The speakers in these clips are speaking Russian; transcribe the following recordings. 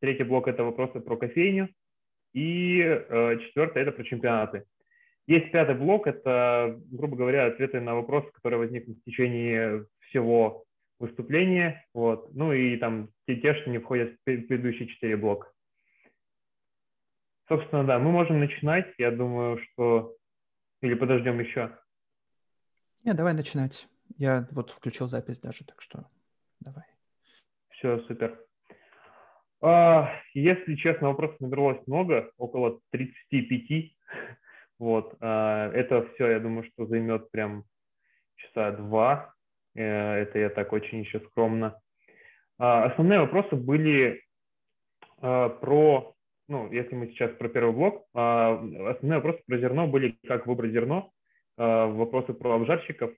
Третий блок – это вопросы про кофейню. И э, четвертый – это про чемпионаты. Есть пятый блок – это, грубо говоря, ответы на вопросы, которые возникнут в течение всего выступления. Вот. Ну и там те, те, что не входят в предыдущие четыре блока. Собственно, да, мы можем начинать. Я думаю, что... Или подождем еще? Не, давай начинать. Я вот включил запись даже, так что давай. Все, супер. А, если честно, вопросов набралось много, около 35. Вот. А, это все, я думаю, что займет прям часа два. Э, это я так очень еще скромно. А, основные вопросы были про, ну, если мы сейчас про первый блок, основные вопросы про зерно были, как выбрать зерно, вопросы про обжарщиков.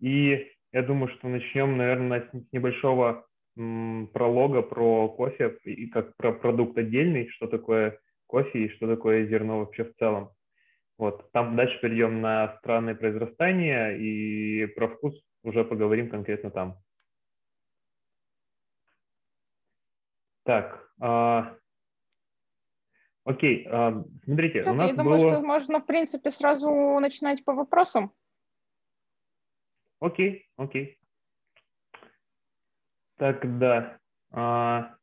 И я думаю, что начнем, наверное, с небольшого пролога про кофе и как про продукт отдельный, что такое кофе и что такое зерно вообще в целом. Вот. Там дальше перейдем на страны произрастания и про вкус уже поговорим конкретно там. Так, а... окей, а, смотрите, у нас Я думаю, было... что можно, в принципе, сразу начинать по вопросам. Окей, окей. Тогда... А...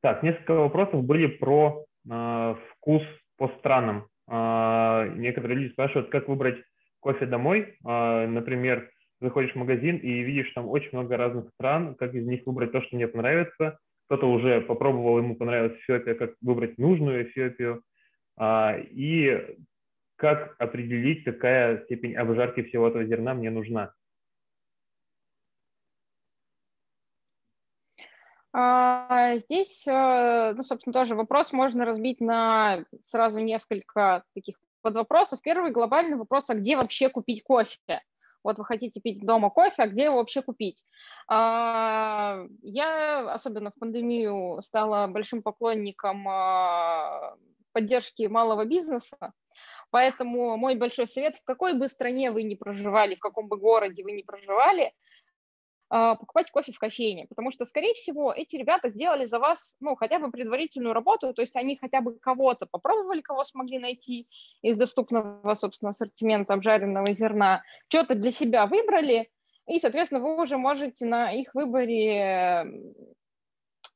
Так, несколько вопросов были про э, вкус по странам. Э, некоторые люди спрашивают, как выбрать кофе домой. Э, например, заходишь в магазин и видишь там очень много разных стран, как из них выбрать то, что мне понравится. Кто-то уже попробовал, ему понравилась Эфиопия, как выбрать нужную Эфиопию. Э, и как определить, какая степень обжарки всего этого зерна мне нужна. Здесь, э, ну, собственно, тоже вопрос можно разбить на сразу несколько таких подвопросов. Первый глобальный вопрос, а где вообще купить кофе? Вот вы хотите пить дома кофе, а где его вообще купить? А, я, особенно в пандемию, стала большим поклонником а, поддержки малого бизнеса, поэтому мой большой совет, в какой бы стране вы ни проживали, в каком бы городе вы ни проживали – а, покупать кофе в кофейне, потому что, скорее всего, эти ребята сделали за вас, ну, хотя бы предварительную работу, то есть они хотя бы кого-то попробовали, кого смогли найти из доступного, собственно, ассортимента обжаренного зерна, что-то для себя выбрали, и, соответственно, вы уже можете на их выборе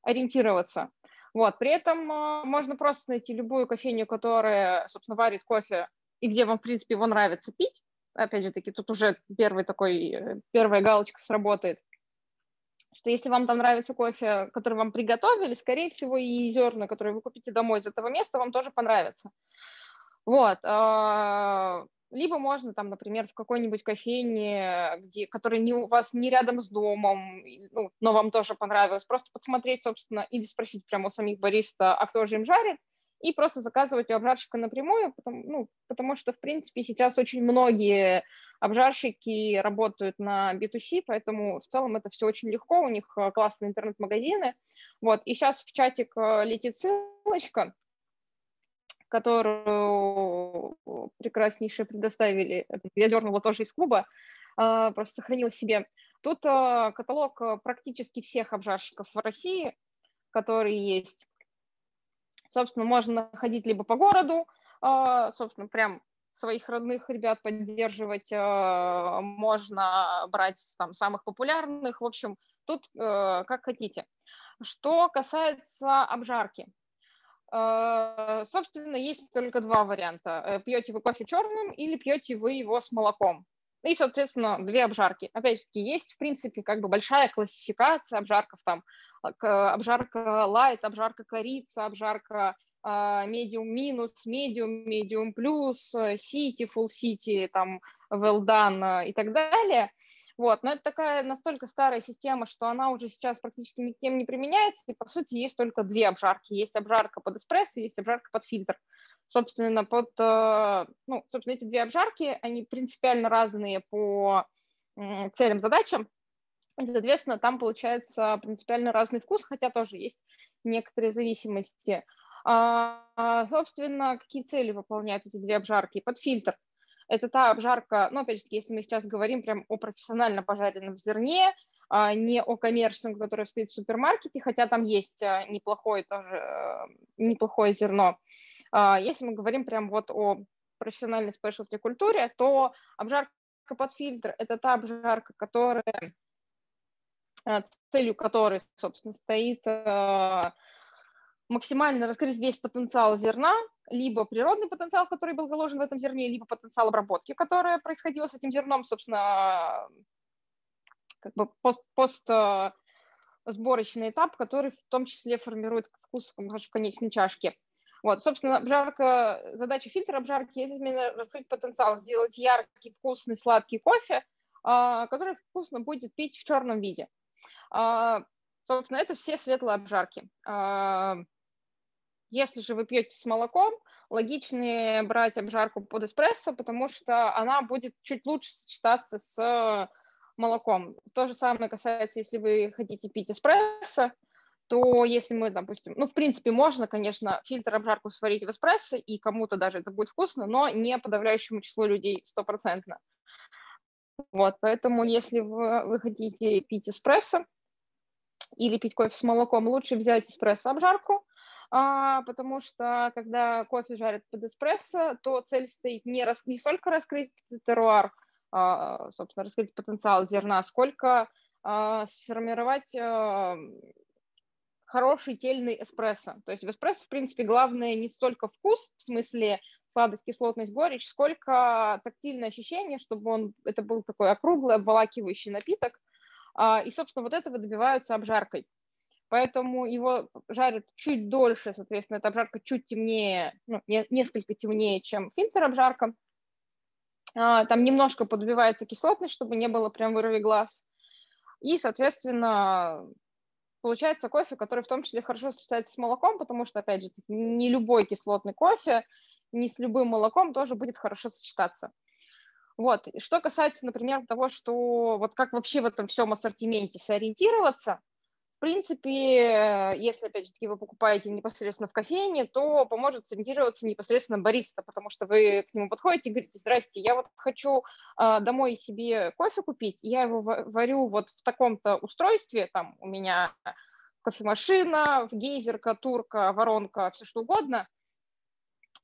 ориентироваться. Вот. При этом а, можно просто найти любую кофейню, которая, собственно, варит кофе и где вам, в принципе, его нравится пить, опять же таки, тут уже первый такой, э, первая галочка сработает, что если вам там нравится кофе, который вам приготовили, скорее всего, и зерна, которые вы купите домой из этого места, вам тоже понравятся. Вот. А, либо можно там, например, в какой-нибудь кофейне, где, которая не у вас не рядом с домом, ну, но вам тоже понравилось, просто посмотреть, собственно, или спросить прямо у самих бариста, а кто же им жарит, и просто заказывать у обжарщика напрямую, потому, ну, потому что, в принципе, сейчас очень многие обжарщики работают на B2C, поэтому в целом это все очень легко, у них э, классные интернет-магазины. Вот, и сейчас в чатик э, летит ссылочка, которую прекраснейшие предоставили, я дернула тоже из клуба, э, просто сохранила себе. Тут каталог практически всех обжарщиков в России, которые есть. Собственно, можно ходить либо по городу, а, собственно, прям своих родных ребят поддерживать, а, можно брать там самых популярных, в общем, тут э, как хотите. Что касается обжарки, э, собственно, есть только два варианта. Э, пьете вы кофе черным или пьете вы его с молоком. И, соответственно, две обжарки. Опять-таки, есть, в принципе, как бы большая классификация обжарков там обжарка light, обжарка корица, обжарка medium минус, medium, medium плюс, city, full city, там well done и так далее. Вот, но это такая настолько старая система, что она уже сейчас практически никем не применяется, и по сути есть только две обжарки. Есть обжарка под эспрессо, есть обжарка под фильтр. Собственно, под, ну, собственно, эти две обжарки, они принципиально разные по целям, задачам. И, соответственно, там получается принципиально разный вкус, хотя тоже есть некоторые зависимости. А, собственно, какие цели выполняют эти две обжарки? Под фильтр. Это та обжарка, ну, опять же, если мы сейчас говорим прям о профессионально пожаренном зерне, а не о коммерческом, который стоит в супермаркете, хотя там есть а, неплохое тоже, э, неплохое зерно. А, если мы говорим прям вот о профессиональной спешлти культуре, то обжарка под фильтр – это та обжарка, которая, целью которой, собственно, стоит э, максимально раскрыть весь потенциал зерна, либо природный потенциал, который был заложен в этом зерне, либо потенциал обработки, которая происходила с этим зерном, собственно, как бы пост, пост э, этап, который в том числе формирует вкус в конечной чашке. Вот, собственно, обжарка, задача фильтра обжарки есть именно раскрыть потенциал, сделать яркий, вкусный, сладкий кофе, который вкусно будет пить в черном виде. А, собственно, это все светлые обжарки. А, если же вы пьете с молоком, логичнее брать обжарку под эспрессо, потому что она будет чуть лучше сочетаться с молоком. То же самое касается, если вы хотите пить эспрессо, то если мы, допустим, ну, в принципе, можно, конечно, фильтр обжарку сварить в эспрессо, и кому-то даже это будет вкусно, но не подавляющему числу людей стопроцентно. Вот, поэтому если вы, вы хотите пить эспрессо или пить кофе с молоком, лучше взять эспрессо-обжарку, а, потому что когда кофе жарят под эспрессо, то цель стоит не, рас, не столько раскрыть теруар, а, собственно, раскрыть потенциал зерна, сколько а, сформировать а, хороший тельный эспрессо. То есть в эспрессо, в принципе, главное не столько вкус, в смысле сладость, кислотность, горечь, сколько тактильное ощущение, чтобы он, это был такой округлый, обволакивающий напиток. А, и, собственно, вот этого добиваются обжаркой. Поэтому его жарят чуть дольше, соответственно, эта обжарка чуть темнее, ну, не, несколько темнее, чем фильтр обжарка. А, там немножко подбивается кислотность, чтобы не было прям вырви глаз. И, соответственно, получается кофе, который в том числе хорошо сочетается с молоком, потому что, опять же, не любой кислотный кофе, не с любым молоком тоже будет хорошо сочетаться. Вот. Что касается, например, того, что вот как вообще в этом всем ассортименте сориентироваться, в принципе, если, опять же таки, вы покупаете непосредственно в кофейне, то поможет сориентироваться непосредственно бариста, потому что вы к нему подходите и говорите, здрасте, я вот хочу э, домой себе кофе купить, я его варю вот в таком-то устройстве, там у меня кофемашина, гейзерка, турка, воронка, все что угодно,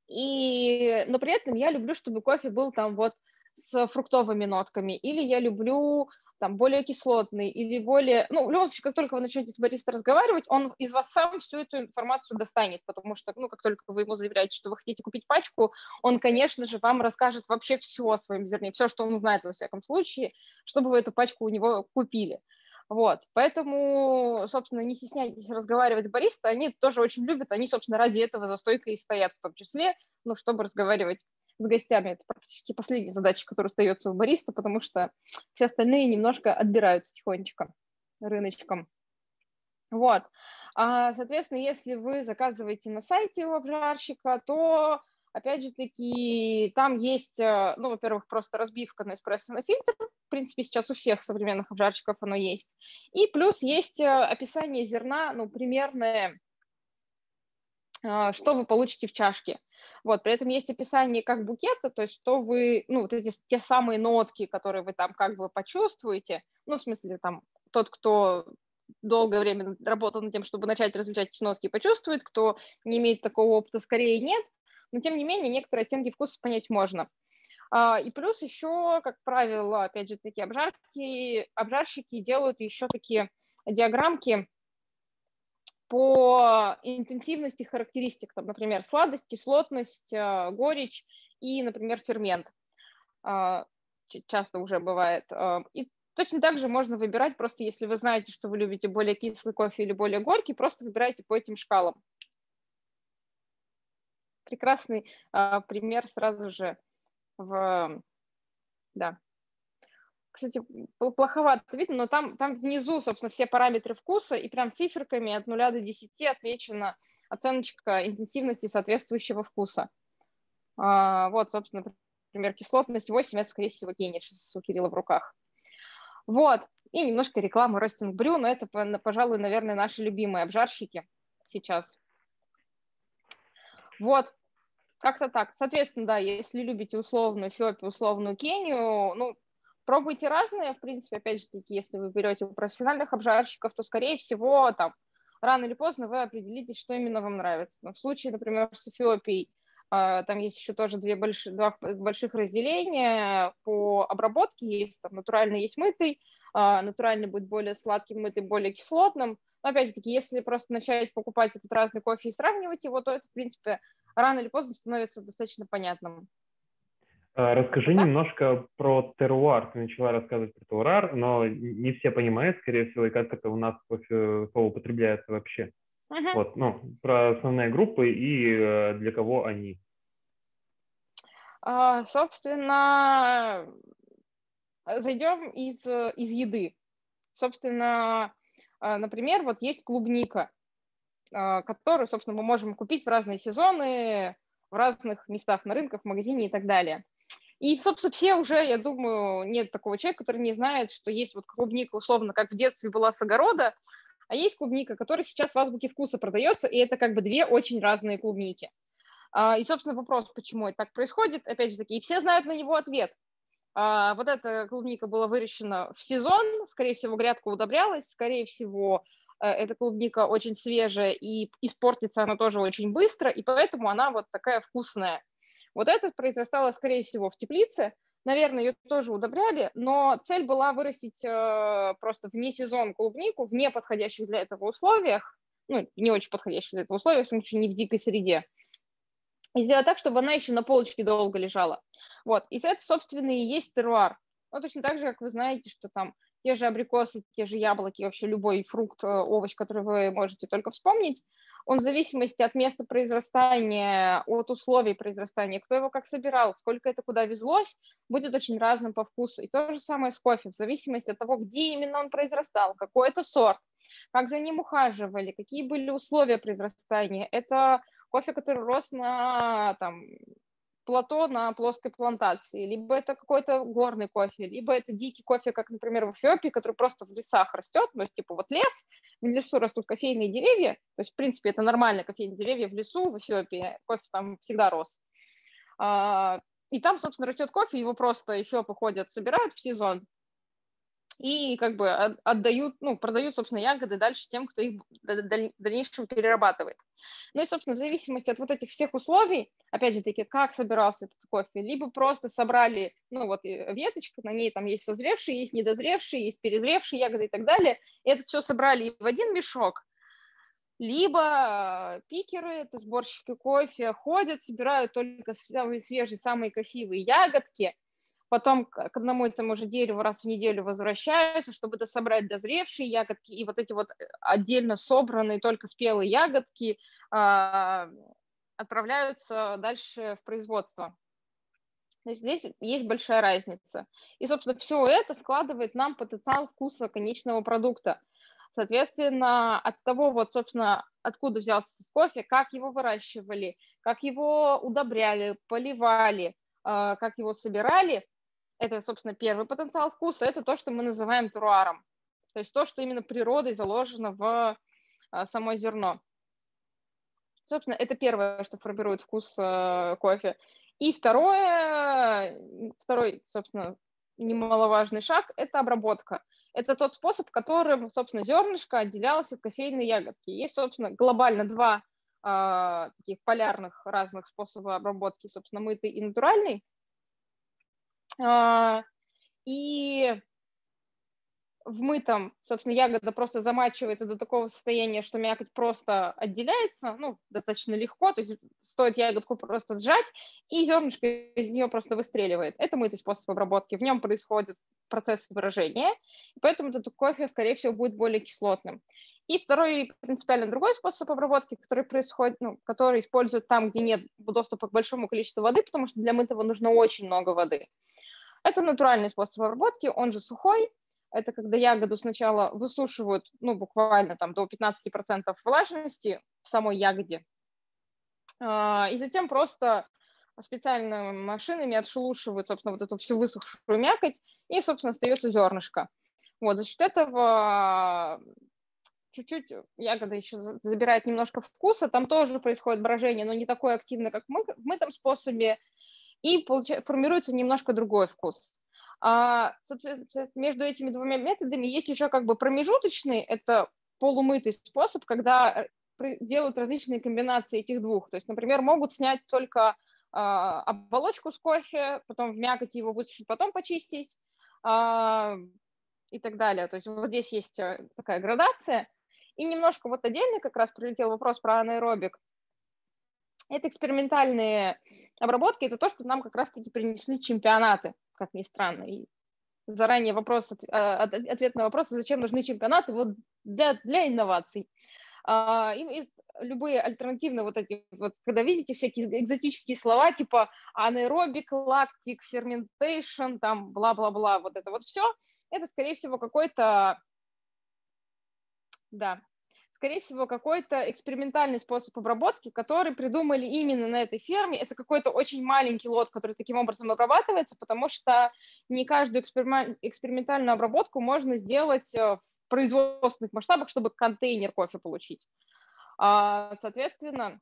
и, но при этом я люблю, чтобы кофе был там вот с фруктовыми нотками, или я люблю там, более кислотный или более... Ну, в любом случае, как только вы начнете с бариста разговаривать, он из вас сам всю эту информацию достанет, потому что, ну, как только вы ему заявляете, что вы хотите купить пачку, он, конечно же, вам расскажет вообще все о своем зерне, все, что он знает во всяком случае, чтобы вы эту пачку у него купили. Вот, поэтому, собственно, не стесняйтесь разговаривать с бариста, они тоже очень любят, они, собственно, ради этого за стойкой и стоят в том числе, ну, чтобы разговаривать с гостями. Это практически последняя задача, которая остается у бариста, потому что все остальные немножко отбираются тихонечко рыночком. Вот. А, соответственно, если вы заказываете на сайте у обжарщика, то, опять же таки, там есть, э, ну, во-первых, просто разбивка на эспрессо на фильтр. В принципе, сейчас у всех современных обжарщиков оно есть. И плюс есть э, описание зерна, ну, примерное, э, что вы получите в чашке. Вот, при этом есть описание как букета, то есть что вы, ну, вот эти те самые нотки, которые вы там как бы почувствуете, ну, в смысле, там, тот, кто долгое время работал над тем, чтобы начать различать эти нотки, почувствует, кто не имеет такого опыта, скорее нет, но тем не менее некоторые оттенки вкуса понять можно. А, и плюс еще, как правило, опять же, такие обжарки, обжарщики делают еще такие диаграммки, по интенсивности характеристик, там, например, сладость, кислотность, э, горечь и, например, фермент. А, часто уже бывает. А, и точно так же можно выбирать, просто если вы знаете, что вы любите более кислый кофе или более горький, просто выбирайте по этим шкалам. Прекрасный а, пример сразу же в... Да, кстати, плоховато видно, но там, там внизу, собственно, все параметры вкуса, и прям циферками от 0 до 10 отмечена оценочка интенсивности соответствующего вкуса. А, вот, собственно, например, кислотность 8, это, скорее всего, гений сейчас у Кирилла в руках. Вот, и немножко рекламы Ростинг Брю, но это, пожалуй, наверное, наши любимые обжарщики сейчас. Вот, как-то так. Соответственно, да, если любите условную Эфиопию, условную Кению, ну, Пробуйте разные, в принципе, опять же таки, если вы берете у профессиональных обжарщиков, то, скорее всего, там, рано или поздно вы определитесь, что именно вам нравится. Но в случае, например, с Эфиопией, а, там есть еще тоже две больших, два больших разделения по обработке. Есть там натуральный, есть мытый. А, натуральный будет более сладким, мытый более кислотным. Но опять-таки, если просто начать покупать этот разный кофе и сравнивать его, то это, в принципе, рано или поздно становится достаточно понятным. А, расскажи немножко про теруар. Ты начала рассказывать про теруар, но не все понимают, скорее всего, и как это у нас слово употребляется вообще. Uh-huh. Вот, ну, про основные группы и э, для кого они. Uh, собственно, зайдем из, из еды. Собственно, например, вот есть клубника, которую, собственно, мы можем купить в разные сезоны, в разных местах на рынках, в магазине и так далее. И, собственно, все уже, я думаю, нет такого человека, который не знает, что есть вот клубника, условно, как в детстве была с огорода, а есть клубника, которая сейчас в азбуке вкуса продается, и это как бы две очень разные клубники. А, и, собственно, вопрос, почему это так происходит, опять же таки, и все знают на него ответ. А, вот эта клубника была выращена в сезон, скорее всего, грядка удобрялась, скорее всего, э, эта клубника очень свежая, и испортится она тоже очень быстро, и поэтому она вот такая вкусная. Вот это произрастало, скорее всего, в теплице, Наверное, ее тоже удобряли, но цель была вырастить э, просто вне сезон клубнику, в неподходящих для этого условиях, ну, не очень подходящих для этого условиях, в смысле, не в дикой среде, и сделать так, чтобы она еще на полочке долго лежала. Вот, и это, собственно, и есть теруар. Ну, точно так же, как вы знаете, что там те же абрикосы, те же яблоки, вообще любой фрукт, э, овощ, который вы можете только вспомнить, он в зависимости от места произрастания, от условий произрастания, кто его как собирал, сколько это куда везлось, будет очень разным по вкусу. И то же самое с кофе, в зависимости от того, где именно он произрастал, какой это сорт, как за ним ухаживали, какие были условия произрастания. Это кофе, который рос на там, плато на плоской плантации, либо это какой-то горный кофе, либо это дикий кофе, как, например, в Эфиопии, который просто в лесах растет, есть, типа, вот лес, в лесу растут кофейные деревья, то есть, в принципе, это нормальные кофейные деревья в лесу, в Эфиопии, кофе там всегда рос. А, и там, собственно, растет кофе, его просто Эфиопы ходят, собирают в сезон, и как бы отдают, ну, продают, собственно, ягоды дальше тем, кто их в дальнейшем перерабатывает. Ну и, собственно, в зависимости от вот этих всех условий, опять же таки, как собирался этот кофе, либо просто собрали, ну вот веточку, на ней там есть созревшие, есть недозревшие, есть перезревшие ягоды и так далее, и это все собрали в один мешок, либо пикеры, это сборщики кофе, ходят, собирают только самые свежие, самые красивые ягодки, потом к одному и тому же дереву раз в неделю возвращаются, чтобы собрать дозревшие ягодки, и вот эти вот э, отдельно собранные только спелые ягодки э, отправляются дальше в производство. То есть здесь есть большая разница. И, собственно, все это складывает нам потенциал вкуса конечного продукта. Соответственно, от того, вот, собственно, откуда взялся этот кофе, как его выращивали, как его удобряли, поливали, э, как его собирали, это, собственно, первый потенциал вкуса. Это то, что мы называем туруаром. То есть то, что именно природой заложено в а, само зерно. Собственно, это первое, что формирует вкус э, кофе. И второе, второй, собственно, немаловажный шаг – это обработка. Это тот способ, которым, собственно, зернышко отделялось от кофейной ягодки. Есть, собственно, глобально два э, таких полярных разных способа обработки, собственно, мытый и натуральный. А, и в мытом, собственно, ягода просто замачивается до такого состояния, что мякоть просто отделяется, ну, достаточно легко, то есть стоит ягодку просто сжать, и зернышко из нее просто выстреливает. Это мытый способ обработки, в нем происходит процесс выражения, поэтому этот кофе, скорее всего, будет более кислотным. И второй принципиально другой способ обработки, который происходит, ну, который используют там, где нет доступа к большому количеству воды, потому что для мытого нужно очень много воды. Это натуральный способ обработки, он же сухой. Это когда ягоду сначала высушивают, ну, буквально там до 15% влажности в самой ягоде, а, и затем просто специальными машинами отшелушивают, собственно, вот эту всю высохшую мякоть, и, собственно, остается зернышко. Вот, за счет этого чуть-чуть ягода еще забирает немножко вкуса, там тоже происходит брожение, но не такое активное, как мы, в мытом способе, и формируется немножко другой вкус. А, между этими двумя методами есть еще как бы промежуточный, это полумытый способ, когда делают различные комбинации этих двух. То есть, например, могут снять только а, оболочку с кофе, потом в мякоти его высушить, потом почистить а, и так далее. То есть вот здесь есть э, такая градация. И немножко вот отдельно как раз прилетел вопрос про анаэробик. Это экспериментальные обработки, это то, что нам как раз-таки принесли чемпионаты как ни странно. И заранее вопрос, а, ответ на вопрос, зачем нужны чемпионаты, вот для, для инноваций. А, и, любые альтернативные вот эти, вот когда видите всякие экзотические слова, типа anaerobic, lactic, fermentation, там бла-бла-бла, вот это вот все, это, скорее всего, какой-то, да, скорее всего, какой-то экспериментальный способ обработки, который придумали именно на этой ферме. Это какой-то очень маленький лот, который таким образом обрабатывается, потому что не каждую экспериментальную обработку можно сделать э, в производственных масштабах, чтобы контейнер кофе получить. А, соответственно,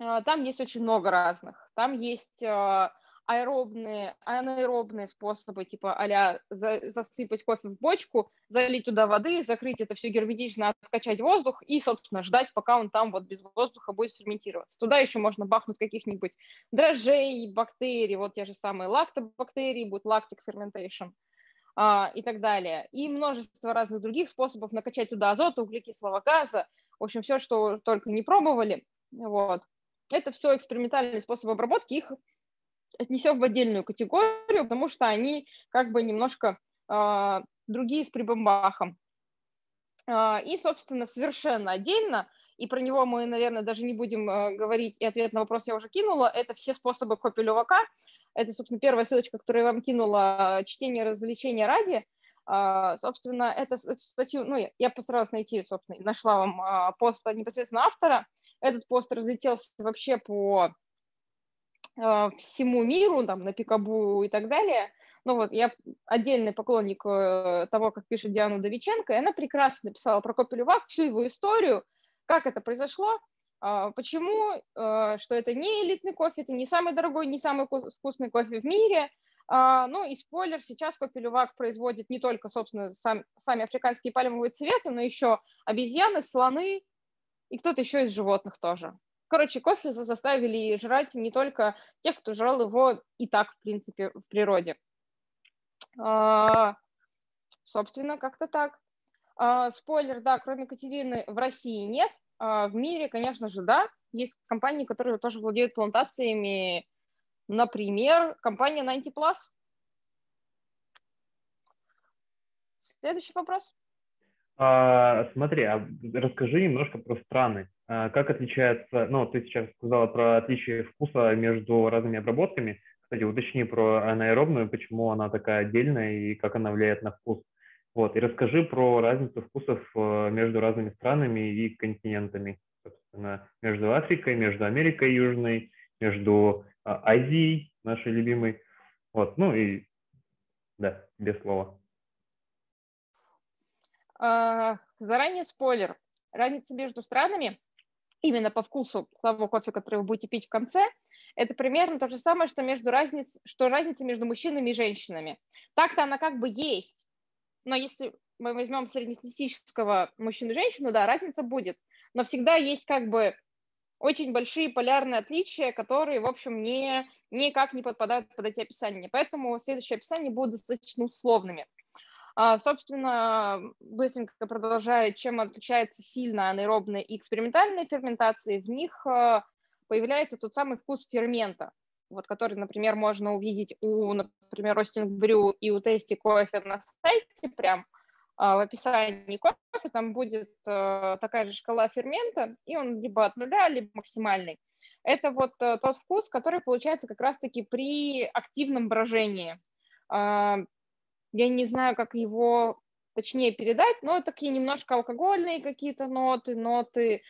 э, там есть очень много разных. Там есть э, аэробные, анаэробные способы, типа а за, засыпать кофе в бочку, залить туда воды, закрыть это все герметично, откачать воздух и, собственно, ждать, пока он там вот без воздуха будет ферментироваться. Туда еще можно бахнуть каких-нибудь дрожжей, бактерий, вот те же самые лактобактерии, будет lactic fermentation а, и так далее. И множество разных других способов накачать туда азота, углекислого газа, в общем, все, что только не пробовали, вот. Это все экспериментальные способы обработки, их отнесем в отдельную категорию, потому что они как бы немножко э, другие с прибамбахом. Э, и, собственно, совершенно отдельно, и про него мы, наверное, даже не будем э, говорить, и ответ на вопрос я уже кинула, это все способы копии левака. Это, собственно, первая ссылочка, которую я вам кинула, чтение развлечения ради. Uh, собственно, это, эту статью, ну, я, я постаралась найти, собственно, нашла вам uh, пост непосредственно автора. Этот пост разлетелся вообще по всему миру, там, на Пикабу и так далее. Ну вот, я отдельный поклонник э, того, как пишет Диана Довиченко, и она прекрасно написала про Копелевак, всю его историю, как это произошло, а, почему, э, что это не элитный кофе, это не самый дорогой, не самый вкусный кофе в мире. А, ну и спойлер, сейчас Копелевак производит не только, собственно, сам, сами африканские пальмовые цветы, но еще обезьяны, слоны и кто-то еще из животных тоже. Короче, кофе заставили жрать не только тех, кто жрал его и так, в принципе, в природе. А, собственно, как-то так. А, спойлер, да, кроме Катерины в России нет. А, в мире, конечно же, да. Есть компании, которые тоже владеют плантациями. Например, компания 90 Plus. Следующий вопрос. А, смотри, а расскажи немножко про страны. А, как отличается, ну, ты сейчас сказала про отличие вкуса между разными обработками. Кстати, уточни про анаэробную, почему она такая отдельная и как она влияет на вкус. Вот, и расскажи про разницу вкусов э, между разными странами и континентами. Собственно, между Африкой, между Америкой Южной, между а, Азией, нашей любимой. Вот, ну и да, без слова. А, заранее спойлер. Разница между странами именно по вкусу того кофе, который вы будете пить в конце, это примерно то же самое, что, между разниц, что разница между мужчинами и женщинами. Так-то она как бы есть, но если мы возьмем среднестатистического мужчину и женщину, да, разница будет. Но всегда есть как бы очень большие полярные отличия, которые, в общем, не, никак не подпадают под эти описания. Поэтому следующие описания будут достаточно условными. А, собственно, быстренько продолжая, чем отличается сильно анаэробная и экспериментальная ферментации, в них а, появляется тот самый вкус фермента, вот, который, например, можно увидеть у, например, Ростинг Брю и у Тести кофе на сайте прям а, в описании кофе, там будет такая же шкала фермента, и он либо от нуля, либо максимальный. Это вот тот вкус, который получается как раз-таки при активном брожении я не знаю, как его точнее передать, но такие немножко алкогольные какие-то ноты, ноты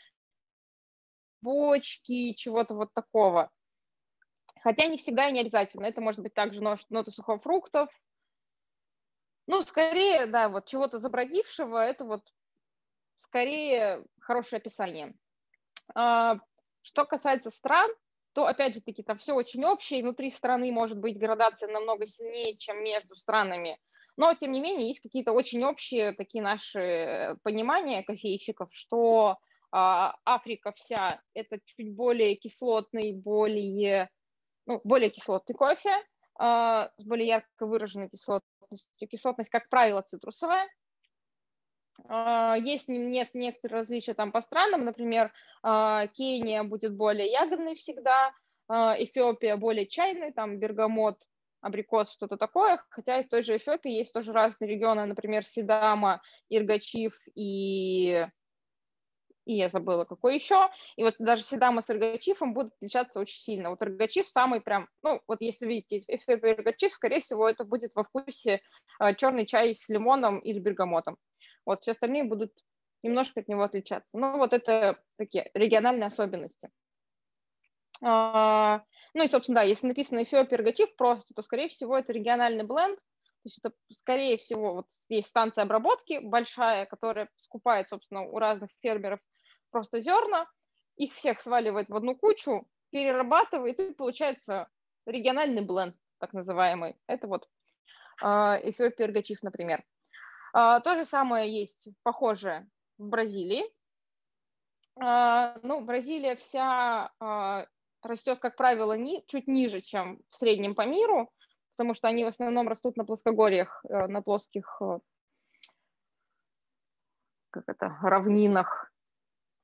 бочки, чего-то вот такого. Хотя не всегда и не обязательно. Это может быть также ноты сухофруктов. Ну, скорее, да, вот чего-то забродившего, это вот скорее хорошее описание. А, что касается стран, то, опять же таки, там все очень общее, и внутри страны может быть градация намного сильнее, чем между странами. Но, тем не менее, есть какие-то очень общие такие наши понимания кофейщиков, что а, Африка вся – это чуть более кислотный, более, ну, более кислотный кофе, а, с более ярко выраженной кислотностью. Кислотность, как правило, цитрусовая. А, есть некоторые различия там по странам, например, Кения будет более ягодной всегда, Эфиопия более чайный, там бергамот, абрикос, что-то такое, хотя из той же Эфиопии есть тоже разные регионы, например, Сидама, Иргачив и и я забыла, какой еще. И вот даже седама с эргачифом будут отличаться очень сильно. Вот эргачиф самый прям, ну, вот если видите эргачиф, скорее всего, это будет во вкусе э, черный чай с лимоном или бергамотом. Вот все остальные будут немножко от него отличаться. Ну, вот это такие региональные особенности. А, ну и, собственно, да, если написано Эфиопия эргачиф просто, то, скорее всего, это региональный бленд, то есть это, скорее всего, вот есть станция обработки большая, которая скупает, собственно, у разных фермеров просто зерна, их всех сваливает в одну кучу, перерабатывает, и получается региональный бленд, так называемый. Это вот а, Эфиопия например. А, то же самое есть похожее в Бразилии. А, ну, Бразилия вся растет, как правило, ни, чуть ниже, чем в среднем по миру, потому что они в основном растут на плоскогорьях, э, на плоских э, как это, равнинах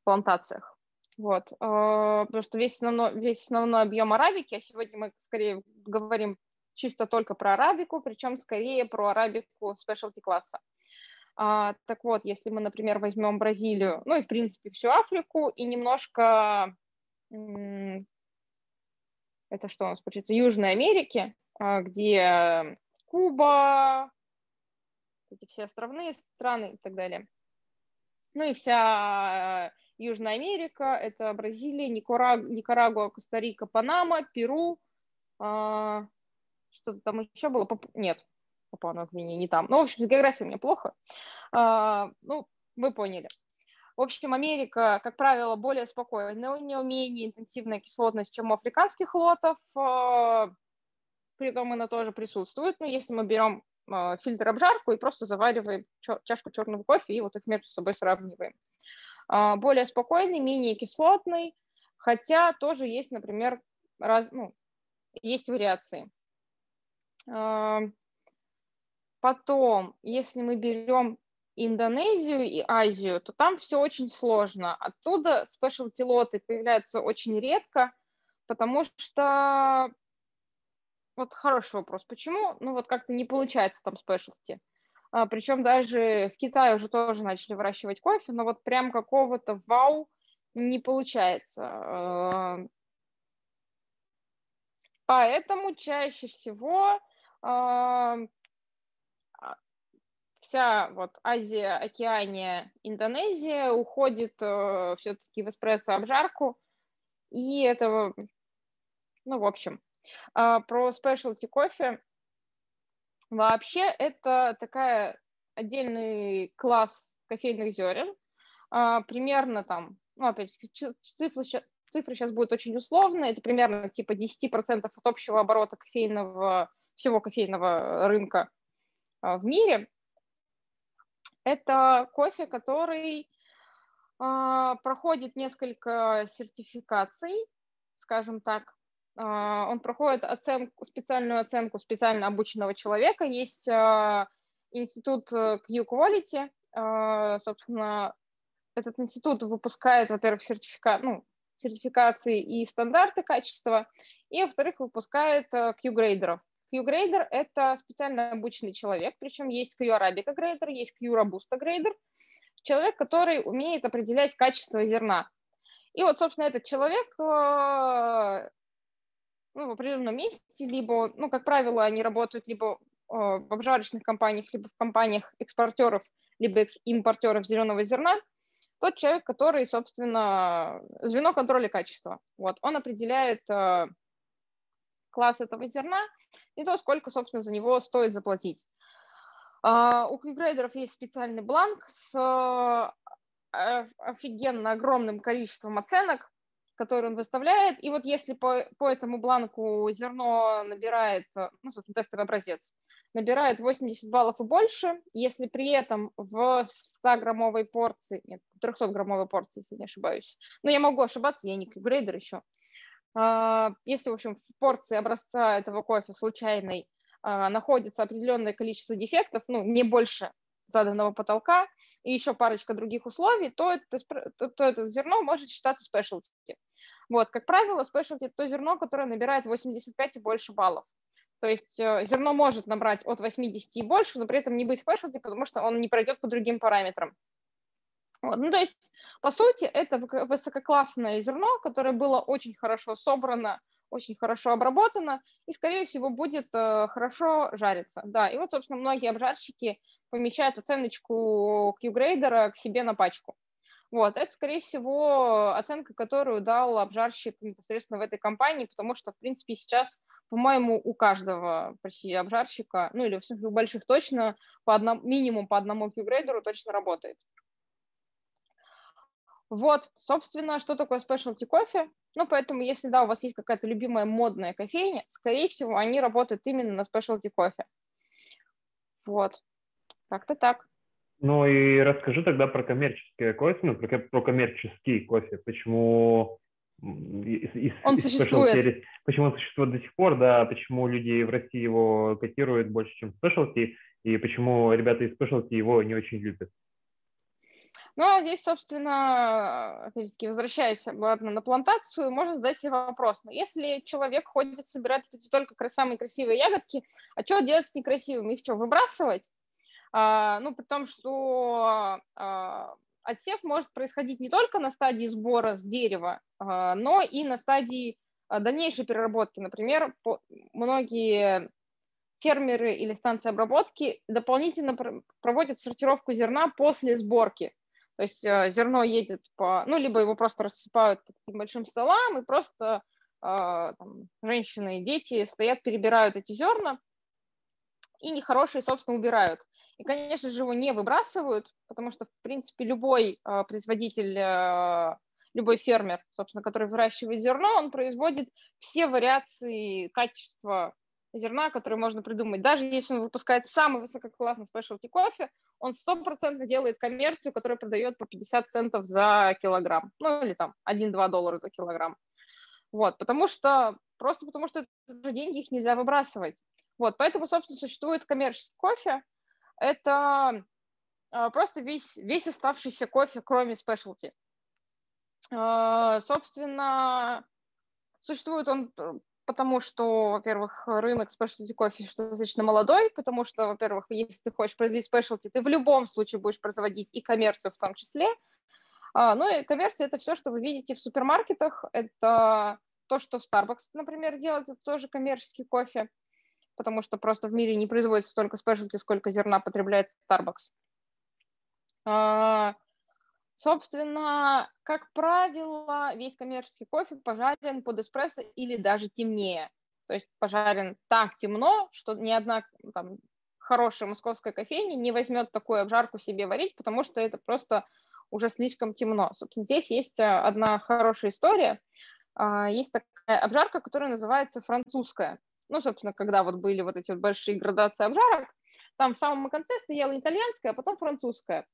плантациях. Вот. А, потому что весь основной, весь основной объем арабики, а сегодня мы скорее говорим чисто только про арабику, причем скорее про арабику спешлти класса. А, так вот, если мы, например, возьмем Бразилию, ну и, в принципе, всю Африку, и немножко, это что у нас получается, Южной Америки, а, где Куба, эти все островные страны и так далее. Ну и вся Южная Америка, это Бразилия, Никараг... Никарагуа, Коста-Рика, Панама, Перу, а... что-то там еще было, Пап... нет, Папуа Гвинея не там. Ну, в общем, с географией у меня плохо. А, ну, вы поняли. В общем, Америка, как правило, более спокойная, у нее менее интенсивная кислотность, чем у африканских лотов. А, при этом она тоже присутствует. Но если мы берем а, фильтр обжарку и просто завариваем чашку черного кофе и вот их между собой сравниваем. А, более спокойный, менее кислотный, хотя тоже есть, например, раз, ну, есть вариации. А, потом, если мы берем Индонезию и Азию, то там все очень сложно. Оттуда спешлти лоты появляются очень редко, потому что вот хороший вопрос. Почему? Ну вот как-то не получается там спешлти. А, причем даже в Китае уже тоже начали выращивать кофе, но вот прям какого-то вау не получается. А, поэтому чаще всего а, вся вот Азия, Океания, Индонезия уходит э, все-таки в эспрессо-обжарку, и это, ну, в общем, про спешлти кофе. Вообще это такая отдельный класс кофейных зерен, а, примерно там, ну, опять цифры, цифры сейчас будут очень условные, это примерно типа 10% от общего оборота кофейного, всего кофейного рынка а, в мире. Это кофе, который а, проходит несколько сертификаций, скажем так, а, он проходит оценку, специальную оценку специально обученного человека. Есть а, институт э, Q-Quality, собственно, этот институт выпускает, во-первых, сертификат, ну, сертификации и стандарты качества, и, во-вторых, выпускает Q-грейдеров. Q-грейдер – это специально обученный человек, причем есть Q-Arabica грейдер, есть Q-Robusta грейдер, человек, который умеет определять качество зерна. И вот, собственно, этот человек ну, в определенном месте, либо, ну, как правило, они работают либо э, в обжарочных компаниях, либо в компаниях экспортеров, либо импортеров зеленого зерна, тот человек, который, собственно, звено контроля качества. Вот, он определяет э, класс этого зерна и то, сколько, собственно, за него стоит заплатить. Uh, у квикгрейдеров есть специальный бланк с uh, офигенно огромным количеством оценок, который он выставляет. И вот если по, по этому бланку зерно набирает, ну, собственно, тестовый образец, набирает 80 баллов и больше, если при этом в 100-граммовой порции, нет, 300-граммовой порции, если не ошибаюсь, но я могу ошибаться, я не грейдер еще, а, если, в общем, в порции образца этого кофе случайной а, находится определенное количество дефектов, ну, не больше заданного потолка, и еще парочка других условий, то это, то, то это зерно может считаться спешлти. Вот, как правило, спешлти – то зерно, которое набирает 85 и больше баллов. То есть э, зерно может набрать от 80 и больше, но при этом не быть спешлти, потому что он не пройдет по другим параметрам. Вот. Ну, то есть, по сути, это высококлассное зерно, которое было очень хорошо собрано, очень хорошо обработано и, скорее всего, будет э, хорошо жариться. Да, и вот, собственно, многие обжарщики помещают оценочку Q-грейдера к себе на пачку. Вот, это, скорее всего, оценка, которую дал обжарщик непосредственно в этой компании, потому что, в принципе, сейчас, по-моему, у каждого почти обжарщика, ну или в смысле у больших точно, по одному, минимум по одному Q-грейдеру точно работает. Вот, собственно, что такое specialty кофе. Ну, поэтому, если, да, у вас есть какая-то любимая модная кофейня, скорее всего, они работают именно на specialty кофе. Вот, как-то так. Ну и расскажи тогда про коммерческое кофе, ну, про, про коммерческий кофе. Почему из, он из существует. Specialty, почему он существует до сих пор, да, почему люди в России его котируют больше, чем specialty, и почему ребята из specialty его не очень любят. Ну, а здесь, собственно, опять-таки, возвращаясь обратно на плантацию, можно задать себе вопрос. Но ну, если человек ходит, собирает только самые красивые ягодки, а что делать с некрасивыми? Их что, выбрасывать? А, ну, при том, что а, отсев может происходить не только на стадии сбора с дерева, а, но и на стадии а, дальнейшей переработки. Например, по, многие фермеры или станции обработки дополнительно проводят сортировку зерна после сборки. То есть э, зерно едет по, ну, либо его просто рассыпают по таким большим столам, и просто э, там, женщины и дети стоят, перебирают эти зерна, и нехорошие, собственно, убирают. И, конечно же, его не выбрасывают, потому что, в принципе, любой э, производитель, любой фермер, собственно, который выращивает зерно, он производит все вариации качества зерна, которые можно придумать. Даже если он выпускает самый высококлассный спешлти кофе, он стопроцентно делает коммерцию, которая продает по 50 центов за килограмм. Ну, или там 1-2 доллара за килограмм. Вот, потому что, просто потому что это деньги, их нельзя выбрасывать. Вот, поэтому, собственно, существует коммерческий кофе. Это э, просто весь, весь оставшийся кофе, кроме спешлти. Э, собственно, существует он потому что, во-первых, рынок спешлти кофе достаточно молодой, потому что, во-первых, если ты хочешь производить спешлти, ты в любом случае будешь производить и коммерцию в том числе. А, ну и коммерция – это все, что вы видите в супермаркетах, это то, что Starbucks, например, делает, это тоже коммерческий кофе, потому что просто в мире не производится столько спешлти, сколько зерна потребляет Starbucks. Собственно, как правило, весь коммерческий кофе пожарен под эспрессо или даже темнее. То есть пожарен так темно, что ни одна там, хорошая московская кофейня не возьмет такую обжарку себе варить, потому что это просто уже слишком темно. Собственно, здесь есть э, одна хорошая история. А, есть такая обжарка, которая называется французская. Ну, собственно, когда вот были вот эти вот большие градации обжарок, там в самом конце стояла итальянская, а потом французская.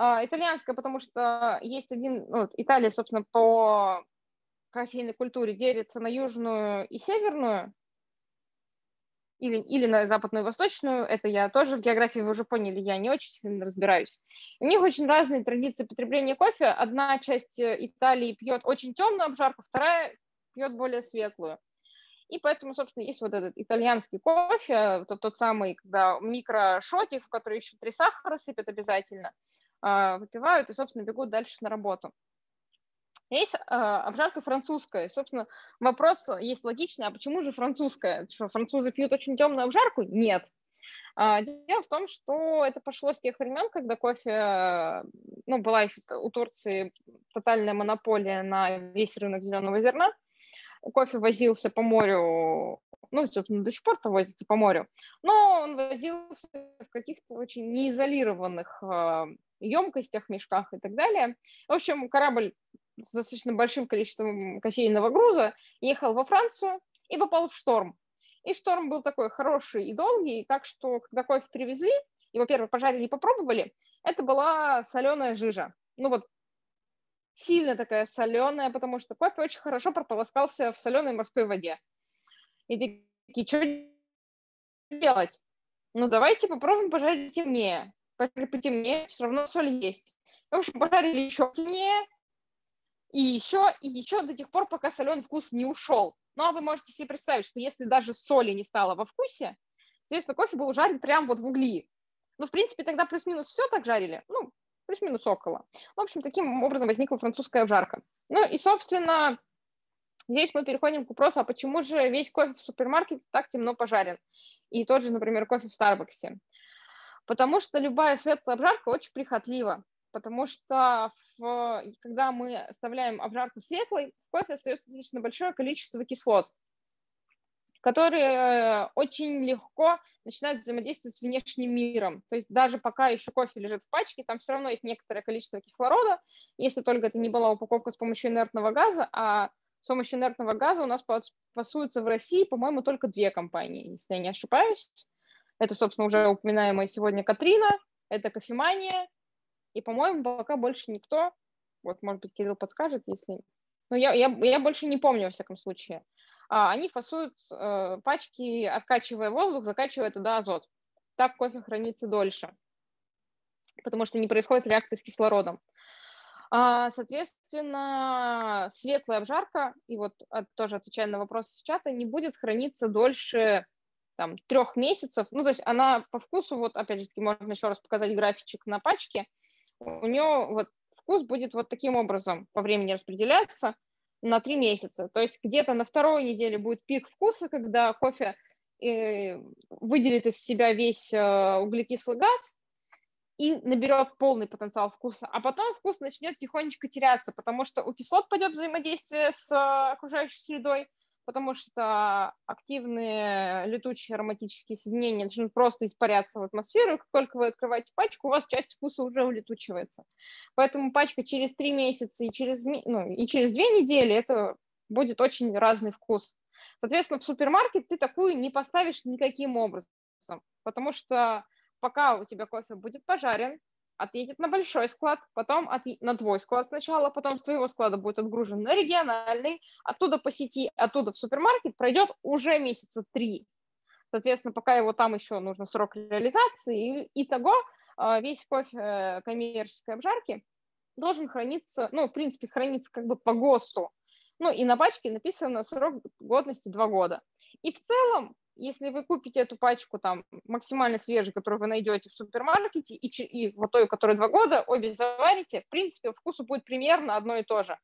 А, итальянская, потому что есть один, ну, Италия, собственно, по кофейной культуре делится на южную и северную, или, или на западную и восточную, это я тоже в географии, вы уже поняли, я не очень сильно разбираюсь. У них очень разные традиции потребления кофе. Одна часть э, Италии пьет очень темную обжарку, вторая пьет более светлую. И поэтому, собственно, есть вот этот итальянский кофе, тот, тот самый, когда микрошотик, в который еще три сахара сыпят обязательно – выпивают и, собственно, бегут дальше на работу. Есть э, обжарка французская. Собственно, вопрос есть логичный, а почему же французская? Что, французы пьют очень темную обжарку? Нет. А, дело в том, что это пошло с тех времен, когда кофе, ну, была у Турции тотальная монополия на весь рынок зеленого зерна. Кофе возился по морю ну, собственно, до сих пор -то возится по морю, но он возился в каких-то очень неизолированных э, емкостях, мешках и так далее. В общем, корабль с достаточно большим количеством кофейного груза, ехал во Францию и попал в шторм. И шторм был такой хороший и долгий, так что, когда кофе привезли, его первый пожарили и попробовали, это была соленая жижа. Ну вот сильно такая соленая, потому что кофе очень хорошо прополоскался в соленой морской воде. И такие, что делать? Ну, давайте попробуем пожарить темнее. Пожарили потемнее, все равно соль есть. В общем, пожарили еще темнее, и еще, и еще до тех пор, пока соленый вкус не ушел. Ну, а вы можете себе представить, что если даже соли не стало во вкусе, соответственно, кофе был жарен прямо вот в угли. Ну, в принципе, тогда плюс-минус все так жарили. Ну, плюс-минус около. В общем, таким образом возникла французская обжарка. Ну и, собственно, здесь мы переходим к вопросу, а почему же весь кофе в супермаркете так темно пожарен? И тот же, например, кофе в Старбаксе. Потому что любая светлая обжарка очень прихотлива. Потому что в, когда мы оставляем обжарку светлой, в кофе остается достаточно большое количество кислот, которые очень легко начинают взаимодействовать с внешним миром. То есть даже пока еще кофе лежит в пачке, там все равно есть некоторое количество кислорода, если только это не была упаковка с помощью инертного газа, а с помощью инертного газа у нас пасуются в России, по-моему, только две компании, если я не ошибаюсь. Это, собственно, уже упоминаемая сегодня Катрина, это кофемания, и, по-моему, пока больше никто, вот, может быть, Кирилл подскажет, если... Но я, я, я больше не помню, во всяком случае. А, они фасуют э, пачки, откачивая воздух, закачивая туда азот. Так кофе хранится дольше, потому что не происходит реакции с кислородом. А, соответственно, светлая обжарка, и вот тоже отвечая на вопрос с чата, не будет храниться дольше там, трех месяцев. Ну, то есть она по вкусу, вот опять же таки, можно еще раз показать графичек на пачке, у нее вот вкус будет вот таким образом по времени распределяться на три месяца. То есть где-то на второй неделе будет пик вкуса, когда кофе э, выделит из себя весь э, углекислый газ и наберет полный потенциал вкуса. А потом вкус начнет тихонечко теряться, потому что у кислот пойдет взаимодействие с э, окружающей средой, потому что активные летучие ароматические соединения начнут просто испаряться в атмосферу, и как только вы открываете пачку, у вас часть вкуса уже улетучивается. Поэтому пачка через три месяца и через, ну, и через две недели это будет очень разный вкус. Соответственно, в супермаркет ты такую не поставишь никаким образом, потому что пока у тебя кофе будет пожарен, отъедет на большой склад, потом от, на твой склад сначала, потом с твоего склада будет отгружен на региональный, оттуда по сети, оттуда в супермаркет пройдет уже месяца три. Соответственно, пока его там еще нужно срок реализации, и, того а, весь кофе э, коммерческой обжарки должен храниться, ну, в принципе, храниться как бы по ГОСТу. Ну, и на пачке написано срок годности два года. И в целом если вы купите эту пачку там максимально свежей, которую вы найдете в супермаркете, и, и вот той, которая два года, обе заварите, в принципе, вкусу будет примерно одно и то же.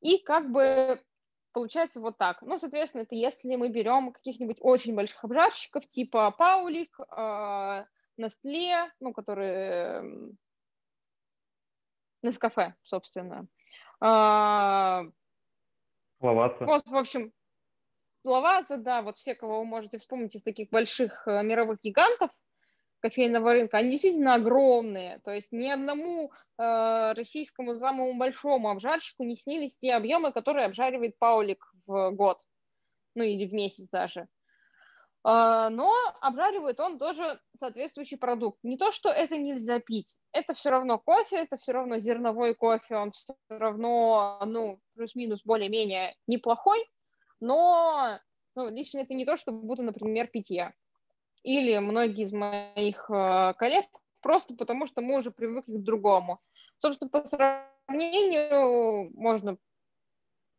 И как бы получается вот так. Ну, соответственно, это если мы берем каких-нибудь очень больших обжарщиков, типа Паулик, э, Nestle, ну, которые Нескафе, собственно. Э, Лаваса. Вот, в общем, Лаваза, да, вот все, кого вы можете вспомнить из таких больших э, мировых гигантов кофейного рынка, они действительно огромные. То есть ни одному э, российскому самому большому обжарщику не снились те объемы, которые обжаривает Паулик в год, ну или в месяц даже. Uh, но обжаривает он тоже соответствующий продукт. Не то, что это нельзя пить, это все равно кофе, это все равно зерновой кофе, он все равно, ну, плюс-минус более-менее неплохой, но ну, лично это не то, что буду, например, пить я. Или многие из моих э, коллег, просто потому что мы уже привыкли к другому. Собственно, по сравнению можно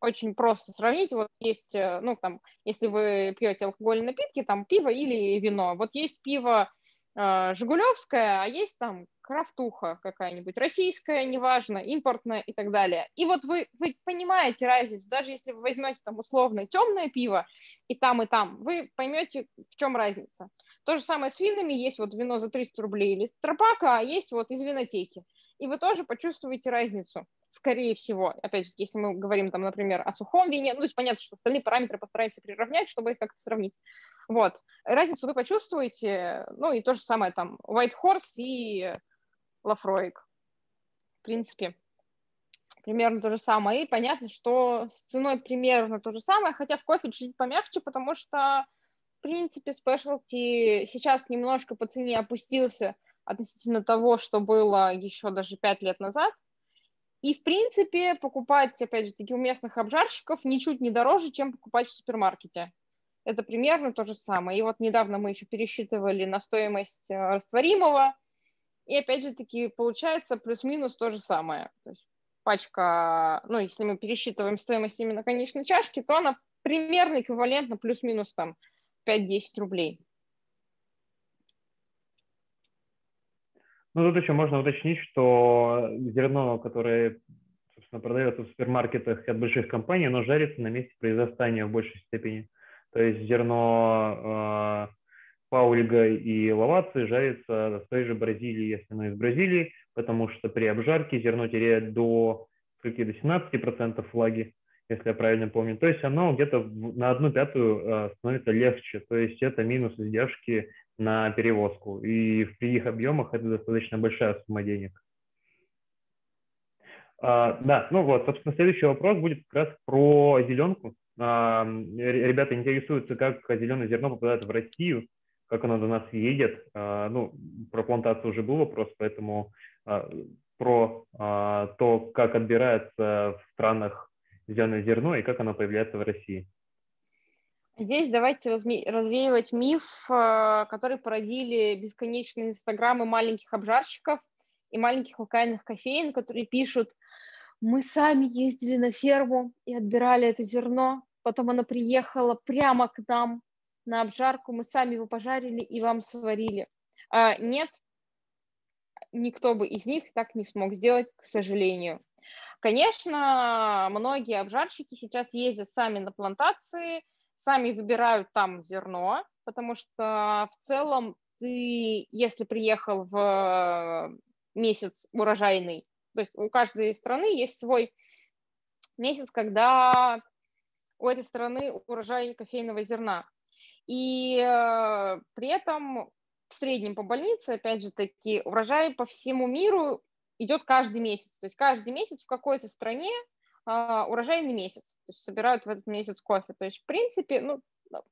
очень просто сравнить. Вот есть, э, ну, там, если вы пьете алкогольные напитки, там пиво или вино. Вот есть пиво э, Жигулевское, а есть там крафтуха какая-нибудь, российская, неважно, импортная и так далее. И вот вы, вы понимаете разницу, даже если вы возьмете там условное темное пиво и там, и там, вы поймете, в чем разница. То же самое с винами, есть вот вино за 300 рублей или стропака, а есть вот из винотеки. И вы тоже почувствуете разницу, скорее всего. Опять же, если мы говорим, там, например, о сухом вине, ну, то есть понятно, что остальные параметры постараемся приравнять, чтобы их как-то сравнить. Вот. Разницу вы почувствуете, ну, и то же самое там White Horse и Лафроик. В принципе, примерно то же самое. И понятно, что с ценой примерно то же самое, хотя в кофе чуть помягче, потому что, в принципе, спешлти сейчас немножко по цене опустился относительно того, что было еще даже пять лет назад. И, в принципе, покупать, опять же, таки у местных обжарщиков ничуть не дороже, чем покупать в супермаркете. Это примерно то же самое. И вот недавно мы еще пересчитывали на стоимость э, растворимого, и опять же таки получается плюс-минус то же самое. То есть пачка, ну, если мы пересчитываем стоимость именно конечной чашки, то она примерно эквивалентна плюс-минус там 5-10 рублей. Ну, тут еще можно уточнить, что зерно, которое, собственно, продается в супермаркетах от больших компаний, оно жарится на месте произрастания в большей степени. То есть зерно э, паульга и лавации жарится в той же Бразилии, если оно из Бразилии, потому что при обжарке зерно теряет до, скольки, до 17% влаги, если я правильно помню. То есть оно где-то на одну пятую э, становится легче. То есть это минус издержки на перевозку. И при их объемах это достаточно большая сумма денег. А, да, ну вот, собственно, следующий вопрос будет как раз про зеленку. А, ребята интересуются, как зеленое зерно попадает в Россию, как оно до нас едет. А, ну, про плантацию уже был вопрос, поэтому а, про а, то, как отбирается в странах зеленое зерно и как оно появляется в России. Здесь давайте развеивать миф, который породили бесконечные инстаграмы маленьких обжарщиков и маленьких локальных кофеин, которые пишут, мы сами ездили на ферму и отбирали это зерно, потом оно приехало прямо к нам на обжарку, мы сами его пожарили и вам сварили. А, нет, никто бы из них так не смог сделать, к сожалению. Конечно, многие обжарщики сейчас ездят сами на плантации, сами выбирают там зерно, потому что в целом ты, если приехал в месяц урожайный, то есть у каждой страны есть свой месяц, когда у этой страны урожай кофейного зерна. И э, при этом в среднем по больнице, опять же таки, урожай по всему миру идет каждый месяц. То есть каждый месяц в какой-то стране а, урожайный месяц, то есть собирают в этот месяц кофе. То есть, в принципе, ну,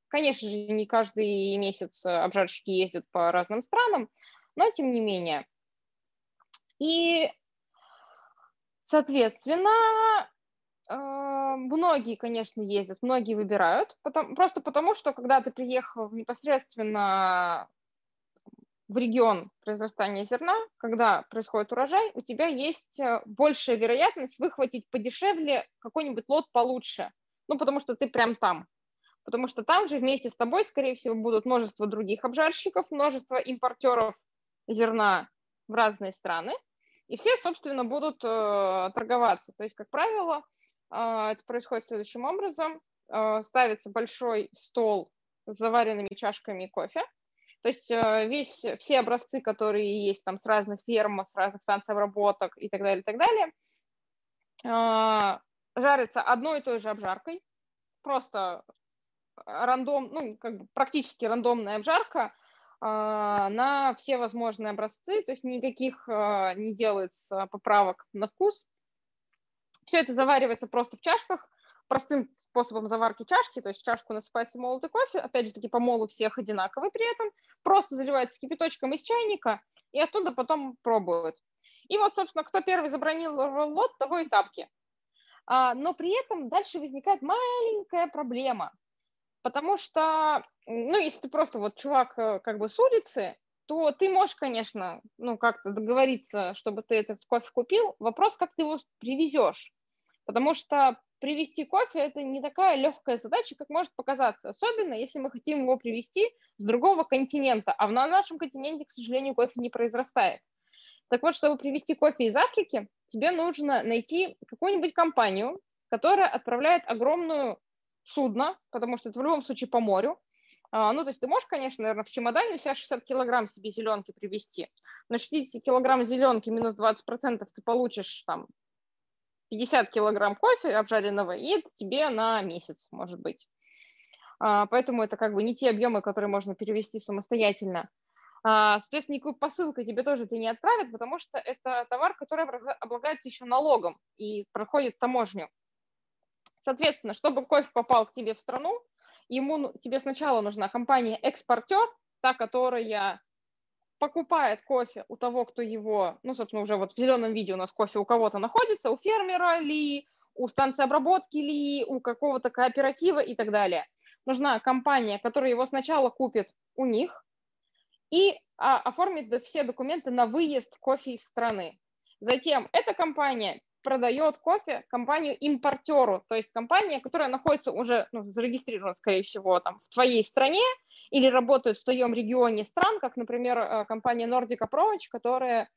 конечно же, не каждый месяц обжарщики ездят по разным странам, но тем не менее. И, соответственно, многие, конечно, ездят, многие выбирают, потому, просто потому, что когда ты приехал непосредственно в регион произрастания зерна, когда происходит урожай, у тебя есть э, большая вероятность выхватить подешевле какой-нибудь лот получше. Ну, потому что ты прям там. Потому что там же вместе с тобой, скорее всего, будут множество других обжарщиков, множество импортеров зерна в разные страны, и все, собственно, будут э, торговаться. То есть, как правило, это происходит следующим образом. Э, ставится большой стол с заваренными чашками кофе, то есть э, весь, все образцы, которые есть там с разных ферм, с разных станций обработок и так далее, и так далее, а, жарятся одной и той же обжаркой, просто рандом, ну, как бы практически рандомная обжарка а, на все возможные образцы, то есть никаких а, не делается поправок на вкус. Все это заваривается просто в чашках, простым способом заварки чашки, то есть чашку насыпается молотый кофе, опять же таки помол у всех одинаковый при этом, просто заливается кипяточком из чайника и оттуда потом пробуют. И вот, собственно, кто первый забронил лот, того и тапки. А, но при этом дальше возникает маленькая проблема, потому что, ну, если ты просто вот чувак э, как бы с улицы, то ты можешь, конечно, ну, как-то договориться, чтобы ты этот кофе купил. Вопрос, как ты его привезешь. Потому что привезти кофе – это не такая легкая задача, как может показаться, особенно если мы хотим его привезти с другого континента, а на нашем континенте, к сожалению, кофе не произрастает. Так вот, чтобы привезти кофе из Африки, тебе нужно найти какую-нибудь компанию, которая отправляет огромную судно, потому что это в любом случае по морю. А, ну, то есть ты можешь, конечно, наверное, в чемодане у себя 60 килограмм себе зеленки привезти. На 60 килограмм зеленки минус 20% ты получишь там 50 килограмм кофе обжаренного, и тебе на месяц, может быть. А, поэтому это как бы не те объемы, которые можно перевести самостоятельно. А, соответственно, никакой посылкой тебе тоже это не отправят, потому что это товар, который облагается еще налогом и проходит таможню. Соответственно, чтобы кофе попал к тебе в страну, ему, ну, тебе сначала нужна компания-экспортер, та, которая покупает кофе у того, кто его, ну, собственно, уже вот в зеленом виде у нас кофе у кого-то находится, у фермера ли, у станции обработки ли, у какого-то кооператива и так далее. Нужна компания, которая его сначала купит у них, и а, оформит все документы на выезд кофе из страны. Затем эта компания продает кофе компанию-импортеру, то есть компания, которая находится уже ну, зарегистрирована, скорее всего, там, в твоей стране или работает в твоем регионе стран, как, например, э, компания Nordic Approach, которая,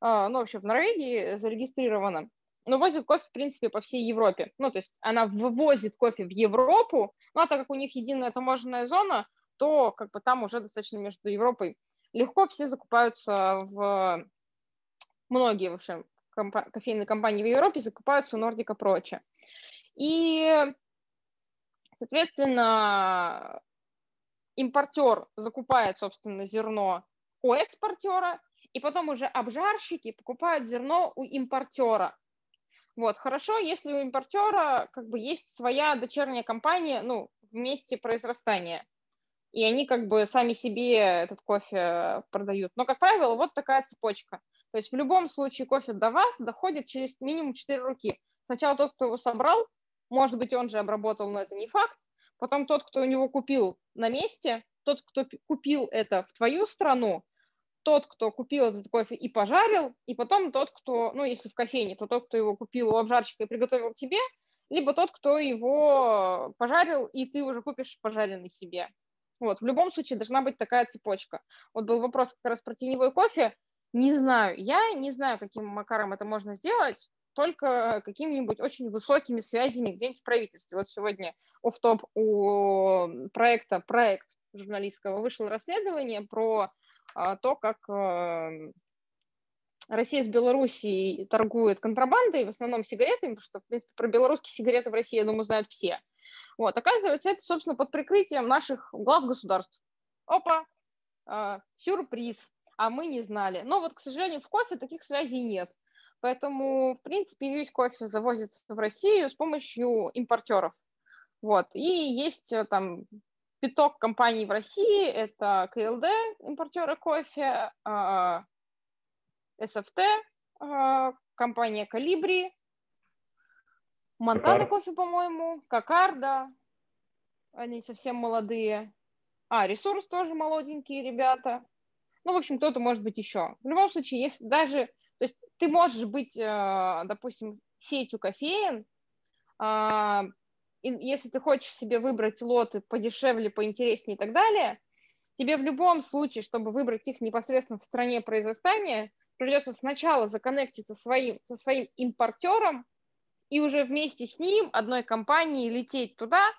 э, ну, вообще в Норвегии зарегистрирована, но возит кофе, в принципе, по всей Европе. Ну, то есть она вывозит кофе в Европу, ну, а так как у них единая таможенная зона, то как бы там уже достаточно между Европой легко все закупаются в многие, в общем, компа- кофейные компании в Европе закупаются у Нордика прочее. И, соответственно, импортер закупает, собственно, зерно у экспортера, и потом уже обжарщики покупают зерно у импортера. Вот, хорошо, если у импортера как бы есть своя дочерняя компания, ну, в месте произрастания и они как бы сами себе этот кофе продают. Но, как правило, вот такая цепочка. То есть в любом случае кофе до вас доходит через минимум 4 руки. Сначала тот, кто его собрал, может быть, он же обработал, но это не факт. Потом тот, кто у него купил на месте, тот, кто купил это в твою страну, тот, кто купил этот кофе и пожарил, и потом тот, кто, ну, если в кофейне, то тот, кто его купил у обжарщика и приготовил тебе, либо тот, кто его пожарил, и ты уже купишь пожаренный себе. Вот, в любом случае должна быть такая цепочка. Вот был вопрос как раз про теневой кофе. Не знаю, я не знаю, каким макаром это можно сделать, только какими-нибудь очень высокими связями где-нибудь в правительстве. Вот сегодня оф топ у проекта «Проект» журналистского вышло расследование про а, то, как а, Россия с Белоруссией торгует контрабандой, в основном сигаретами, потому что, в принципе, про белорусские сигареты в России, я думаю, знают все. Вот, оказывается, это, собственно, под прикрытием наших глав государств. Опа, э, сюрприз, а мы не знали. Но вот, к сожалению, в кофе таких связей нет. Поэтому, в принципе, весь кофе завозится в Россию с помощью импортеров. Вот. И есть э, там пяток компаний в России. Это КЛД, импортеры кофе, СФТ, а, компания Калибри, Монтана кофе, по-моему, Какар, да. Они совсем молодые. А, Ресурс тоже молоденькие ребята. Ну, в общем, кто-то может быть еще. В любом случае, если даже... То есть ты можешь быть, э, допустим, сетью кофеин, а, если ты хочешь себе выбрать лоты подешевле, поинтереснее и так далее, тебе в любом случае, чтобы выбрать их непосредственно в стране произрастания, придется сначала законнектиться своим, со своим импортером, и уже вместе с ним, одной компанией, лететь туда,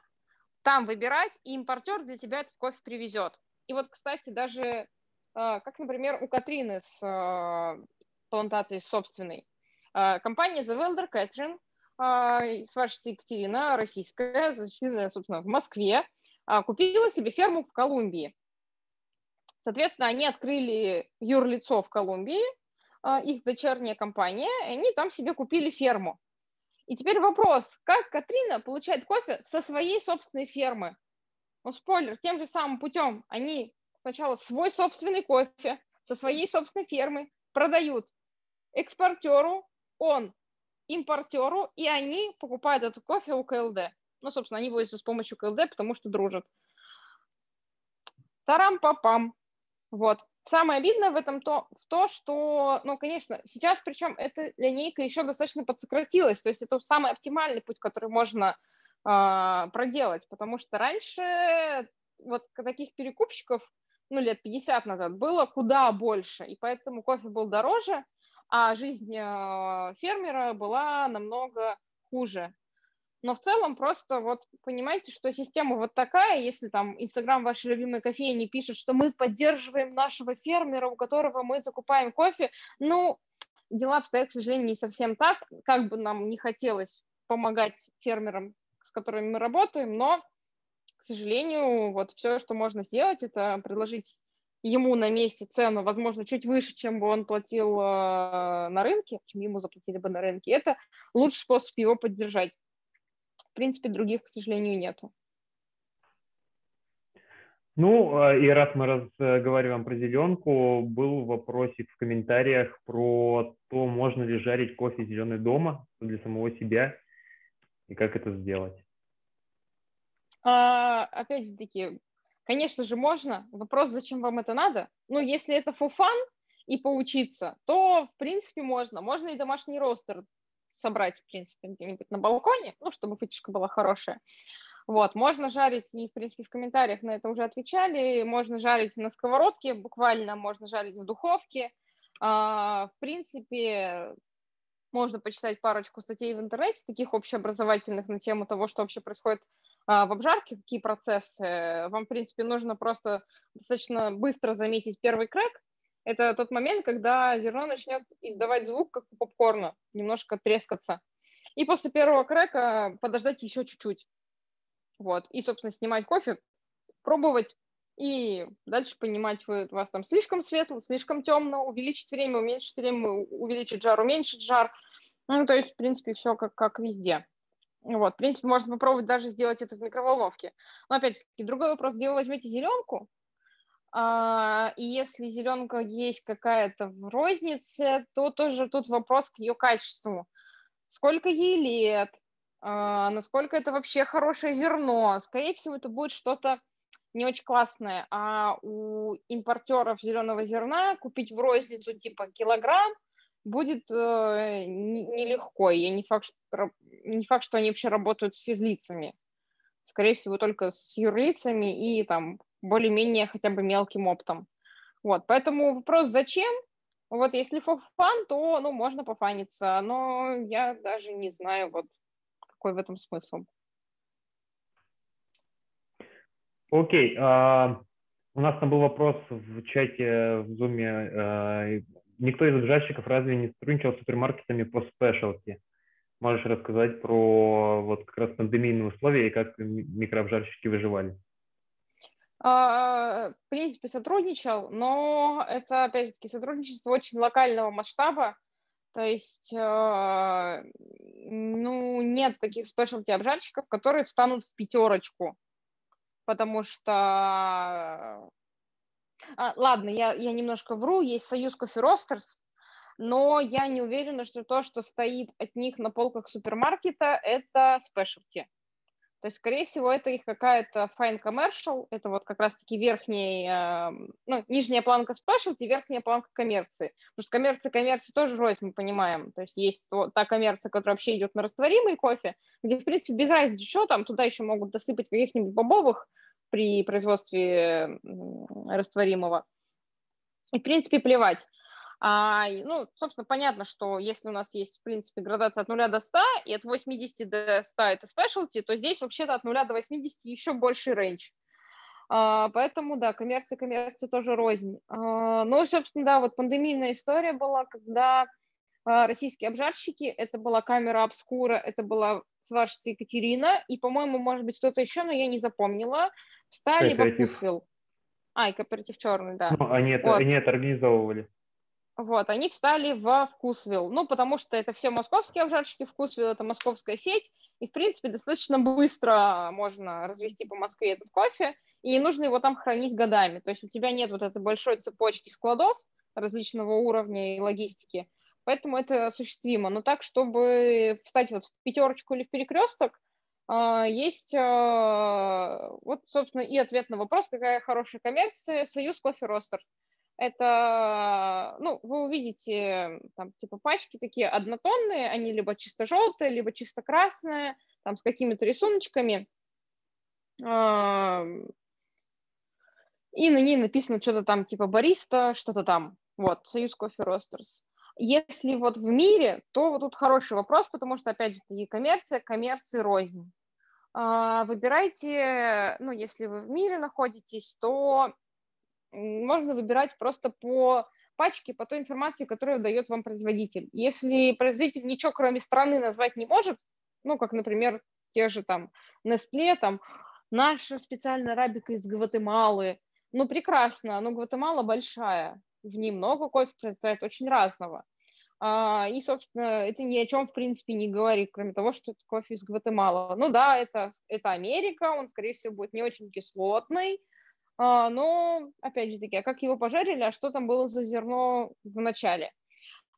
там выбирать, и импортер для тебя этот кофе привезет. И вот, кстати, даже, как, например, у Катрины с э, плантацией собственной, э, компания The Welder Catherine, сварщица Екатерина, российская, зачисленная, собственно, в Москве, купила себе ферму в Колумбии. Соответственно, они открыли юрлицо в Колумбии, их дочерняя компания, и они там себе купили ферму. И теперь вопрос, как Катрина получает кофе со своей собственной фермы? Ну, спойлер, тем же самым путем они сначала свой собственный кофе со своей собственной фермы продают экспортеру, он импортеру, и они покупают этот кофе у КЛД. Ну, собственно, они возятся с помощью КЛД, потому что дружат. Тарам-папам. Вот. Самое обидное в этом то, в то, что, ну, конечно, сейчас, причем эта линейка еще достаточно подсократилась, то есть это самый оптимальный путь, который можно э, проделать, потому что раньше вот таких перекупщиков, ну, лет 50 назад было куда больше, и поэтому кофе был дороже, а жизнь э, фермера была намного хуже. Но в целом просто вот понимаете, что система вот такая, если там Инстаграм вашей любимой кофейни пишет, что мы поддерживаем нашего фермера, у которого мы закупаем кофе, ну, дела обстоят, к сожалению, не совсем так, как бы нам не хотелось помогать фермерам, с которыми мы работаем, но, к сожалению, вот все, что можно сделать, это предложить ему на месте цену, возможно, чуть выше, чем бы он платил э, на рынке, чем ему заплатили бы на рынке, это лучший способ его поддержать. В принципе, других, к сожалению, нету. Ну, а, и раз мы разговариваем про зеленку, был вопросик в комментариях про то, можно ли жарить кофе зеленый дома для самого себя и как это сделать. А, опять же таки, конечно же, можно. Вопрос, зачем вам это надо? Ну, если это fun и поучиться, то, в принципе, можно. Можно и домашний ростер собрать, в принципе, где-нибудь на балконе, ну, чтобы вытяжка была хорошая. Вот, можно жарить, и, в принципе, в комментариях на это уже отвечали, можно жарить на сковородке буквально, можно жарить в духовке. А, в принципе, можно почитать парочку статей в интернете, таких общеобразовательных на тему того, что вообще происходит в обжарке, какие процессы. Вам, в принципе, нужно просто достаточно быстро заметить первый крэк. Это тот момент, когда зерно начнет издавать звук, как у попкорна, немножко трескаться. И после первого крэка подождать еще чуть-чуть. Вот. И, собственно, снимать кофе, пробовать и дальше понимать, вы, у вас там слишком светло, слишком темно, увеличить время, уменьшить время, увеличить жар, уменьшить жар. Ну, то есть, в принципе, все как, как везде. Вот, в принципе, можно попробовать даже сделать это в микроволновке. Но, опять-таки, другой вопрос, где вы возьмете зеленку, а, и если зеленка есть какая-то в рознице, то тоже тут вопрос к ее качеству. Сколько ей лет, а, насколько это вообще хорошее зерно. Скорее всего, это будет что-то не очень классное. А у импортеров зеленого зерна купить в розницу типа килограмм будет э, нелегко. Я не факт, что, не факт, что они вообще работают с физлицами. Скорее всего, только с юрлицами и там более-менее хотя бы мелким оптом. Вот, поэтому вопрос «зачем?» Вот если fun, то, ну, можно пофаниться, но я даже не знаю, вот, какой в этом смысл. Окей. Okay. Uh, у нас там был вопрос в чате в Zoom. Uh, никто из обжарщиков разве не сотрудничал с супермаркетами по спешлти? Можешь рассказать про вот как раз пандемийные условия и как микрообжарщики выживали? Uh, в принципе, сотрудничал, но это, опять-таки, сотрудничество очень локального масштаба. То есть, э, ну, нет таких спешлти обжарщиков, которые встанут в пятерочку, потому что... А, ладно, я, я немножко вру, есть Союз Кофе Ростерс, но я не уверена, что то, что стоит от них на полках супермаркета, это спешлти. То есть, скорее всего, это их какая-то fine commercial, это вот как раз-таки верхняя, ну, нижняя планка specialty, верхняя планка коммерции. Потому что коммерция, коммерция тоже рознь, мы понимаем. То есть есть та коммерция, которая вообще идет на растворимый кофе, где, в принципе, без разницы, что там, туда еще могут досыпать каких-нибудь бобовых при производстве растворимого. И, в принципе, плевать. А, ну, собственно, понятно, что если у нас есть, в принципе, градация от 0 до 100, и от 80 до 100 это specialty, то здесь вообще-то от 0 до 80 еще больше рейндж. А, поэтому, да, коммерция, коммерция тоже рознь. А, ну, собственно, да, вот пандемийная история была, когда российские обжарщики, это была камера обскура, это была сварщица Екатерина, и, по-моему, может быть, что-то еще, но я не запомнила, стали во Вкусвилл. А, и кооператив черный, да. Ну, они, это, вот. они это организовывали. Вот, они встали во Вкусвилл, ну, потому что это все московские обжарщики, Вкусвилл – это московская сеть, и, в принципе, достаточно быстро можно развести по Москве этот кофе, и не нужно его там хранить годами. То есть у тебя нет вот этой большой цепочки складов различного уровня и логистики, поэтому это осуществимо. Но так, чтобы встать вот в пятерочку или в перекресток, а, есть а, вот, собственно, и ответ на вопрос, какая хорошая коммерция, Союз Кофе Ростер – это, ну, вы увидите там типа пачки такие однотонные, они либо чисто желтые, либо чисто красные, там с какими-то рисуночками. И на ней написано что-то там типа бариста, что-то там. Вот, Союз Кофе Ростерс. Если вот в мире, то вот тут хороший вопрос, потому что, опять же, и коммерция, коммерции рознь. А, выбирайте, ну, если вы в мире находитесь, то можно выбирать просто по пачке, по той информации, которую дает вам производитель. Если производитель ничего кроме страны назвать не может, ну, как, например, те же там Nestle, там, наша специальная арабика из Гватемалы, ну, прекрасно, но Гватемала большая, в ней много кофе произрастает очень разного. А, и, собственно, это ни о чем, в принципе, не говорит, кроме того, что это кофе из Гватемала. Ну да, это, это Америка, он, скорее всего, будет не очень кислотный, а, но, опять же таки, а как его пожарили, а что там было за зерно в начале?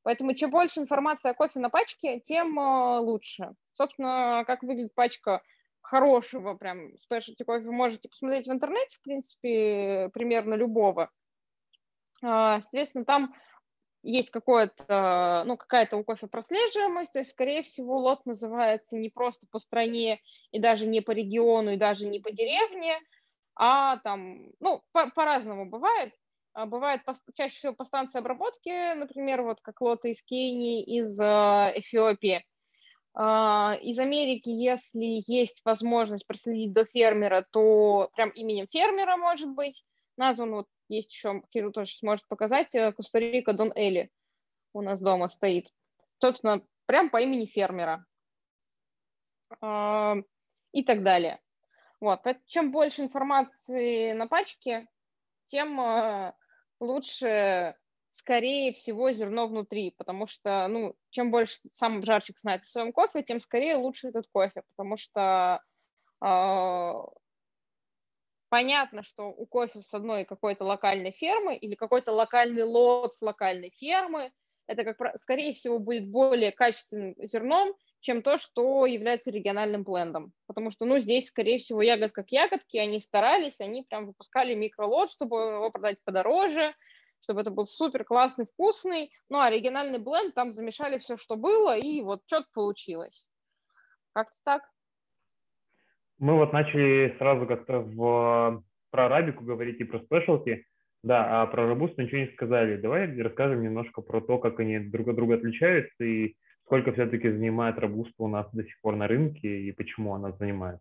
Поэтому чем больше информации о кофе на пачке, тем а, лучше. Собственно, как выглядит пачка хорошего прям спешлти кофе, можете посмотреть в интернете, в принципе, примерно любого. А, соответственно, там есть какое-то, ну, какая-то у кофе прослеживаемость, то есть, скорее всего, лот называется не просто по стране и даже не по региону, и даже не по деревне, а там, ну, по- по-разному бывает. А, бывает по, чаще всего по станции обработки, например, вот как лоты из Кении, из э, Эфиопии. Из Америки, если есть возможность проследить до фермера, то прям именем фермера может быть назван, вот есть еще, Кирилл тоже сможет показать, э, Коста-Рика Дон Эли у нас дома стоит. Собственно, прям по имени фермера. Э, и так далее. Вот, чем больше информации на пачке, тем э, лучше, скорее всего, зерно внутри, потому что, ну, чем больше сам обжарщик знает о своем кофе, тем скорее лучше этот кофе, потому что э, понятно, что у кофе с одной какой-то локальной фермы или какой-то локальный лот с локальной фермы, это, как, скорее всего, будет более качественным зерном, чем то, что является региональным блендом. Потому что, ну, здесь, скорее всего, ягодка как ягодки, они старались, они прям выпускали микролот, чтобы его продать подороже, чтобы это был супер классный, вкусный. Ну, а оригинальный бленд, там замешали все, что было, и вот что-то получилось. Как-то так. Мы вот начали сразу как-то в, про арабику говорить и про спешлти, да, а про робусту ничего не сказали. Давай расскажем немножко про то, как они друг от друга отличаются и сколько все-таки занимает робуста у нас до сих пор на рынке и почему она занимает?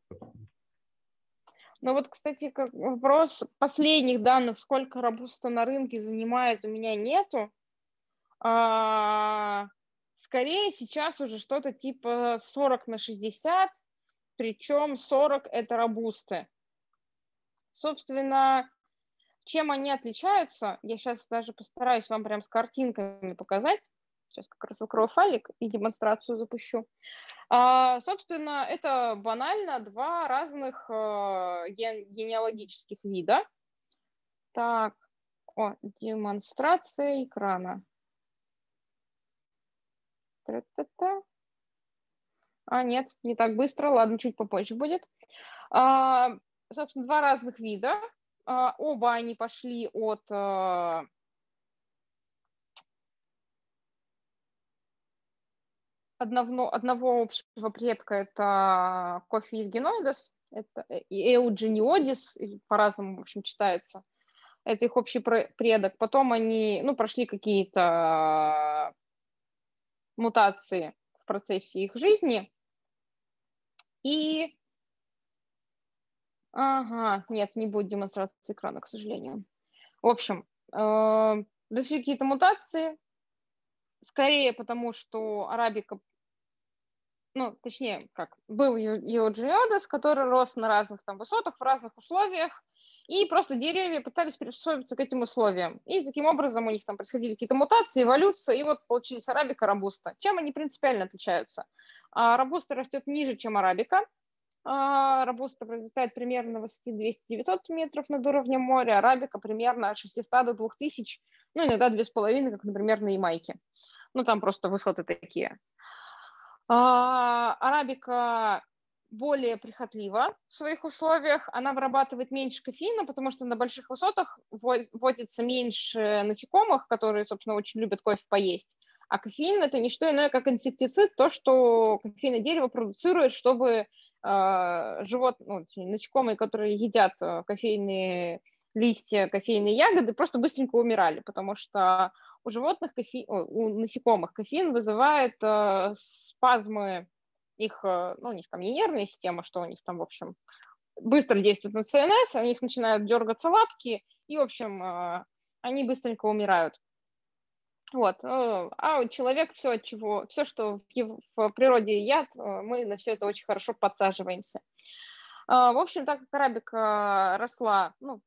Ну вот, кстати, как вопрос последних данных, сколько робуста на рынке занимает, у меня нету. А, скорее сейчас уже что-то типа 40 на 60, причем 40 это робусты. Собственно, чем они отличаются, я сейчас даже постараюсь вам прям с картинками показать. Сейчас как раз закрою файлик и демонстрацию запущу. А, собственно, это банально два разных э, ген генеалогических вида. Так, о, демонстрация экрана. Та-та-та. А, нет, не так быстро. Ладно, чуть попозже будет. А, собственно, два разных вида. А, оба они пошли от э, одного, одного общего предка это кофе евгеноидес, это и эуджиниодис, по-разному, в общем, читается. Это их общий предок. Потом они, ну, прошли какие-то мутации в процессе их жизни. И... Ага, нет, не будет демонстрации экрана, к сожалению. В общем, э, какие-то мутации, скорее потому, что арабика ну, точнее, как, был Йоджиодес, который рос на разных там высотах, в разных условиях, и просто деревья пытались приспособиться к этим условиям. И таким образом у них там происходили какие-то мутации, эволюция, и вот получились арабика, робуста. Чем они принципиально отличаются? А, робуста растет ниже, чем арабика. А, робуста произрастает примерно на высоте 200-900 метров над уровнем моря, арабика примерно от 600 до 2000, ну, иногда 2,5, как, например, на Ямайке. Ну, там просто высоты такие. А, арабика более прихотлива в своих условиях, она вырабатывает меньше кофеина, потому что на больших высотах вводится меньше насекомых, которые, собственно, очень любят кофе поесть. А кофеин – это не что иное, как инсектицид, то, что кофейное дерево продуцирует, чтобы э, живот, ну, насекомые, которые едят э, кофейные листья, кофейные ягоды, просто быстренько умирали, потому что у животных кофе... у насекомых кофеин вызывает э, спазмы их, э, ну, у них там не нервная система, что у них там, в общем, быстро действует на ЦНС, у них начинают дергаться лапки, и, в общем, э, они быстренько умирают. Вот. Э, а человек все, чего, все, что в, природе яд, мы на все это очень хорошо подсаживаемся. В общем, так как арабика росла, ну,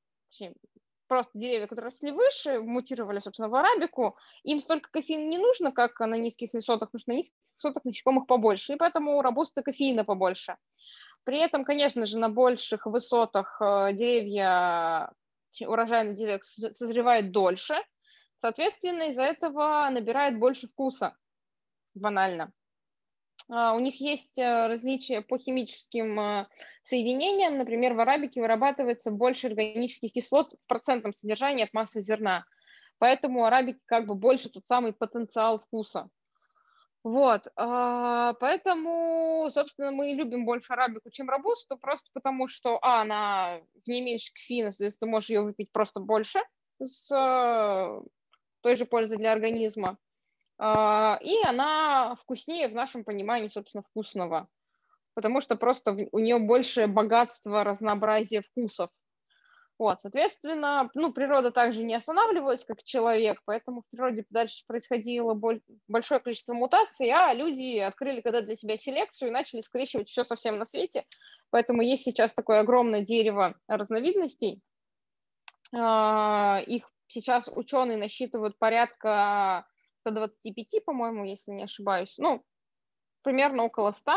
просто деревья, которые росли выше, мутировали, собственно, в арабику, им столько кофеина не нужно, как на низких высотах, потому что на низких высотах насекомых побольше, и поэтому у робуста кофеина побольше. При этом, конечно же, на больших высотах э, деревья, урожайные деревья созревают дольше, соответственно, из-за этого набирает больше вкуса, банально. А, у них есть э, различия по химическим э, соединениям. Например, в арабике вырабатывается больше органических кислот в процентном содержании от массы зерна. Поэтому арабики как бы больше тот самый потенциал вкуса. Вот, а, поэтому, собственно, мы любим больше арабику, чем робусту, просто потому что, а, она в ней меньше кофеина, соответственно, ты можешь ее выпить просто больше с э, той же пользой для организма. А, и она вкуснее в нашем понимании, собственно, вкусного, потому что просто у нее больше богатство, разнообразие вкусов. Вот, соответственно, ну, природа также не останавливалась, как человек, поэтому в природе дальше происходило большое количество мутаций, а люди открыли когда для себя селекцию и начали скрещивать все совсем на свете. Поэтому есть сейчас такое огромное дерево разновидностей. А, их сейчас ученые насчитывают порядка 125, по-моему, если не ошибаюсь, ну, примерно около 100.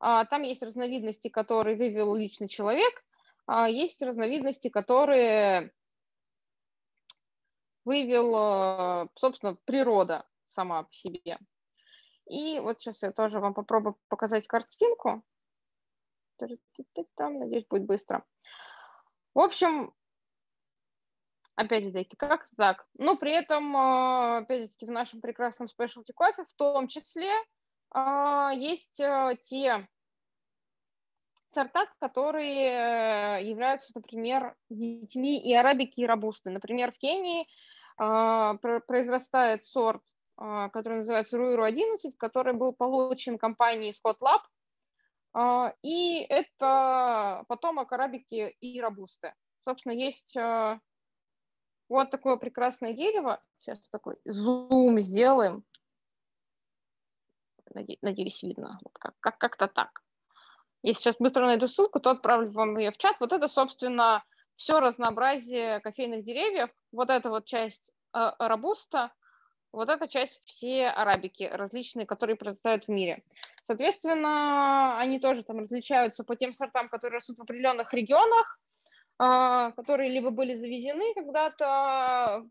А, там есть разновидности, которые вывел личный человек, а есть разновидности, которые вывел, собственно, природа сама по себе. И вот сейчас я тоже вам попробую показать картинку. Там, надеюсь, будет быстро. В общем, опять же таки, как так. Но при этом, а, опять же таки, в нашем прекрасном спешлти кофе в том числе а, есть а, те сорта, которые являются, например, детьми и арабики, и робусты. Например, в Кении произрастает сорт, который называется Руиру 11, который был получен компанией Scott Lab, и это потомок арабики и робусты. Собственно, есть вот такое прекрасное дерево. Сейчас такой зум сделаем. Надеюсь, видно. Как, как, как-то так. Если сейчас быстро найду ссылку, то отправлю вам ее в чат. Вот это, собственно, все разнообразие кофейных деревьев. Вот эта вот часть э, робуста, вот эта часть все арабики различные, которые произрастают в мире. Соответственно, они тоже там различаются по тем сортам, которые растут в определенных регионах. А, которые либо были завезены когда-то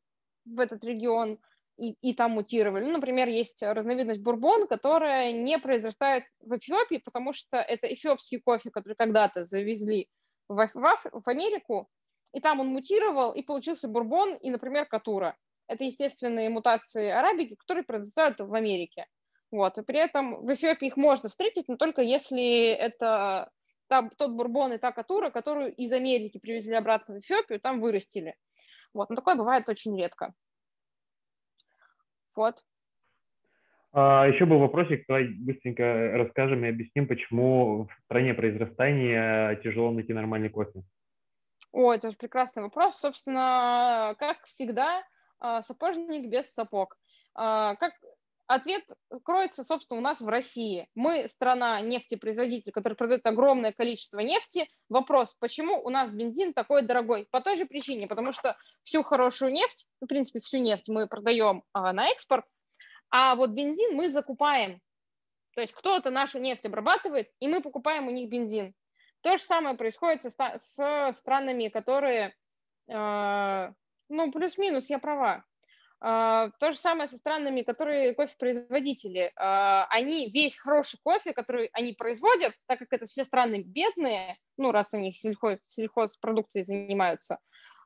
в этот регион и, и там мутировали. Ну, например, есть разновидность бурбон, которая не произрастает в Эфиопии, потому что это эфиопский кофе, который когда-то завезли в, в, в Америку, и там он мутировал, и получился бурбон и, например, катура. Это естественные мутации арабики, которые произрастают в Америке. Вот. И при этом в Эфиопии их можно встретить, но только если это там тот бурбон и та катура, которую из Америки привезли обратно в Эфиопию, там вырастили. Вот, но такое бывает очень редко. Вот. А, еще был вопросик, давай быстренько расскажем и объясним, почему в стране произрастания тяжело найти нормальный кофе. О, это же прекрасный вопрос. Собственно, как всегда, а, сапожник без сапог. А, как Ответ кроется, собственно, у нас в России. Мы страна нефтепроизводитель, который продает огромное количество нефти. Вопрос, почему у нас бензин такой дорогой? По той же причине, потому что всю хорошую нефть, в принципе, всю нефть мы продаем а, на экспорт, а вот бензин мы закупаем. То есть кто-то нашу нефть обрабатывает, и мы покупаем у них бензин. То же самое происходит со, с странами, которые, э, ну, плюс-минус, я права, то же самое со странами, которые кофе-производители. Uh, они весь хороший кофе, который они производят, так как это все страны бедные, ну, раз они сельхоз, сельхозпродукцией занимаются,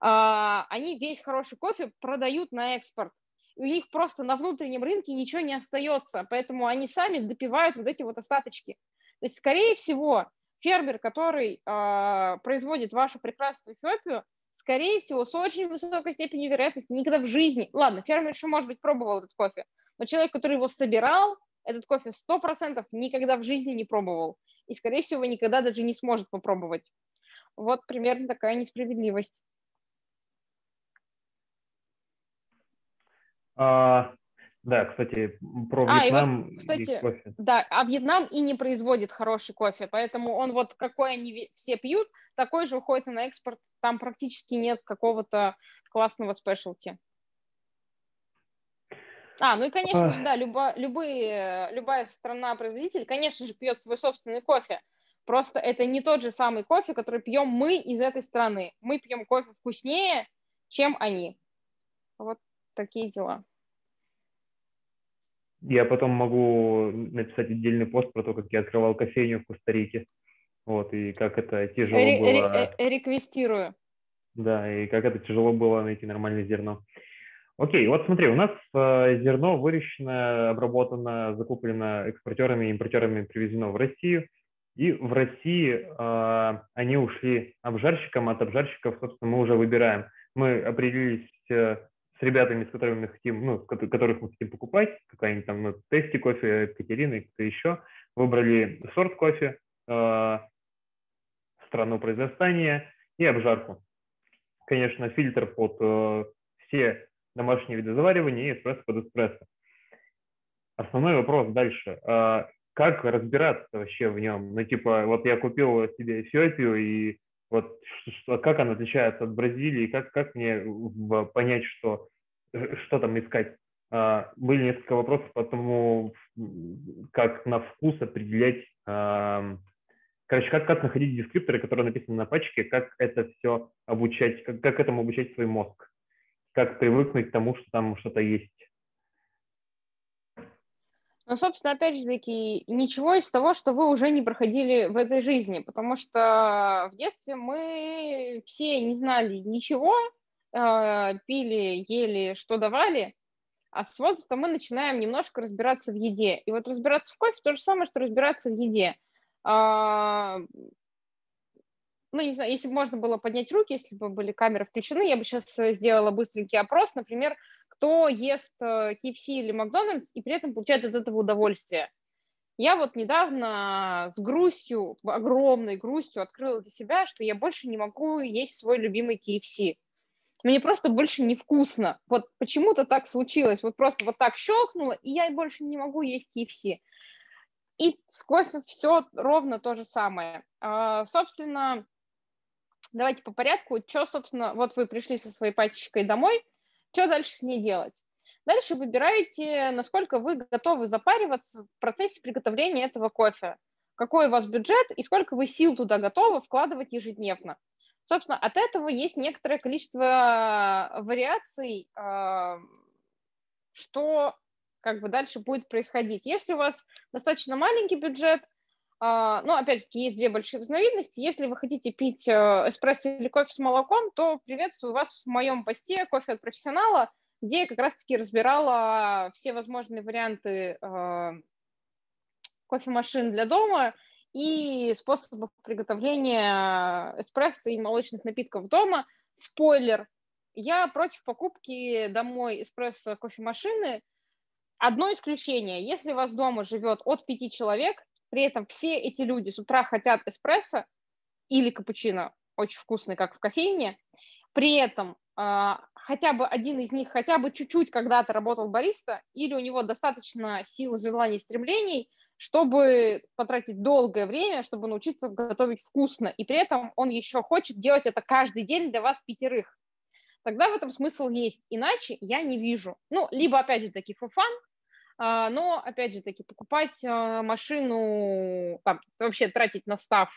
uh, они весь хороший кофе продают на экспорт. У них просто на внутреннем рынке ничего не остается, поэтому они сами допивают вот эти вот остаточки. То есть, скорее всего, фермер, который производит вашу прекрасную Эфиопию, скорее всего, с очень высокой степенью вероятности никогда в жизни, ладно, фермер еще, может быть, пробовал этот кофе, но человек, который его собирал, этот кофе 100% никогда в жизни не пробовал. И, скорее всего, никогда даже не сможет попробовать. Вот примерно такая несправедливость. А, Да, кстати, про А, и вот, Вьетнам и кстати, кофе. Да, а Вьетнам и не производит хороший кофе, поэтому он вот какой они все пьют, такой же уходит на экспорт. Там практически нет какого-то классного спешлти. А, ну и, конечно же, да, люба, любые, любая страна-производитель, конечно же, пьет свой собственный кофе. Просто это не тот же самый кофе, который пьем мы из этой страны. Мы пьем кофе вкуснее, чем они. Вот такие дела. Я потом могу написать отдельный пост про то, как я открывал кофейню в Коста-Рике. Вот, и как это тяжело Ре- ре- было. э, реквестирую. Да, и как это тяжело было найти нормальное зерно. Окей, вот смотри, у нас э, зерно выращено, обработано, закуплено экспортерами, импортерами, привезено в Россию. И в России э, они ушли обжарщикам, от обжарщиков, собственно, мы уже выбираем. Мы определились э, ребятами, с которыми мы хотим, ну, ко- которых мы хотим покупать, какая-нибудь там, ну, Тести кофе, Катерина и кто еще. Выбрали сорт кофе, э, страну произрастания и обжарку конечно, фильтр под э, все домашние виды заваривания и эспрессо под эспрессо. Основной вопрос дальше. э, как разбираться вообще в нем? Ну, типа, вот я купил себе Эфиопию, и вот ш- как она отличается от Бразилии, как, как мне понять, что, что там искать? А, Были несколько вопросов по тому, как на вкус определять ам, Короче, как, как находить дескрипторы, которые написаны на пачке, как это все обучать, как, как этому обучать свой мозг, как привыкнуть к тому, что там что-то есть. Ну, собственно, опять же таки, ничего из того, что вы уже не проходили в этой жизни, потому что в детстве мы все не знали ничего, пили, ели, что давали, а с возрастом мы начинаем немножко разбираться в еде. И вот разбираться в кофе то же самое, что разбираться в еде. А, ну, не знаю, если бы можно было поднять руки, если бы были камеры включены, я бы сейчас сделала быстренький опрос, например, кто ест э, KFC или Макдональдс и при этом получает от этого удовольствие. Я вот недавно с грустью, огромной грустью открыла для себя, что я больше не могу есть свой любимый KFC. Мне просто больше невкусно. Вот почему-то так случилось. Вот просто вот так щелкнуло, и я больше не могу есть KFC. И с кофе все ровно то же самое. А, собственно, давайте по порядку. Что, собственно, вот вы пришли со своей пачечкой домой, что дальше с ней делать? Дальше выбираете, насколько вы готовы запариваться в процессе приготовления этого кофе. Какой у вас бюджет и сколько вы сил туда готовы вкладывать ежедневно. Собственно, от этого есть некоторое количество вариаций, а, что как бы дальше будет происходить. Если у вас достаточно маленький бюджет, а, ну, опять-таки, есть две большие разновидности. Если вы хотите пить э, эспрессо или кофе с молоком, то приветствую вас в моем посте «Кофе от профессионала», где я как раз-таки разбирала все возможные варианты э, кофемашин для дома и способов приготовления эспрессо и молочных напитков дома. Спойлер, я против покупки домой эспрессо кофемашины. Одно исключение, если у вас дома живет от пяти человек, при этом все эти люди с утра хотят эспрессо или капучино, очень вкусный, как в кофейне, при этом э, хотя бы один из них хотя бы чуть-чуть когда-то работал бариста, или у него достаточно сил, желаний, стремлений, чтобы потратить долгое время, чтобы научиться готовить вкусно, и при этом он еще хочет делать это каждый день для вас пятерых. Тогда в этом смысл есть. Иначе я не вижу. Ну, либо, опять же, таки, а, но, опять же таки, покупать а, машину, там, вообще тратить на став,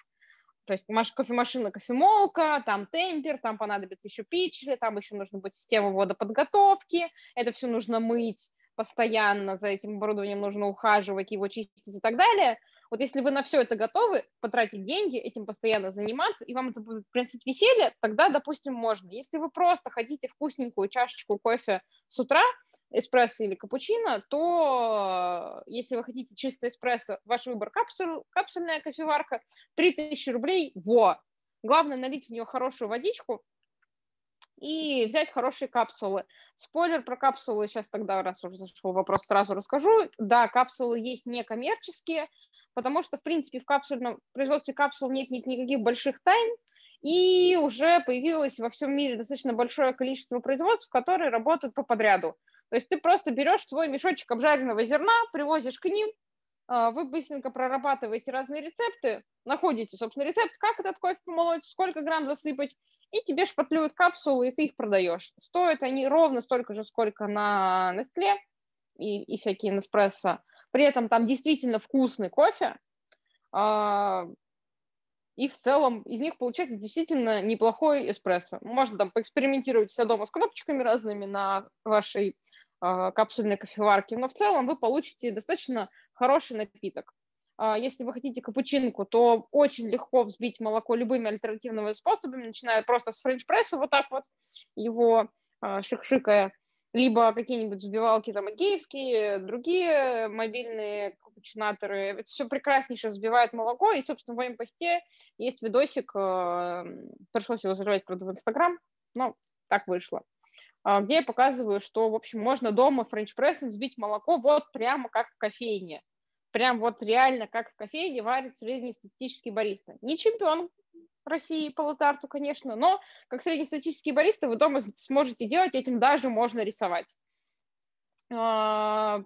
то есть кофемашина, кофемолка, там темпер, там понадобится еще пичли, там еще нужно будет система водоподготовки, это все нужно мыть постоянно, за этим оборудованием нужно ухаживать, его чистить и так далее. Вот если вы на все это готовы, потратить деньги, этим постоянно заниматься, и вам это будет приносить веселье, тогда, допустим, можно. Если вы просто хотите вкусненькую чашечку кофе с утра, эспрессо или капучино, то если вы хотите чисто эспрессо, ваш выбор капсуль, капсульная кофеварка, 3000 рублей, во! Главное налить в нее хорошую водичку и взять хорошие капсулы. Спойлер про капсулы, сейчас тогда, раз уже зашел вопрос, сразу расскажу. Да, капсулы есть некоммерческие, потому что, в принципе, в капсульном в производстве капсул нет никаких больших тайн, и уже появилось во всем мире достаточно большое количество производств, которые работают по подряду. То есть ты просто берешь свой мешочек обжаренного зерна, привозишь к ним, а, вы быстренько прорабатываете разные рецепты, находите, собственно, рецепт, как этот кофе помолоть, сколько грамм засыпать, и тебе шпатлюют капсулы, и ты их продаешь. Стоят они ровно столько же, сколько на Nestle и, и всякие Неспрессо. При этом там действительно вкусный кофе, а, и в целом из них получается действительно неплохой эспрессо. Можно там поэкспериментировать себя дома с кнопочками разными на вашей э, капсульной кофеварке, но в целом вы получите достаточно хороший напиток. Э, если вы хотите капучинку, то очень легко взбить молоко любыми альтернативными способами, начиная просто с френч-пресса, вот так вот его э, шик-шикая, либо какие-нибудь взбивалки там икеевские, другие мобильные капучинаторы. Это все прекраснейше взбивает молоко, и, собственно, в моем посте есть видосик, э, пришлось его заливать, правда, в Инстаграм, но так вышло, где я показываю, что, в общем, можно дома френч-прессом взбить молоко вот прямо как в кофейне. Прям вот реально как в кофейне варит среднестатистический бариста. Не чемпион, России по латарту, конечно, но как среднестатистический бариста вы дома сможете делать, этим даже можно рисовать. А,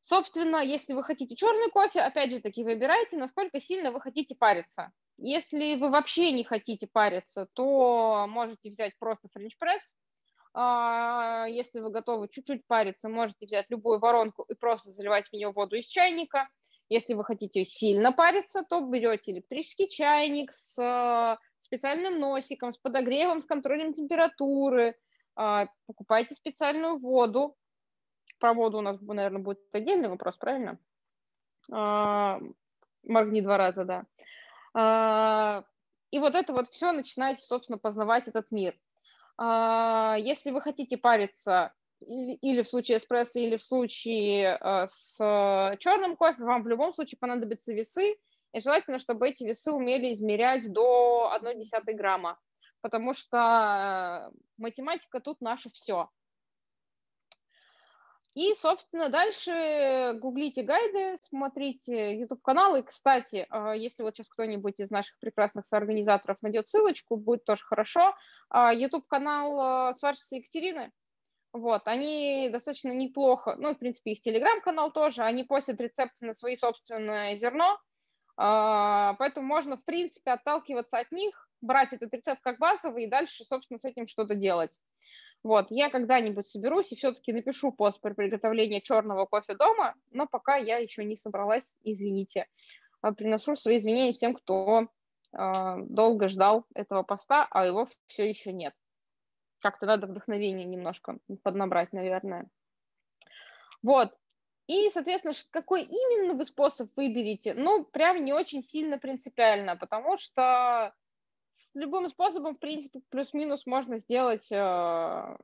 собственно, если вы хотите черный кофе, опять же таки выбирайте, насколько сильно вы хотите париться. Если вы вообще не хотите париться, то можете взять просто френч-пресс. А, если вы готовы чуть-чуть париться, можете взять любую воронку и просто заливать в нее воду из чайника – если вы хотите сильно париться, то берете электрический чайник с э, специальным носиком, с подогревом, с контролем температуры, а, покупайте специальную воду. Про воду у нас, наверное, будет отдельный вопрос, правильно? А, моргни два раза, да. А, и вот это вот все начинаете, собственно, познавать этот мир. Если вы хотите париться или в случае эспрессо, или в случае э, с черным кофе, вам в любом случае понадобятся весы, и желательно, чтобы эти весы умели измерять до 1,1 грамма, потому что э, математика тут наше все. И, собственно, дальше гуглите гайды, смотрите YouTube-канал. И, кстати, э, если вот сейчас кто-нибудь из наших прекрасных соорганизаторов найдет ссылочку, будет тоже хорошо. YouTube-канал сварщицы Екатерины, вот, они достаточно неплохо, ну, в принципе, их телеграм-канал тоже, они постят рецепты на свои собственное зерно, а, поэтому можно, в принципе, отталкиваться от них, брать этот рецепт как базовый и дальше, собственно, с этим что-то делать. Вот, я когда-нибудь соберусь и все-таки напишу пост про приготовление черного кофе дома, но пока я еще не собралась, извините. А, приношу свои извинения всем, кто э, долго ждал этого поста, а его все еще нет как-то надо вдохновение немножко поднабрать, наверное. Вот. И, соответственно, какой именно вы способ выберете, ну, прям не очень сильно принципиально, потому что с любым способом, в принципе, плюс-минус можно сделать э,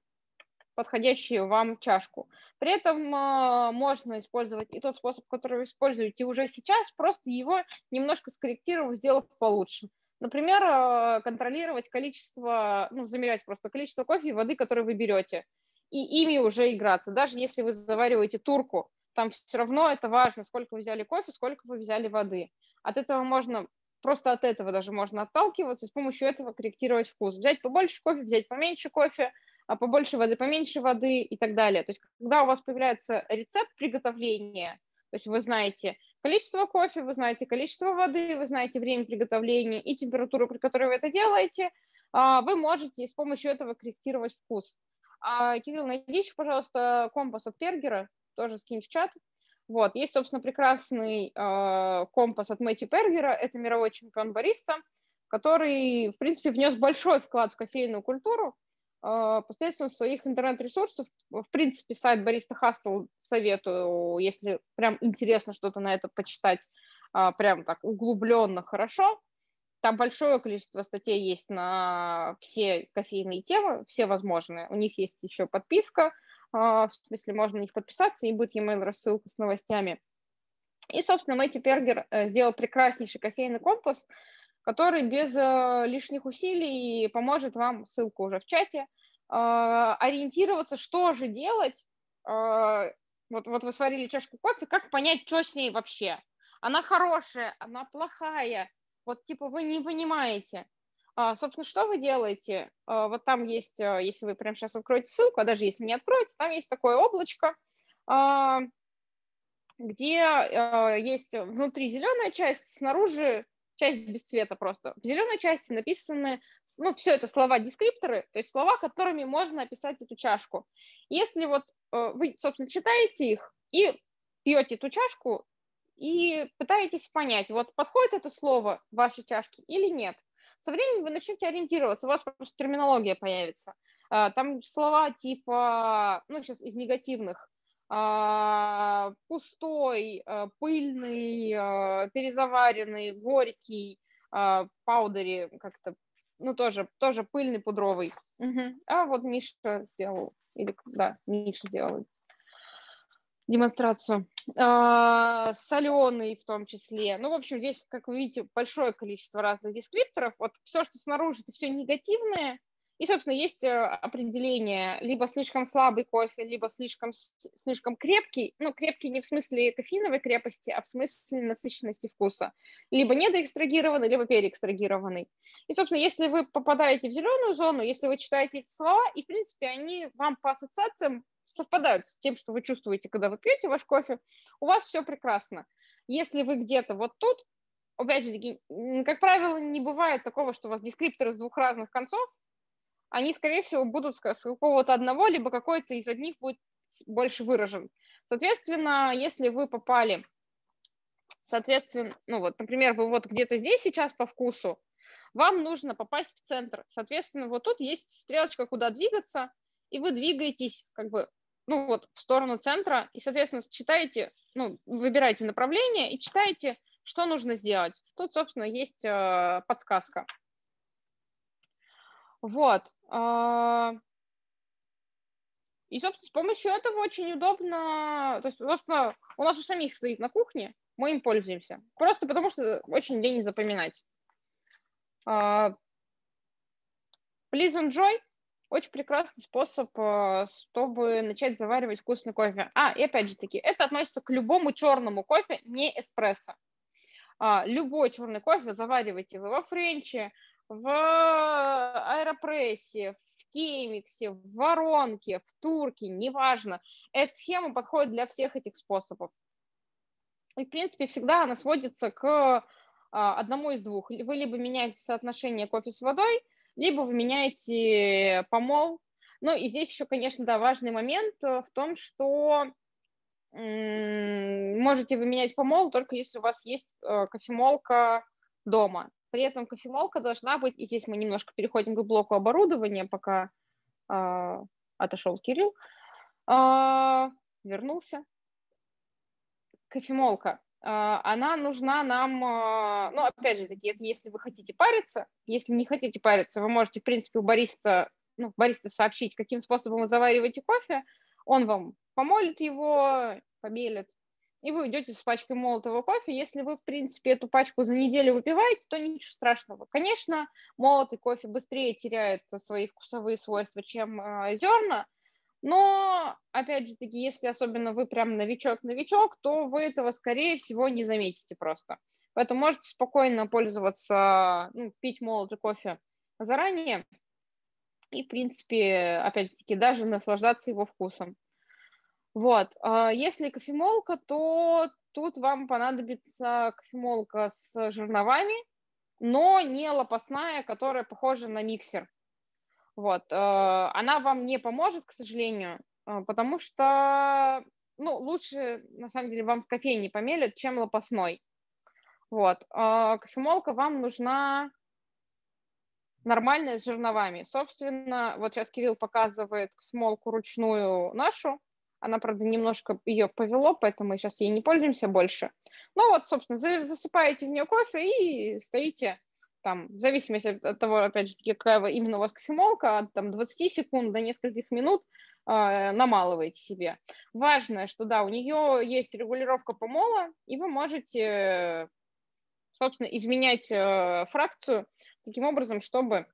подходящую вам чашку. При этом э, можно использовать и тот способ, который вы используете уже сейчас, просто его немножко скорректировав, сделав получше. Например, э, контролировать количество, ну, замерять просто количество кофе и воды, которые вы берете, и ими уже играться. Даже если вы завариваете турку, там все равно это важно, сколько вы взяли кофе, сколько вы взяли воды. От этого можно, просто от этого даже можно отталкиваться, с помощью этого корректировать вкус. Взять побольше кофе, взять поменьше кофе, а побольше воды, поменьше воды и так далее. То есть когда у вас появляется рецепт приготовления, то есть вы знаете, количество кофе, вы знаете количество воды, вы знаете время приготовления и температуру, при которой вы это делаете, а, вы можете с помощью этого корректировать вкус. А, Кирилл, найди еще, пожалуйста, компас от Пергера, тоже скинь в чат. Вот, есть, собственно, прекрасный э, компас от Мэтью Пергера, это мировой чемпион бариста, который, в принципе, внес большой вклад в кофейную культуру, а, посредством своих интернет-ресурсов. В принципе, сайт Бариста Хастл советую, если прям интересно что-то на это почитать, а, прям так углубленно хорошо. Там большое количество статей есть на все кофейные темы, все возможные. У них есть еще подписка, в смысле можно на них подписаться, и будет e-mail рассылка с новостями. И, собственно, Мэтью Пергер э, сделал прекраснейший кофейный компас, который без э, лишних усилий поможет вам, ссылка уже в чате, э, ориентироваться, что же делать. Вот, вот вы сварили чашку кофе, как понять, что с ней вообще? Она хорошая, она плохая, вот типа вы не понимаете. А, собственно, что вы делаете? А, вот там есть, а, если вы прямо сейчас откроете ссылку, а даже если не откроете, там есть такое облачко, где есть внутри зеленая часть, снаружи часть без цвета просто. В зеленой части написаны, ну, все это слова-дескрипторы, то есть слова, которыми можно описать эту чашку. Если вот вы, собственно, читаете их и пьете эту чашку и пытаетесь понять, вот подходит это слово вашей чашке или нет. Со временем вы начнете ориентироваться, у вас просто терминология появится. А, там слова типа, ну, сейчас из негативных, а, пустой, а, пыльный, перезаваренный, горький, паудери как-то, ну, тоже, тоже пыльный, пудровый. Угу. А вот Миша сделал, или, да, Миша сделал демонстрацию. А, соленый в том числе. Ну, в общем, здесь, как вы видите, большое количество разных дескрипторов. Вот все, что снаружи, это все негативное. И, собственно, есть э, определение либо слишком слабый кофе, либо слишком, слишком крепкий. Ну, крепкий не в смысле кофеиновой крепости, а в смысле насыщенности вкуса. Либо недоэкстрагированный, либо переэкстрагированный. И, собственно, если вы попадаете в зеленую зону, если вы читаете эти слова, и, в принципе, они вам по ассоциациям совпадают с тем, что вы чувствуете, когда вы пьете ваш кофе, у вас все прекрасно. Если вы где-то вот тут, опять же, как правило, не бывает такого, что у вас дескрипторы с двух разных концов, они, скорее всего, будут с какого-то одного, либо какой-то из одних будет больше выражен. Соответственно, если вы попали, соответственно, ну вот, например, вы вот где-то здесь сейчас по вкусу, вам нужно попасть в центр. Соответственно, вот тут есть стрелочка, куда двигаться, и вы двигаетесь как бы ну вот, в сторону центра, и, соответственно, читаете, ну, выбираете направление и читаете, что нужно сделать. Тут, собственно, есть э, подсказка. Вот. Э, и, собственно, с помощью этого очень удобно, то есть, собственно, у нас у самих стоит на кухне, мы им пользуемся. Просто потому что очень лень запоминать. Uh, please enjoy. Очень прекрасный способ, э, чтобы начать заваривать вкусный кофе. А, и опять же таки, это относится к любому черному кофе, не эспрессо. А, любой черный кофе заваривайте вы во френче, в аэропрессе, в кемиксе, в воронке, в турке, неважно. Эта схема подходит для всех этих способов. И, в принципе, всегда она сводится к а, одному из двух. Вы либо меняете соотношение кофе с водой – либо вы меняете помол. Ну и здесь еще, конечно, да, важный момент э, в том, что можете вы менять помол только если у вас есть э, кофемолка дома. При этом кофемолка должна быть, и здесь мы немножко переходим к блоку оборудования, пока э, отошел Кирилл, э, вернулся. Кофемолка а, она нужна нам, а, ну, опять же таки, это если вы хотите париться, если не хотите париться, вы можете, в принципе, у бариста, ну, бариста сообщить, каким способом вы завариваете кофе, он вам помолит его, помелит, и вы уйдете с пачкой молотого кофе. Если вы, в принципе, эту пачку за неделю выпиваете, то ничего страшного. Конечно, молотый кофе быстрее теряет свои вкусовые свойства, чем э, зерна, но, опять же таки, если особенно вы прям новичок-новичок, то вы этого, скорее всего, не заметите просто. Поэтому можете спокойно пользоваться, ну, пить молотый кофе заранее и, в принципе, опять же таки, даже наслаждаться его вкусом. Вот. А если кофемолка, то тут вам понадобится кофемолка с жерновами, но не лопастная, которая похожа на миксер. Вот. Э, она вам не поможет, к сожалению, э, потому что ну, лучше, на самом деле, вам в кофейне помелят, чем лопастной. Вот. Э, кофемолка вам нужна нормальная с жерновами. Собственно, вот сейчас Кирилл показывает кофемолку ручную нашу. Она, правда, немножко ее повело, поэтому мы сейчас ей не пользуемся больше. Ну вот, собственно, засыпаете в нее кофе и стоите там, в зависимости от того, опять же, какая именно у вас кофемолка, от там, 20 секунд до нескольких минут э, намалываете себе. Важно, что да, у нее есть регулировка помола, и вы можете, собственно, изменять э, фракцию таким образом, чтобы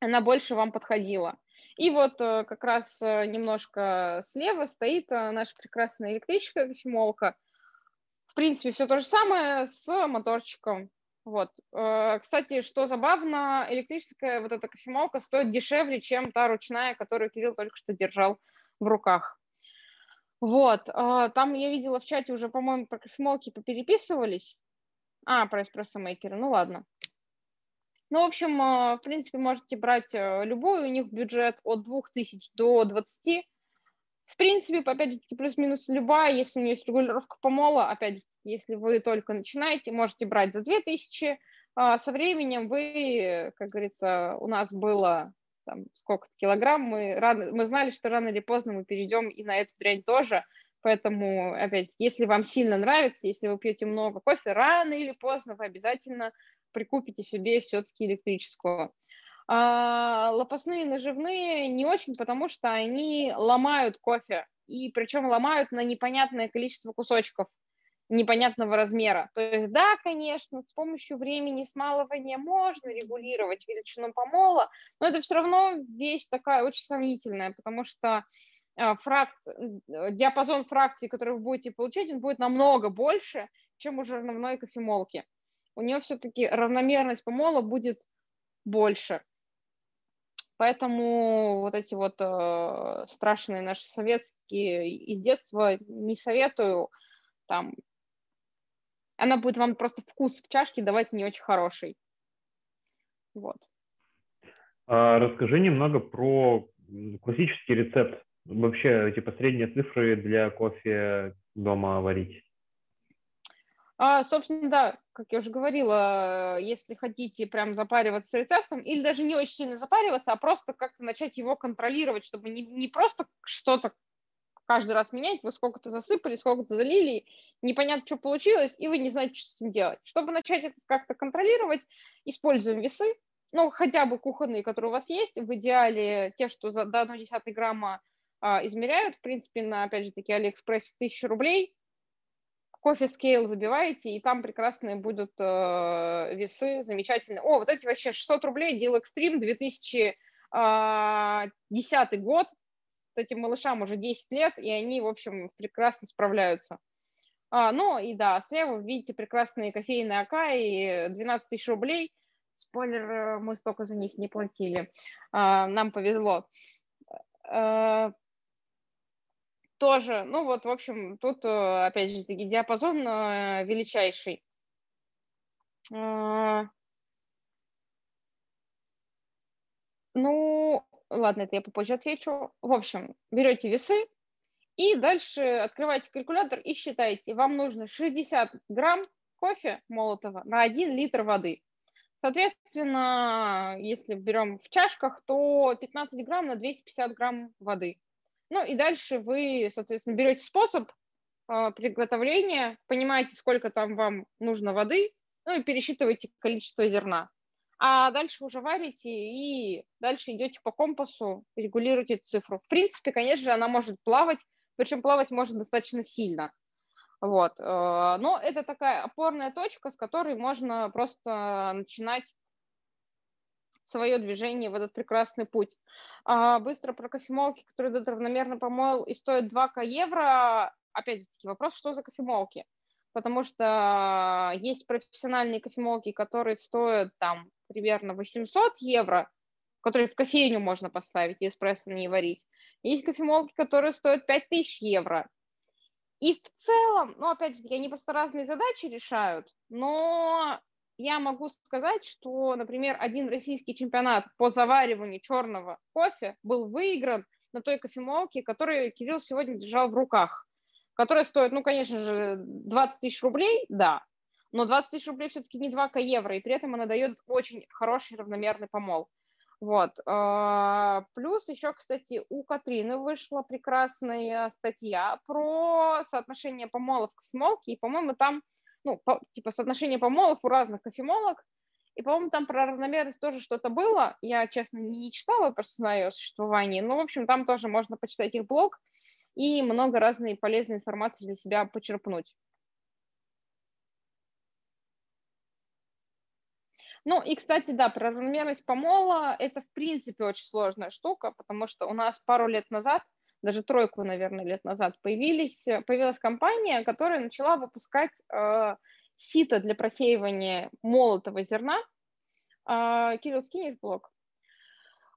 она больше вам подходила. И вот э, как раз э, немножко слева стоит э, наша прекрасная электрическая кофемолка. В принципе, все то же самое с моторчиком Вот. Э, кстати, что забавно, электрическая вот эта кофемолка стоит дешевле, чем та ручная, которую Кирилл только что держал в руках. Вот. Э, там я видела в чате уже, по-моему, про кофемолки попереписывались. А, про эспрессо-мейкеры. Ну ладно. Ну, в общем, э, в принципе, можете брать любую. У них бюджет от 2000 до 20 в принципе, опять же плюс-минус любая, если у нее есть регулировка помола, опять же, если вы только начинаете, можете брать за 2000, а со временем вы, как говорится, у нас было там сколько-то килограмм, мы, рано, мы знали, что рано или поздно мы перейдем и на эту дрянь тоже, поэтому, опять, если вам сильно нравится, если вы пьете много кофе, рано или поздно вы обязательно прикупите себе все-таки электрическую. А лопастные наживные не очень, потому что они ломают кофе, и причем ломают на непонятное количество кусочков непонятного размера. То есть, да, конечно, с помощью времени смалывания можно регулировать величину помола, но это все равно вещь такая очень сомнительная, потому что а, фракция, диапазон фракций, который вы будете получать, он будет намного больше, чем у жерновной кофемолки. У нее все-таки равномерность помола будет больше. Поэтому вот эти вот э, страшные наши советские из детства не советую. Там она будет вам просто вкус в чашке давать не очень хороший. Вот. А, расскажи немного про классический рецепт. Вообще, типа, средние цифры для кофе дома варить. А, собственно, да, как я уже говорила, если хотите прям запариваться с рецептом, или даже не очень сильно запариваться, а просто как-то начать его контролировать, чтобы не, не просто что-то каждый раз менять, вы сколько-то засыпали, сколько-то залили, непонятно, что получилось, и вы не знаете, что с этим делать. Чтобы начать это как-то контролировать, используем весы, ну, хотя бы кухонные, которые у вас есть, в идеале те, что за, до 1,1 грамма а, измеряют, в принципе, на, опять же таки, Алиэкспрессе 1000 рублей, кофе скейл забиваете, и там прекрасные будут э, весы, замечательные. О, вот эти вообще 600 рублей, Deal Extreme, 2010 а, год, вот этим малышам уже 10 лет, и они, в общем, прекрасно справляются. А, ну и да, слева видите прекрасные кофейные Акаи, 12 тысяч рублей. Спойлер, э, мы столько за них не платили. А, нам повезло. А, тоже, ну вот, в общем, тут, э, опять же, диапазон э, величайший. А, ну, ладно, это я попозже отвечу. В общем, берете весы и дальше открываете калькулятор и считаете. Вам нужно 60 грамм кофе молотого на 1 литр воды. Соответственно, если берем в чашках, то 15 грамм на 250 грамм воды. Ну и дальше вы, соответственно, берете способ э, приготовления, понимаете, сколько там вам нужно воды, ну и пересчитываете количество зерна. А дальше уже варите и дальше идете по компасу, регулируете цифру. В принципе, конечно же, она может плавать, причем плавать может достаточно сильно. Вот. Э, но это такая опорная точка, с которой можно просто начинать свое движение в этот прекрасный путь. А, быстро про кофемолки, которые идут равномерно помол и стоят 2 к евро. Опять же таки вопрос, что за кофемолки? Потому что есть профессиональные кофемолки, которые стоят там примерно 800 евро, которые в кофейню можно поставить и эспрессо не варить. Есть кофемолки, которые стоят 5000 евро. И в целом, ну, опять же, они просто разные задачи решают, но я могу сказать, что, например, один российский чемпионат по завариванию черного кофе был выигран на той кофемолке, которую Кирилл сегодня держал в руках, которая стоит, ну, конечно же, 20 тысяч рублей, да, но 20 тысяч рублей все-таки не 2 к евро, и при этом она дает очень хороший равномерный помол. Вот. А, плюс еще, кстати, у Катрины вышла прекрасная статья про соотношение помолов к кофемолке, и, по-моему, там ну, по, типа соотношение помолов у разных кофемолок, и, по-моему, там про равномерность тоже что-то было. Я, честно, не читала, просто знаю о существовании. Но, в общем, там тоже можно почитать их блог и много разной полезной информации для себя почерпнуть. Ну и, кстати, да, про равномерность помола – это, в принципе, очень сложная штука, потому что у нас пару лет назад – даже тройку, наверное, лет назад появились, э, появилась компания, которая начала выпускать э, сито для просеивания молотого зерна. А, Кирилл, скинешь блок?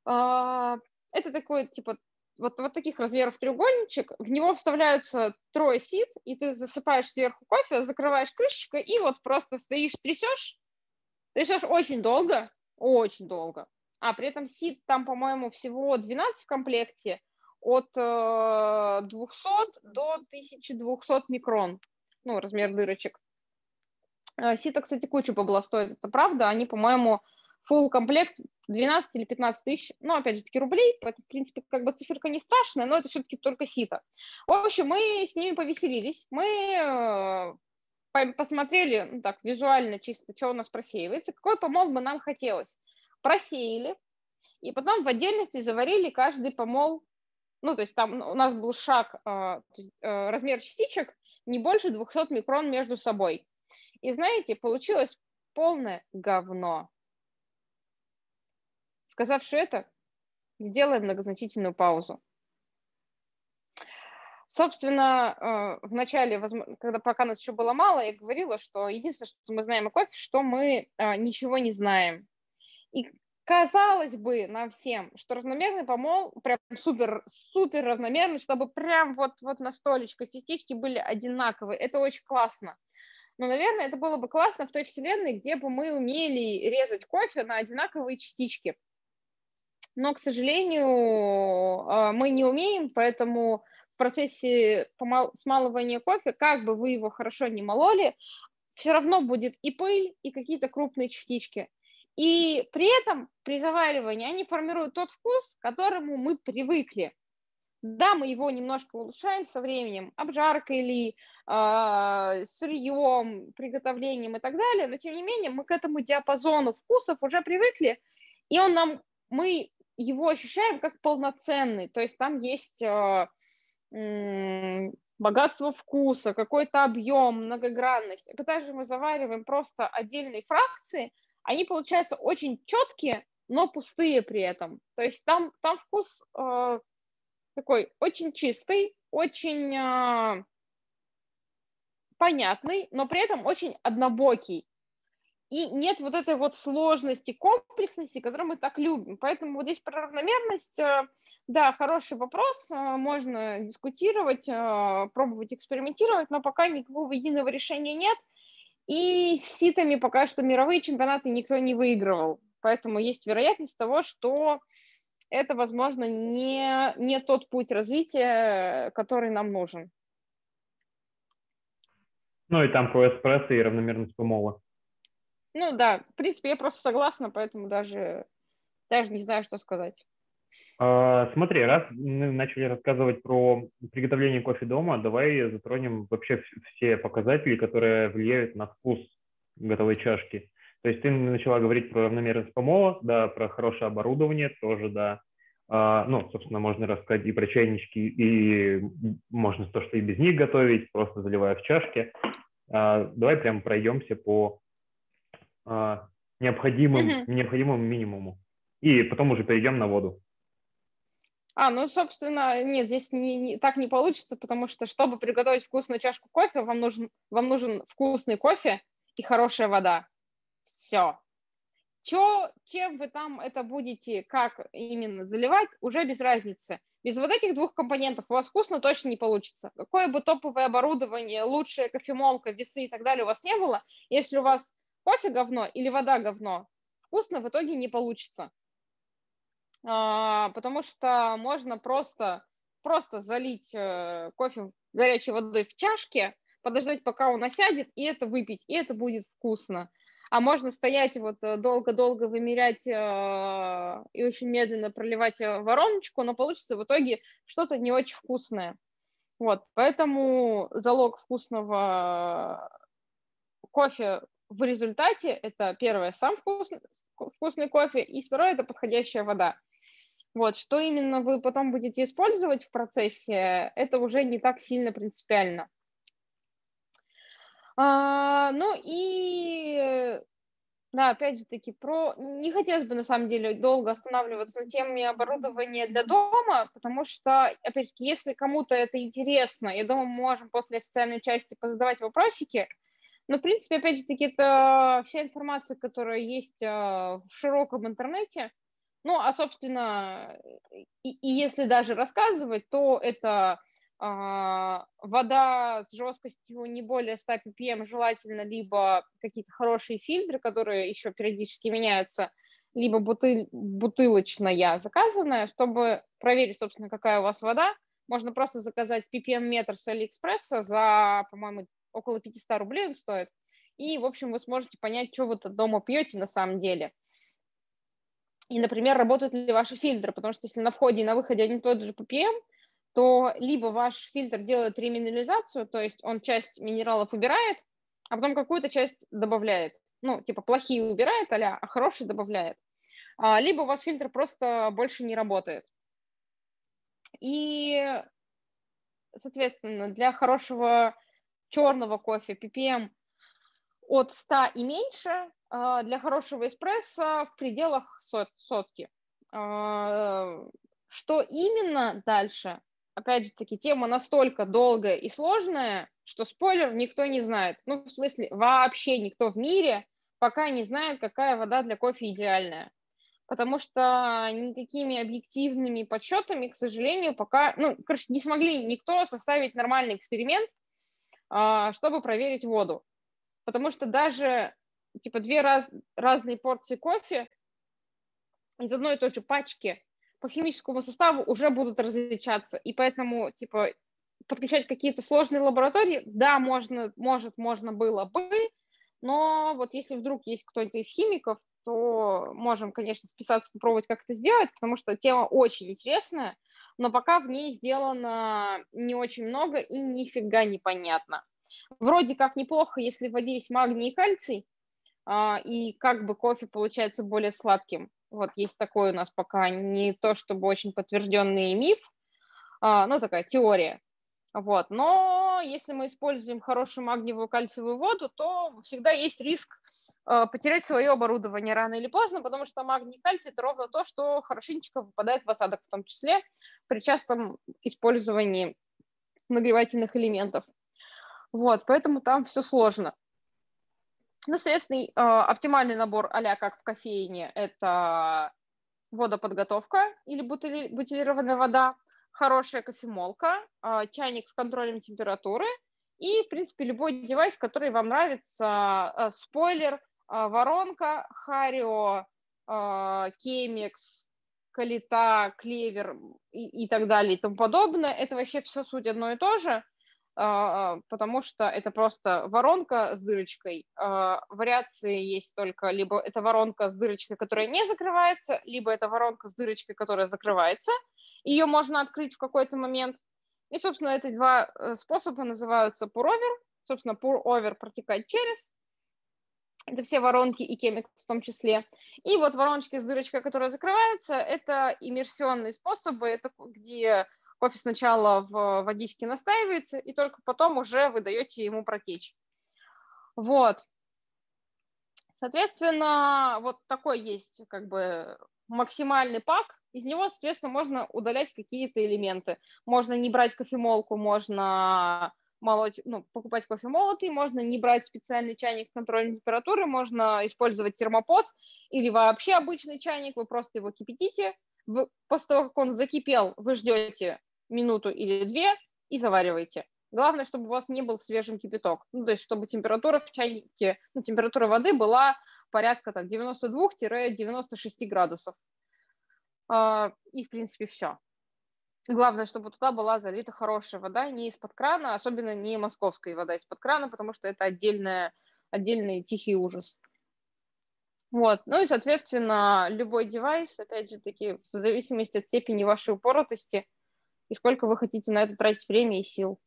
А, это такой, типа, вот, вот таких размеров треугольничек, в него вставляются трое сит, и ты засыпаешь сверху кофе, закрываешь крышечкой, и вот просто стоишь, трясешь, трясешь очень долго, очень долго. А при этом сит там, по-моему, всего 12 в комплекте, от э, 200 до 1200 микрон, ну, размер дырочек. Э, сито, кстати, кучу бабла стоит, это правда. Они, по-моему, full комплект 12 или 15 тысяч, ну, опять же таки, рублей, это, в принципе, как бы циферка не страшная, но это все-таки только сито. В общем, мы с ними повеселились, мы э, посмотрели, ну, так, визуально чисто, что у нас просеивается, какой помол бы нам хотелось. Просеяли, и потом в отдельности заварили каждый помол, ну, то есть там у нас был шаг, э, э, размер частичек не больше 200 микрон между собой. И знаете, получилось полное говно. Сказавши это, сделаем многозначительную паузу. Собственно, э, в начале, когда пока нас еще было мало, я говорила, что единственное, что мы знаем о кофе, что мы ничего не знаем. И казалось бы нам всем, что равномерный помол прям супер, супер равномерный, чтобы прям вот, вот на столечко частички были одинаковые. Это очень классно. Но, наверное, это было бы классно в той вселенной, где бы мы умели резать кофе на одинаковые частички но, к сожалению, а, мы не умеем, поэтому в процессе смалывания кофе, как бы вы его хорошо не мололи, все равно будет и пыль, и какие-то крупные частички. И при этом при заваривании они формируют тот вкус, к которому мы привыкли. Да, мы его немножко улучшаем со временем, обжаркой или э, сырьем, приготовлением и так далее, но тем не менее мы к этому диапазону вкусов уже привыкли, и он нам, мы его ощущаем как полноценный, то есть там есть э, богатство вкуса, какой-то объем, многогранность. Когда же мы завариваем просто отдельные фракции, они получаются очень четкие, но пустые при этом. То есть там, там вкус э, такой очень чистый, очень э, понятный, но при этом очень однобокий и нет вот этой вот сложности, комплексности, которую мы так любим. Поэтому вот здесь про равномерность, э, да, хороший вопрос, э, можно дискутировать, э, пробовать экспериментировать, но пока никакого единого решения нет. И с ситами пока что мировые чемпионаты никто не выигрывал. Поэтому есть вероятность того, что это, возможно, не, не тот путь развития, который нам нужен. Ну и там по эспрессо и равномерность помола. Ну да, в принципе, я просто согласна, поэтому даже, даже не знаю, что сказать. А, смотри, раз мы начали рассказывать про приготовление кофе дома, давай затронем вообще все показатели, которые влияют на вкус готовой чашки. То есть ты начала говорить про равномерность помола, да, про хорошее оборудование тоже, да. А, ну, собственно, можно рассказать и про чайнички, и можно то, что и без них готовить, просто заливая в чашки. А, давай прям пройдемся по а, необходимым, необходимому минимуму. И потом уже перейдем на воду. А, ну, собственно, нет, здесь не, не, так не получится, потому что, чтобы приготовить вкусную чашку кофе, вам нужен, вам нужен вкусный кофе и хорошая вода. Все. Чё, чем вы там это будете, как именно заливать, уже без разницы. Без вот этих двух компонентов у вас вкусно точно не получится. Какое бы топовое оборудование, лучшая кофемолка, весы и так далее у вас не было, если у вас кофе говно или вода говно, вкусно в итоге не получится. А, потому что можно просто, просто залить э, кофе горячей водой в чашке, подождать, пока он осядет, и это выпить, и это будет вкусно. А можно стоять вот э, долго-долго вымерять э, и очень медленно проливать вороночку, но получится в итоге что-то не очень вкусное. Вот, поэтому залог вкусного кофе в результате это первое сам вкусный, вкусный кофе, и второе это подходящая вода. Вот, что именно вы потом будете использовать в процессе, это уже не так сильно принципиально. А, ну и, да, опять же таки, про... Не хотелось бы, на самом деле, долго останавливаться на теме оборудования для дома, потому что, опять же, если кому-то это интересно, я думаю, мы можем после официальной части позадавать вопросики, Но, в принципе, опять же таки, это вся информация, которая есть в широком интернете. Ну, а, собственно, и, и если даже рассказывать, то это а, вода с жесткостью не более 100 ppm желательно, либо какие-то хорошие фильтры, которые еще периодически меняются, либо бутыль, бутылочная заказанная, чтобы проверить, собственно, какая у вас вода. Можно просто заказать ppm-метр с Алиэкспресса за, по-моему, около 500 рублей он стоит. И, в общем, вы сможете понять, что вы дома пьете на самом деле. И, например, работают ли ваши фильтры, потому что если на входе и на выходе один и тот же ppm, то либо ваш фильтр делает реминерализацию, то есть он часть минералов убирает, а потом какую-то часть добавляет. Ну, типа плохие убирает, а, а хорошие добавляет. А, либо у вас фильтр просто больше не работает. И, соответственно, для хорошего черного кофе ppm от 100 и меньше, для хорошего эспрессо в пределах сот, сотки. А, что именно дальше? Опять же таки, тема настолько долгая и сложная, что спойлер никто не знает. Ну, в смысле, вообще никто в мире пока не знает, какая вода для кофе идеальная. Потому что никакими объективными подсчетами, к сожалению, пока, ну, короче, не смогли никто составить нормальный эксперимент, а, чтобы проверить воду. Потому что даже типа две раз, разные порции кофе из одной и той же пачки по химическому составу уже будут различаться. И поэтому, типа, подключать какие-то сложные лаборатории, да, можно, может, можно было бы, но вот если вдруг есть кто-то из химиков, то можем, конечно, списаться, попробовать как это сделать, потому что тема очень интересная, но пока в ней сделано не очень много и нифига непонятно. Вроде как неплохо, если в воде есть магний и кальций, и как бы кофе получается более сладким. Вот есть такой у нас пока не то чтобы очень подтвержденный миф, а, ну такая теория. Вот. Но если мы используем хорошую магниевую кальциевую воду, то всегда есть риск э, потерять свое оборудование рано или поздно, потому что магний и кальций – это ровно то, что хорошенечко выпадает в осадок, в том числе при частом использовании нагревательных элементов. Вот, поэтому там все сложно. Ну, соответственно, э, оптимальный набор а как в кофейне – это водоподготовка или бутили, бутилированная вода, хорошая кофемолка, э, чайник с контролем температуры и, в принципе, любой девайс, который вам нравится, э, спойлер, воронка, Харио, Кемикс, Калита, Клевер и, и так далее и тому подобное. Это вообще все суть одно и то же – а, потому что это просто воронка с дырочкой. А, вариации есть только либо это воронка с дырочкой, которая не закрывается, либо это воронка с дырочкой, которая закрывается. Ее можно открыть в какой-то момент. И, собственно, эти два э, способа называются pour-over. Собственно, pour-over протекать через. Это все воронки и кемик в том числе. И вот вороночки с дырочкой, которая закрывается, это иммерсионные способы, это где кофе сначала в водичке настаивается, и только потом уже вы даете ему протечь. Вот. Соответственно, вот такой есть как бы максимальный пак. Из него, соответственно, можно удалять какие-то элементы. Можно не брать кофемолку, можно молоть, ну, покупать кофе молотый, можно не брать специальный чайник контрольной температуры, можно использовать термопод или вообще обычный чайник, вы просто его кипятите, вы, после того, как он закипел, вы ждете минуту или две и завариваете. Главное, чтобы у вас не был свежим кипяток. Ну, то есть, чтобы температура в чайнике, ну, температура воды была порядка там 92-96 градусов. А, и, в принципе, все. Главное, чтобы туда была залита хорошая вода, не из-под крана, особенно не московская вода из-под крана, потому что это отдельная, отдельный тихий ужас. Вот. Ну и, соответственно, любой девайс, опять же таки, в зависимости от степени вашей упоротости, и сколько вы хотите на это тратить время и сил.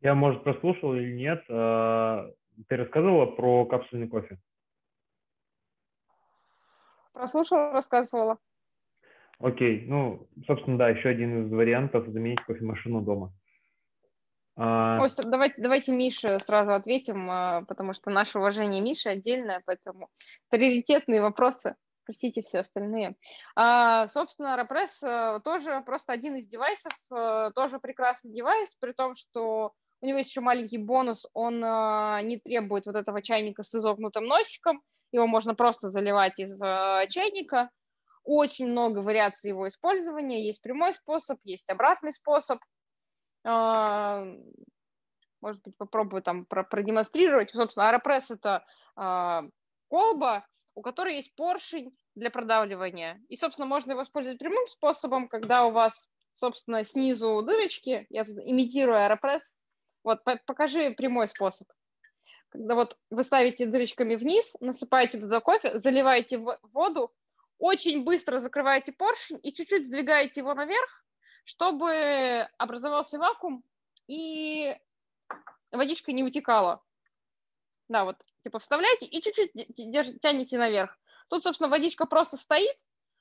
Я, может, прослушал или нет. А, ты рассказывала про капсульный кофе? Прослушала, рассказывала. Окей, ну, собственно, да, еще один из вариантов заменить кофемашину дома. А... Давайте, давайте Мише сразу ответим, а, потому что наше уважение Миши отдельное, поэтому приоритетные вопросы простите все остальные. А, собственно, Repress э, тоже просто один из девайсов, э, тоже прекрасный девайс, при том, что У него есть еще маленький бонус, он э, не требует вот этого чайника с изогнутым носиком, его можно просто заливать из э, чайника. Очень много вариаций его использования. Есть прямой способ, есть обратный способ. Э, может быть, попробую там про продемонстрировать. Собственно, аэропресс – это э, колба, у которой есть поршень для продавливания. И, собственно, можно его использовать прямым способом, когда у вас, собственно, снизу дырочки. Я имитирую аэропресс. Вот, покажи прямой способ когда вот вы ставите дырочками вниз, насыпаете туда кофе, заливаете воду, очень быстро закрываете поршень и чуть-чуть сдвигаете его наверх, чтобы образовался вакуум и водичка не утекала. Да, вот, типа вставляете и чуть-чуть тянете наверх. Тут, собственно, водичка просто стоит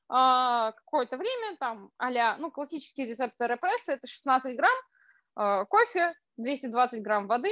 а, какое-то время, там, а ну, классический рецепт аэропресса, это 16 грамм а, кофе, 220 грамм воды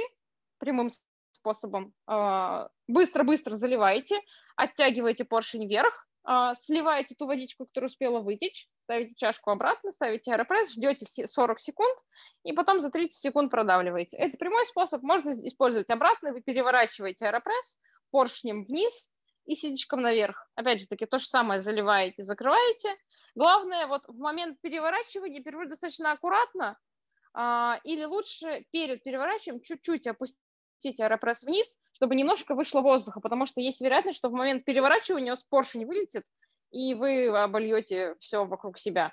прямым способом. А, быстро-быстро заливаете, оттягиваете поршень вверх, а, сливаете ту водичку, которая успела вытечь, ставите чашку обратно, ставите аэропресс, ждете 40 секунд и потом за 30 секунд продавливаете. Это прямой способ, можно использовать обратно, вы переворачиваете аэропресс поршнем вниз и ситечком наверх. Опять же таки, то же самое заливаете, закрываете. Главное, вот в момент переворачивания переворачивать достаточно аккуратно, а, или лучше перед переворачиванием чуть-чуть опустить опустить аэропресс вниз, чтобы немножко вышло воздуха, потому что есть вероятность, что в момент переворачивания с поршень вылетит, и вы обольете все вокруг себя.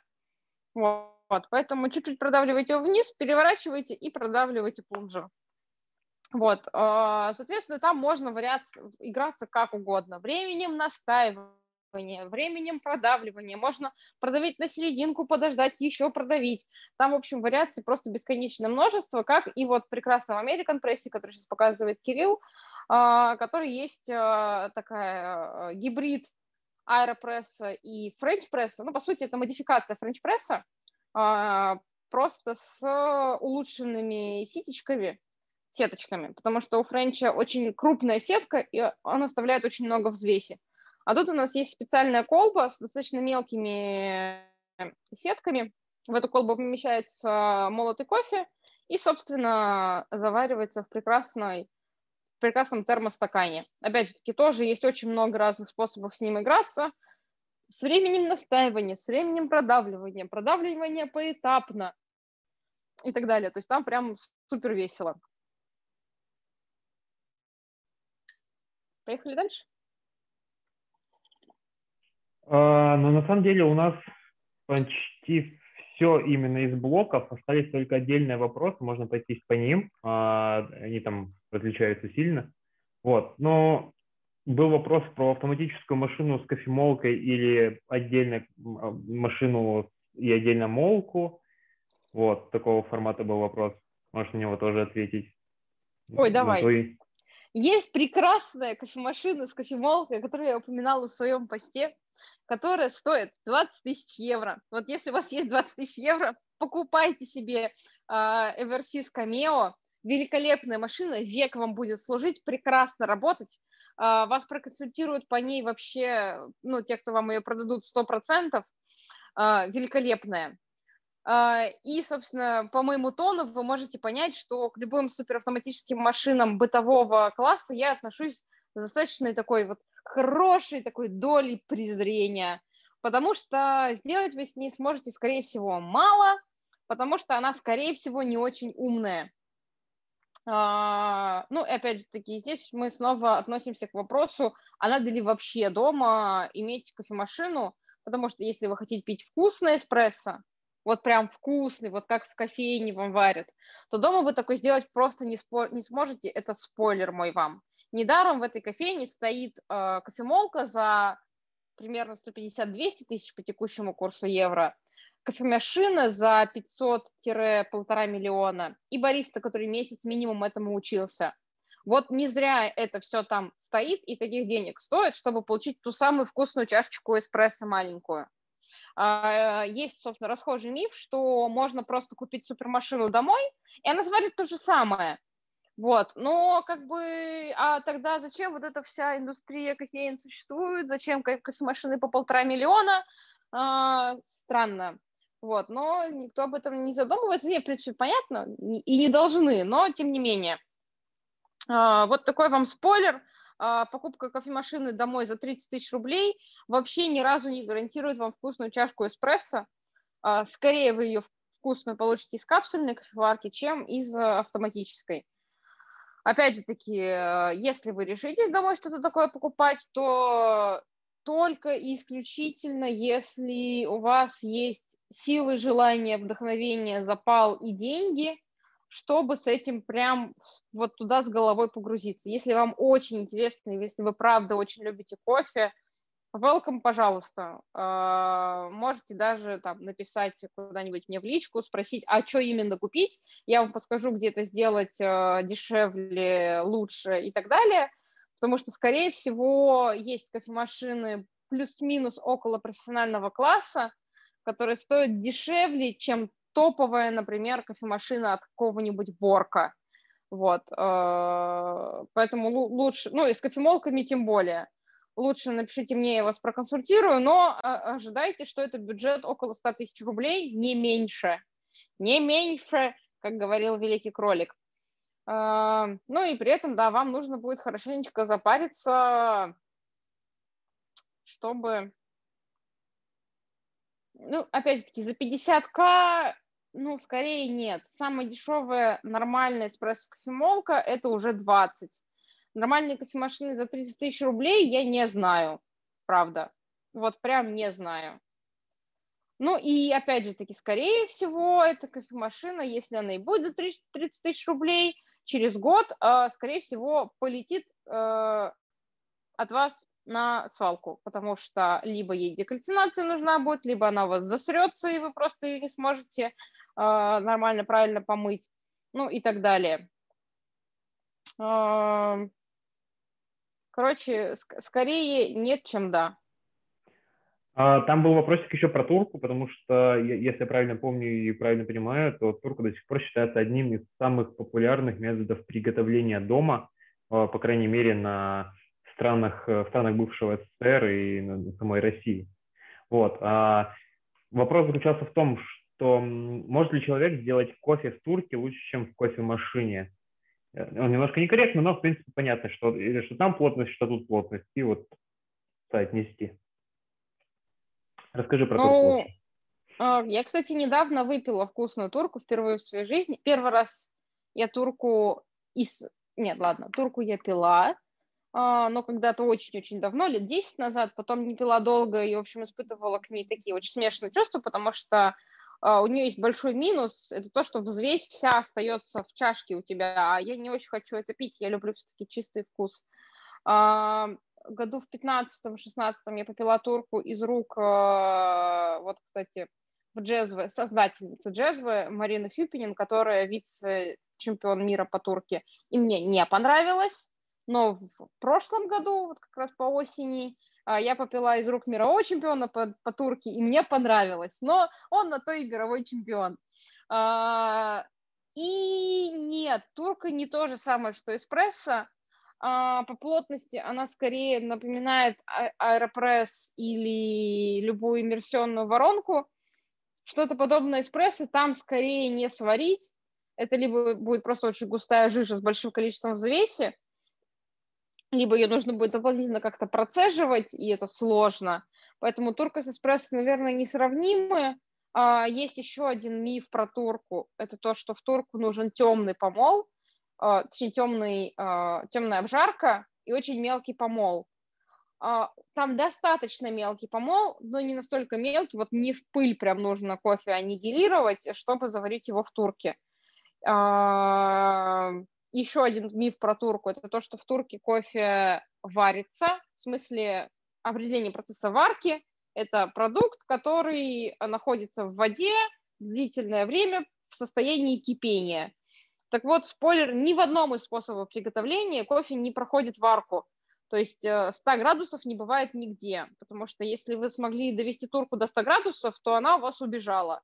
Вот. Поэтому чуть-чуть продавливайте его вниз, переворачивайте и продавливайте плунжер. Вот, а, соответственно, там можно вариации, играться как угодно. Временем настаивать продавливания, временем продавливания. Можно продавить на серединку, подождать, еще продавить. Там, в общем, вариаций просто бесконечное множество, как и вот прекрасном American Press, который сейчас показывает Кирилл, а, который есть а, такая а, гибрид аэропресса и френч-пресса. Ну, по сути, это модификация френч-пресса, просто с улучшенными ситечками, сеточками, потому что у френча очень крупная сетка, и он оставляет очень много взвеси. А тут у нас есть специальная колба с достаточно мелкими сетками. В эту колбу помещается молотый кофе и, собственно, заваривается в прекрасной в прекрасном термостакане. Опять же таки, тоже есть очень много разных способов с ним играться. С временем настаивания, с временем продавливания, продавливания поэтапно и так далее. То есть там прям супер весело. Поехали дальше. А, но на самом деле у нас почти все именно из блоков. Остались только отдельные вопросы, можно пройтись по ним. А, они там различаются сильно. Вот. Но был вопрос про автоматическую машину с кофемолкой или отдельно а, машину и отдельно молку. Вот, такого формата был вопрос. Можешь на него тоже ответить. Ой, давай. Ну, то Есть прекрасная кофемашина с кофемолкой, которую я упоминала в своем посте которая стоит 20 тысяч евро. Вот если у вас есть 20 тысяч евро, покупайте себе э, Eversys Cameo, великолепная машина, век вам будет служить, прекрасно работать, э, вас проконсультируют по ней вообще, ну, те, кто вам ее продадут 100%, э, великолепная. Uh, и, собственно, по моему тону вы можете понять, что к любым суперавтоматическим машинам бытового класса я отношусь с достаточно такой вот хорошей такой долей презрения, потому что сделать вы с ней сможете, скорее всего, мало, потому что она, скорее всего, не очень умная. А, ну, и опять же таки, здесь мы снова относимся к вопросу, а надо ли вообще дома иметь кофемашину, потому что если вы хотите пить вкусный эспрессо, вот прям вкусный, вот как в кофейне вам варят, то дома вы такой сделать просто не, спо- не сможете, это спойлер мой вам. Недаром в этой кофейне стоит э, кофемолка за примерно 150-200 тысяч по текущему курсу евро, кофемашина за 500-1,5 миллиона и бариста, который месяц минимум этому учился. Вот не зря это все там стоит и таких денег стоит, чтобы получить ту самую вкусную чашечку эспрессо маленькую. А, есть, собственно, расхожий миф, что можно просто купить супермашину домой, и она сварит то же самое. Вот, но как бы, а тогда зачем вот эта вся индустрия кофеин существует, зачем кофемашины по полтора миллиона? А, странно. Вот, но никто об этом не задумывается. Не, в принципе, понятно, и не должны, но тем не менее. А, вот такой вам спойлер. А, покупка кофемашины домой за 30 тысяч рублей вообще ни разу не гарантирует вам вкусную чашку эспрессо. А, скорее вы ее вкусную получите из капсульной кофеварки, чем из автоматической. Опять же таки, если вы решитесь домой что-то такое покупать, то только и исключительно, если у вас есть силы, желание, вдохновение, запал и деньги, чтобы с этим прям вот туда с головой погрузиться. Если вам очень интересно, если вы правда очень любите кофе, welcome, пожалуйста. А, можете даже там написать куда-нибудь мне в личку, спросить, а что именно купить. Я вам подскажу, где это сделать а, дешевле, лучше и так далее – потому что, скорее всего, есть кофемашины плюс-минус около профессионального класса, которые стоят дешевле, чем топовая, например, кофемашина от какого-нибудь Борка. Вот, э, поэтому лучше, ну и с кофемолками тем более. Лучше напишите мне, я вас проконсультирую, но э, ожидайте, что это бюджет около 100 тысяч рублей, не меньше. Не меньше, как говорил великий кролик. А, ну и при этом, да, вам нужно будет хорошенечко запариться, чтобы, ну, опять-таки, за 50к, ну, скорее нет. Самая дешевая нормальная эспрессо-кофемолка – это уже 20. Нормальные кофемашины за 30 тысяч рублей я не знаю, правда. Вот прям не знаю. Ну и опять же таки, скорее всего, эта кофемашина, если она и будет 30 тысяч рублей, через год, а, скорее всего, полетит э, от вас на свалку, потому что либо ей декальцинация нужна будет, либо она у вас засрется, и вы просто ее не сможете а, нормально, правильно помыть, ну и так далее. Короче, скорее нет, чем да. А, там был вопросик еще про турку, потому что, если я правильно помню и правильно понимаю, то турка до сих пор считается одним из самых популярных методов приготовления дома, а, по крайней мере, на странах, в странах бывшего СССР и на самой России. Вот. А вопрос заключался в том, что может ли человек сделать кофе в турке лучше, чем в кофемашине? Э, он немножко некорректно, но, в принципе, понятно, что, что там плотность, что тут плотность, и вот соотнести. Расскажи про ну, турку. А, я, кстати, недавно выпила вкусную турку впервые в своей жизни. Первый раз я турку из... Нет, ладно, турку я пила, а, но когда-то очень-очень давно, лет 10 назад, потом не пила долго и, в общем, испытывала к ней такие очень смешанные чувства, потому что у нее есть большой минус, это то, что взвесь вся остается в чашке у тебя, а я не очень хочу это пить, я люблю все-таки чистый вкус. Году в 15-16 я попила турку из рук, э, вот, кстати, в джезве, создательницы джезвы Марины Хюпинин, которая вице-чемпион мира по турке, и мне не понравилось, но в прошлом году, вот как раз по осени, я попила из рук мирового чемпиона по, по турке, и мне понравилось, но он на то и мировой чемпион. А, и нет, турка не то же самое, что эспрессо, а, по плотности она скорее напоминает а- аэропресс или любую иммерсионную воронку. Что-то подобное эспрессо там скорее не сварить. Это либо будет просто очень густая жижа с большим количеством взвеси, либо ее нужно будет дополнительно как-то процеживать, и это сложно. Поэтому турка с эспрессо, наверное, несравнимы. А, есть еще один миф про турку. Это то, что в турку нужен темный помол. А, точнее, темный, а, темная обжарка и очень мелкий помол. А, там достаточно мелкий помол, но не настолько мелкий, вот не в пыль прям нужно кофе аннигилировать, чтобы заварить его в турке. Еще один миф про турку – это то, что в турке кофе варится, в смысле определения процесса варки. Это продукт, который находится в воде длительное время в состоянии кипения – так вот, спойлер, ни в одном из способов приготовления кофе не проходит варку. То есть 100 э, градусов не бывает нигде, потому что если вы смогли довести турку до 100 градусов, то она у вас убежала.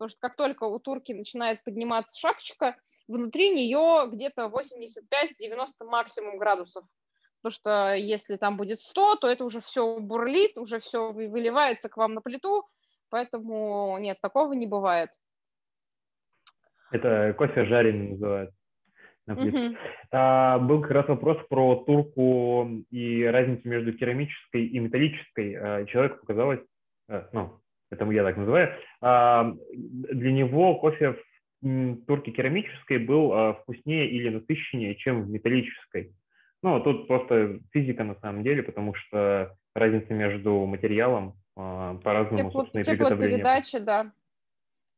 Потому что как только у турки начинает подниматься шапочка, внутри нее где-то 85-90 максимум градусов. Потому что если там будет 100, то это уже все бурлит, уже все выливается к вам на плиту, Поэтому нет, такого не бывает. Это кофе жареный называется. Угу. А, был как раз вопрос про турку и разницу между керамической и металлической. А, человеку показалось, а, ну, это я так называю, а, для него кофе в турке керамической был а, вкуснее или насыщеннее, чем в металлической. Ну, тут просто физика на самом деле, потому что разница между материалом а, по-разному, Тепло, собственно, и Теплопередача, да.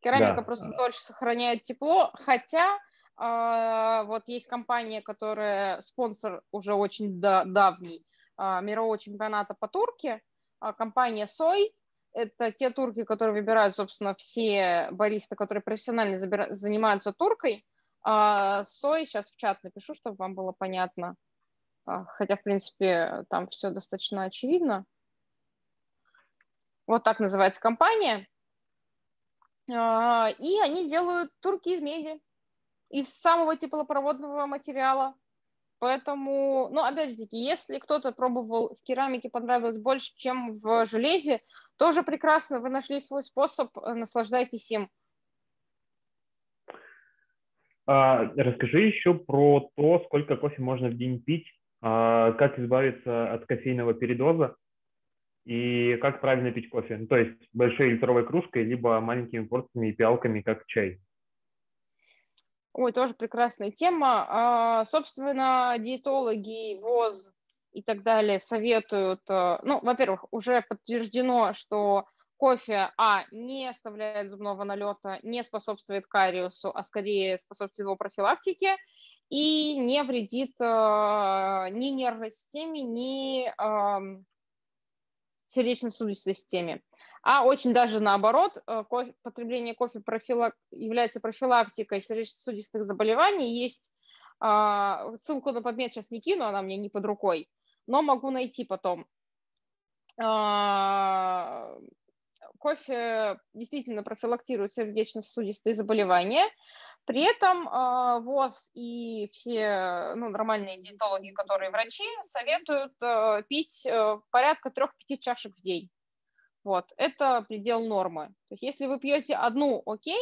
Керамика да. просто дольше сохраняет тепло, хотя э, вот есть компания, которая спонсор уже очень да, давний э, мирового чемпионата по турке, э, компания Сой. Это те турки, которые выбирают, собственно, все баристы, которые профессионально забира- занимаются туркой. Э, Сой, сейчас в чат напишу, чтобы вам было понятно. Э, хотя, в принципе, там все достаточно очевидно. Вот так называется компания. А, и они делают турки из меди, из самого теплопроводного материала. Поэтому, ну, опять же таки, если кто-то пробовал в керамике, понравилось больше, чем в железе, тоже прекрасно, вы нашли свой способ, э, наслаждайтесь им. А, расскажи еще про то, сколько кофе можно в день пить, а, как избавиться от кофейного передоза и как правильно пить кофе. Ну, то есть большой литровой кружкой, либо маленькими порциями и пиалками, как чай. Ой, тоже прекрасная тема. А, собственно, диетологи, ВОЗ и так далее советуют, э, ну, во-первых, уже подтверждено, что кофе, а, не оставляет зубного налета, не способствует кариусу, а скорее способствует его профилактике, и не вредит э, ни нервной системе, ни сердечно-сосудистой системе. А очень даже наоборот, э, кофе, потребление кофе профилак, является профилактикой сердечно-сосудистых заболеваний. Есть а, ссылку на подмет сейчас не кину, она мне не под рукой, но могу найти потом. А, кофе действительно профилактирует сердечно-сосудистые заболевания. При этом э, ВОЗ и все ну, нормальные диетологи, которые врачи, советуют э, пить э, порядка 3-5 чашек в день. Вот, это предел нормы. То есть если вы пьете одну, окей,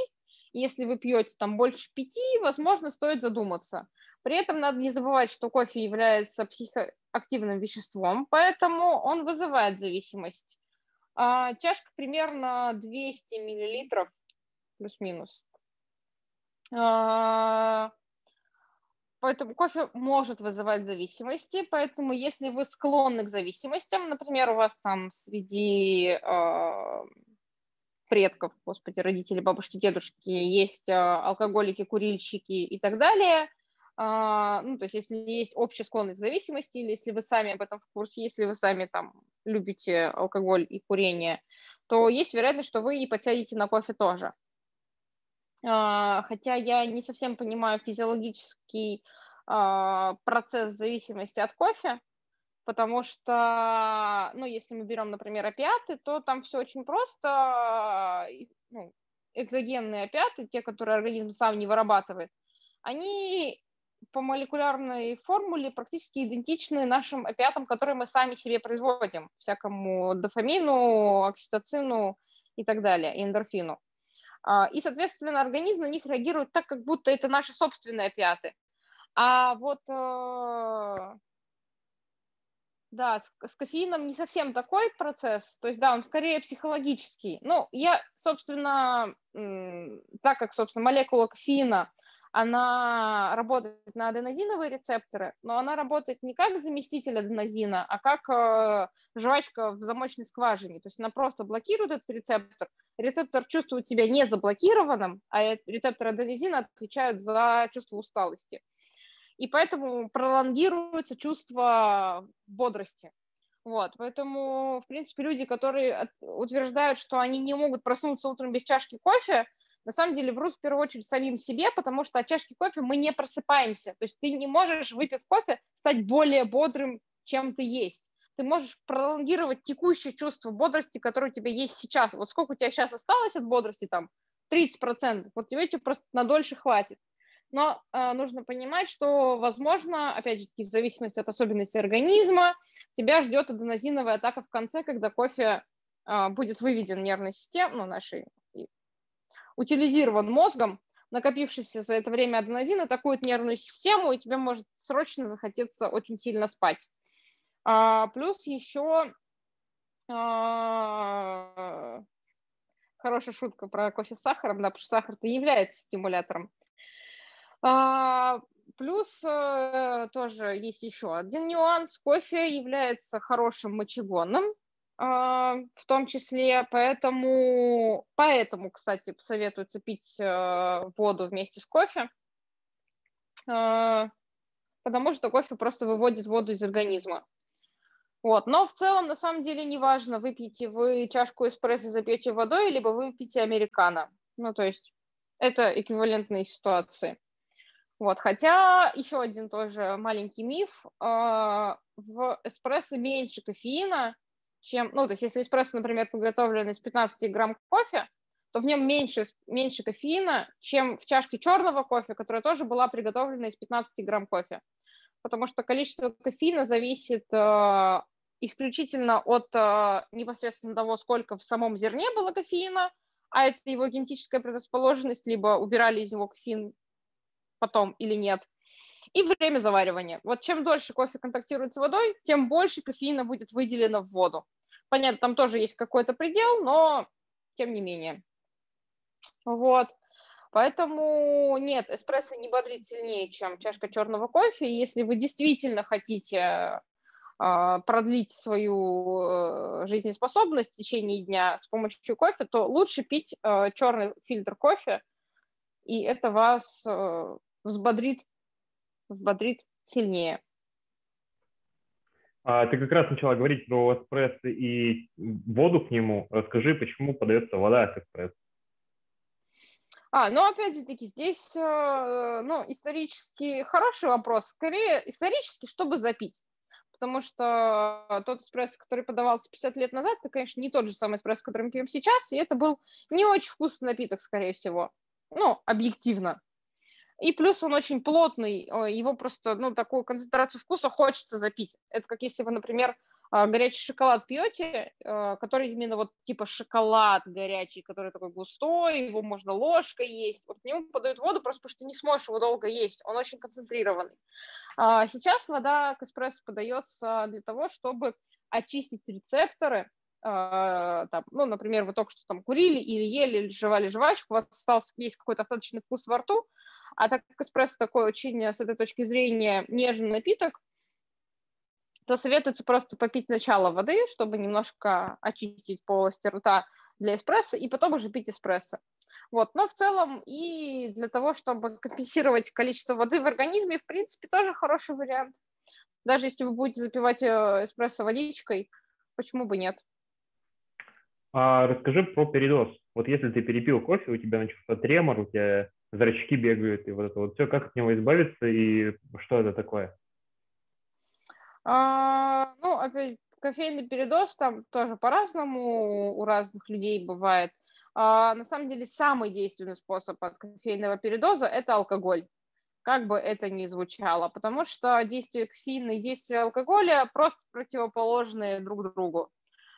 если вы пьете там больше пяти, возможно, стоит задуматься. При этом надо не забывать, что кофе является психоактивным веществом, поэтому он вызывает зависимость. А, чашка примерно 200 миллилитров плюс-минус. А, поэтому кофе может вызывать зависимости, поэтому если вы склонны к зависимостям, например, у вас там среди э, предков, господи, родители, бабушки, дедушки, есть э, алкоголики, курильщики и так далее, э, ну, то есть если есть общая склонность к зависимости, или если вы сами об этом в курсе, если вы сами там любите алкоголь и курение, то есть вероятность, что вы и подсядете на кофе тоже. А, хотя я не совсем понимаю физиологический а, процесс зависимости от кофе, потому что, ну, если мы берем, например, опиаты, то там все очень просто, ну, экзогенные опиаты, те, которые организм сам не вырабатывает, они по молекулярной формуле практически идентичны нашим опиатам, которые мы сами себе производим, всякому дофамину, окситоцину и так далее, эндорфину. А, и, соответственно, организм на них реагирует так, как будто это наши собственные опиаты. А вот э, да, с, с кофеином не совсем такой процесс, то есть, да, он скорее психологический. Ну, я, собственно, так как, собственно, молекула кофеина она работает на аденозиновые рецепторы, но она работает не как заместитель аденозина, а как э, жвачка в замочной скважине. То есть она просто блокирует этот рецептор. Рецептор чувствует себя не заблокированным, а рецептор аденозина отвечают за чувство усталости. И поэтому пролонгируется чувство бодрости. Вот, поэтому, в принципе, люди, которые утверждают, что они не могут проснуться утром без чашки кофе, на самом деле врут в первую очередь самим себе, потому что от чашки кофе мы не просыпаемся. То есть ты не можешь, выпив кофе, стать более бодрым, чем ты есть. Ты можешь пролонгировать текущее чувство бодрости, которое у тебя есть сейчас. Вот сколько у тебя сейчас осталось от бодрости, там, 30%, вот тебе просто на дольше хватит. Но э, нужно понимать, что, возможно, опять же, в зависимости от особенностей организма, тебя ждет аденозиновая атака в конце, когда кофе будет выведен нервной системой, ну, нашей, утилизирован мозгом, накопившийся за это время аденозин атакует нервную систему, и тебе может срочно захотеться очень сильно спать. А, плюс еще а, хорошая шутка про кофе с сахаром, да, потому что сахар-то является стимулятором. А, плюс а, тоже есть еще один нюанс. Кофе является хорошим мочегонным, а, в том числе, поэтому, поэтому, кстати, советуется пить а, воду вместе с кофе, а, потому что кофе просто выводит воду из организма. Вот. Но в целом, на самом деле, неважно, выпьете вы чашку эспрессо, запьете водой, либо вы выпьете американо. Ну, то есть это эквивалентные ситуации. Вот. Хотя еще один тоже маленький миф. Э, в эспрессо меньше кофеина, чем... Ну, то есть если эспрессо, например, приготовлен из 15 грамм кофе, то в нем меньше, меньше кофеина, чем в чашке черного кофе, которая тоже была приготовлена из 15 грамм кофе потому что количество кофеина зависит э, исключительно от э, непосредственно того, сколько в самом зерне было кофеина, а это его генетическая предрасположенность, либо убирали из него кофеин потом или нет, и время заваривания. Вот чем дольше кофе контактирует с водой, тем больше кофеина будет выделено в воду. Понятно, там тоже есть какой-то предел, но тем не менее. Вот. Поэтому нет, эспрессо не бодрит сильнее, чем чашка черного кофе. И если вы действительно хотите а, продлить свою э, жизнеспособность в течение дня с помощью кофе, то лучше пить э, черный фильтр кофе, и это вас э, взбодрит, взбодрит сильнее. А, ты как раз начала говорить про эспрессо и воду к нему. Расскажи, почему подается вода с эспрессо? А, ну, опять же таки, здесь, э, ну, исторически хороший вопрос. Скорее, исторически, чтобы запить. Потому что тот эспрессо, который подавался 50 лет назад, это, конечно, не тот же самый эспрессо, который мы пьем сейчас, и это был не очень вкусный напиток, скорее всего. Ну, объективно. И плюс он очень плотный, его просто, ну, такую концентрацию вкуса хочется запить. Это как если вы, например, горячий шоколад пьете, а, который именно вот типа шоколад горячий, который такой густой, его можно ложкой есть. Вот к нему подают воду просто потому, что не сможешь его долго есть, он очень концентрированный. А, сейчас вода к эспрессо подается для того, чтобы очистить рецепторы, там, ну, например, вы только что там курили или ели, или жевали жвачку, у вас остался есть какой-то остаточный вкус во рту, а так как эспрессо такой очень, с этой точки зрения, нежный напиток, то советуется просто попить сначала воды, чтобы немножко очистить полость рта для эспрессо, и потом уже пить эспрессо. Вот. Но в целом и для того, чтобы компенсировать количество воды в организме, в принципе, тоже хороший вариант. Даже если вы будете запивать э, эспрессо водичкой, почему бы нет? А расскажи про передоз. Вот если ты перепил кофе, у тебя начался тремор, у тебя зрачки бегают, и вот это вот все, как от него избавиться и что это такое? А, ну, опять, кофейный передоз там тоже по-разному у разных людей бывает. А, на самом деле, самый действенный способ от кофейного передоза – это алкоголь. Как бы это ни звучало, потому что действие кофеина и действие алкоголя просто противоположные друг другу.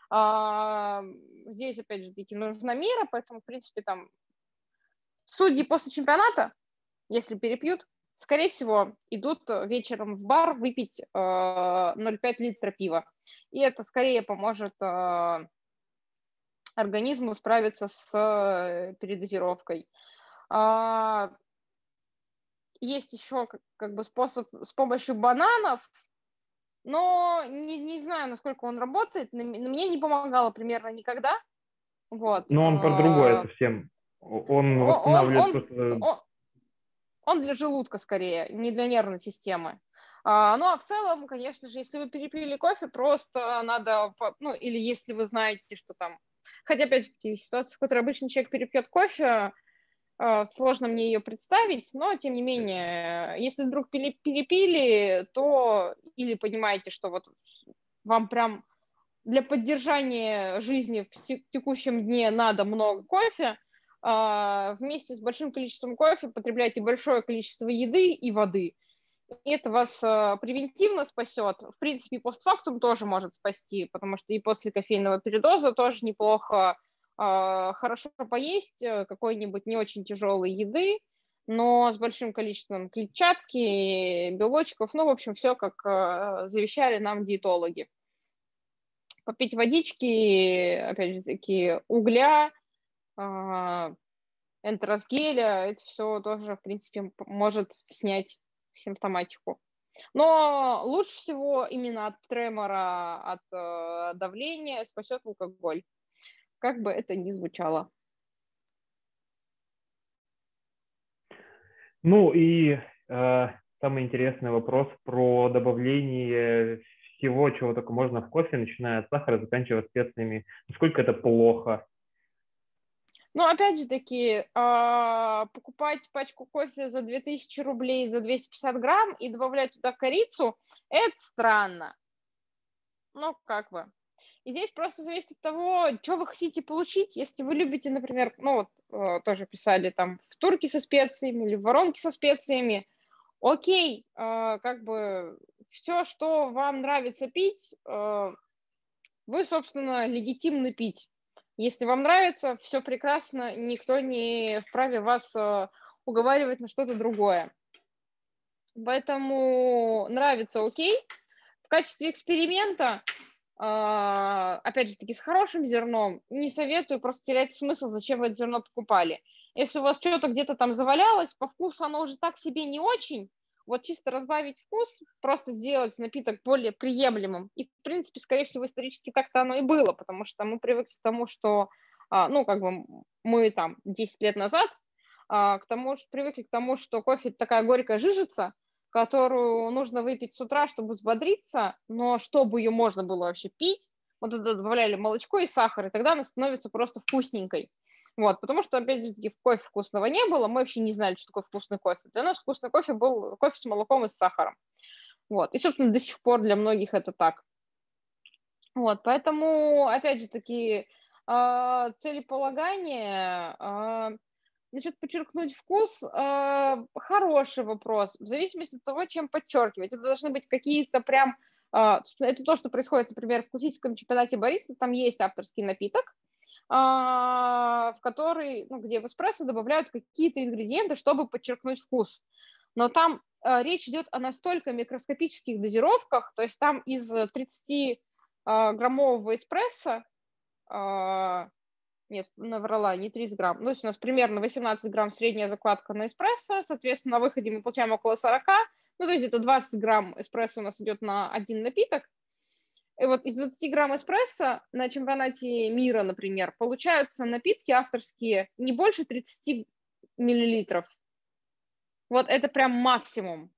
А, здесь, опять же, таки нужна мера, поэтому, в принципе, там судьи после чемпионата, если перепьют, скорее всего, идут вечером в бар выпить э, 0,5 литра пива. И это скорее поможет э, организму справиться с э, передозировкой. Э, есть еще как, бы способ с помощью бананов, но не, не знаю, насколько он работает. На, мне не помогало примерно никогда. Вот. Но он про другое совсем. Он восстанавливает он, он, он, он для желудка скорее, не для нервной системы. А, ну а в целом, конечно же, если вы перепили кофе, просто надо, ну или если вы знаете, что там, хотя опять же таки ситуация, в которой обычный человек перепьет кофе, а, сложно мне ее представить, но тем не менее, если вдруг перепили, то или понимаете, что вот вам прям для поддержания жизни в текущем дне надо много кофе, вместе с большим количеством кофе потребляйте большое количество еды и воды. это вас э, превентивно спасет. В принципе, постфактум тоже может спасти, потому что и после кофейного передоза тоже неплохо э, хорошо поесть э, какой-нибудь не очень тяжелой еды, но с большим количеством клетчатки, белочков, ну, в общем, все, как завещали нам диетологи. Попить водички, опять же таки, угля, энтеросгеля, это все тоже, в принципе, может снять симптоматику. Но лучше всего именно от тремора, от э, давления спасет алкоголь, как бы это ни звучало. Ну и э, самый интересный вопрос про добавление всего, чего только можно в кофе, начиная от сахара, заканчивая специями. Насколько это плохо? Ну, опять же таки, э, покупать пачку кофе за 2000 рублей за 250 грамм и добавлять туда корицу, это странно. Ну, как бы. И здесь просто зависит от того, что вы хотите получить. Если вы любите, например, ну вот э, тоже писали там в турке со специями или в воронке со специями, окей, э, как бы все, что вам нравится пить, вы, собственно, легитимно пить. Если вам нравится, все прекрасно, никто не вправе вас уговаривать на что-то другое. Поэтому нравится окей. В качестве эксперимента а, опять же таки, с хорошим зерном, не советую просто терять смысл, зачем вы это зерно покупали. Если у вас что-то где-то там завалялось, по вкусу оно уже так себе не очень, вот чисто разбавить вкус, просто сделать напиток более приемлемым. И, в принципе, скорее всего, исторически так-то оно и было, потому что мы привыкли к тому, что, а, ну, как бы мы там 10 лет назад а, к тому, привыкли к тому, что кофе такая горькая жижица, которую нужно выпить с утра, чтобы взбодриться, но чтобы ее можно было вообще пить, вот туда добавляли молочко и сахар, и тогда она становится просто вкусненькой. Вот, потому что, опять же, кофе вкусного не было, мы вообще не знали, что такое вкусный кофе. Для нас вкусный кофе был кофе с молоком и с сахаром. Вот, и, собственно, до сих пор для многих это так. Вот, поэтому, опять же, таки, э, целеполагание, э, Насчет подчеркнуть вкус, э, хороший вопрос. В зависимости от того, чем подчеркивать. Это должны быть какие-то прям... Э, это то, что происходит, например, в классическом чемпионате бариста. Там есть авторский напиток, э, в который, ну, где в эспрессо добавляют какие-то ингредиенты, чтобы подчеркнуть вкус. Но там э, речь идет о настолько микроскопических дозировках, то есть там из 30 э, граммового эспрессо нет, наврала, не 30 грамм. Ну, то есть у нас примерно 18 грамм средняя закладка на эспрессо, соответственно, на выходе мы получаем около 40, ну, то есть это 20 грамм эспрессо у нас идет на один напиток. И вот из 20 грамм эспрессо на чемпионате мира, например, получаются напитки авторские не больше 30 миллилитров. Вот это прям максимум.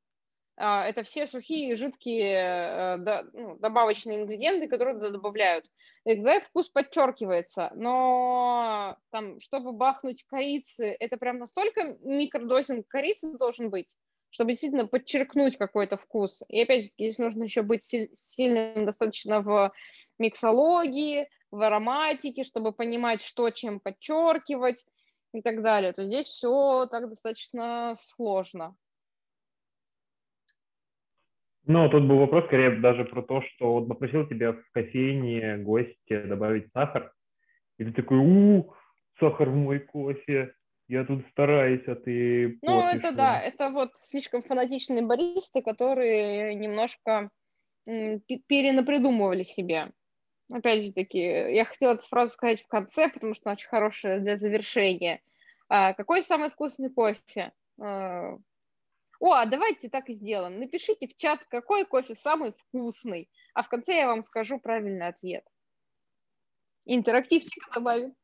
А, это все сухие, жидкие э, ну, добавочные ингредиенты, которые добавляют. Тогда вкус подчеркивается, но там, чтобы бахнуть корицы, это прям настолько микродозинг корицы должен быть, чтобы действительно подчеркнуть какой-то вкус. И опять же, здесь нужно еще быть сильным достаточно в миксологии, в ароматике, чтобы понимать, что чем подчеркивать и так далее. То здесь все так достаточно сложно. Ну, тут был вопрос скорее даже про то, что вот попросил тебя в кофейне гости добавить сахар, и ты такой, у, сахар в мой кофе, я тут стараюсь, а ты Ну, это да, это вот слишком фанатичные баристы, которые немножко перенапридумывали себе. Опять же таки, я хотела эту фразу сказать в конце, потому что она очень хорошая для завершения. А, какой самый вкусный кофе? А, о, а давайте так и сделаем. Напишите в чат, какой кофе самый вкусный, а в конце я вам скажу правильный ответ. Интерактивчик добавим.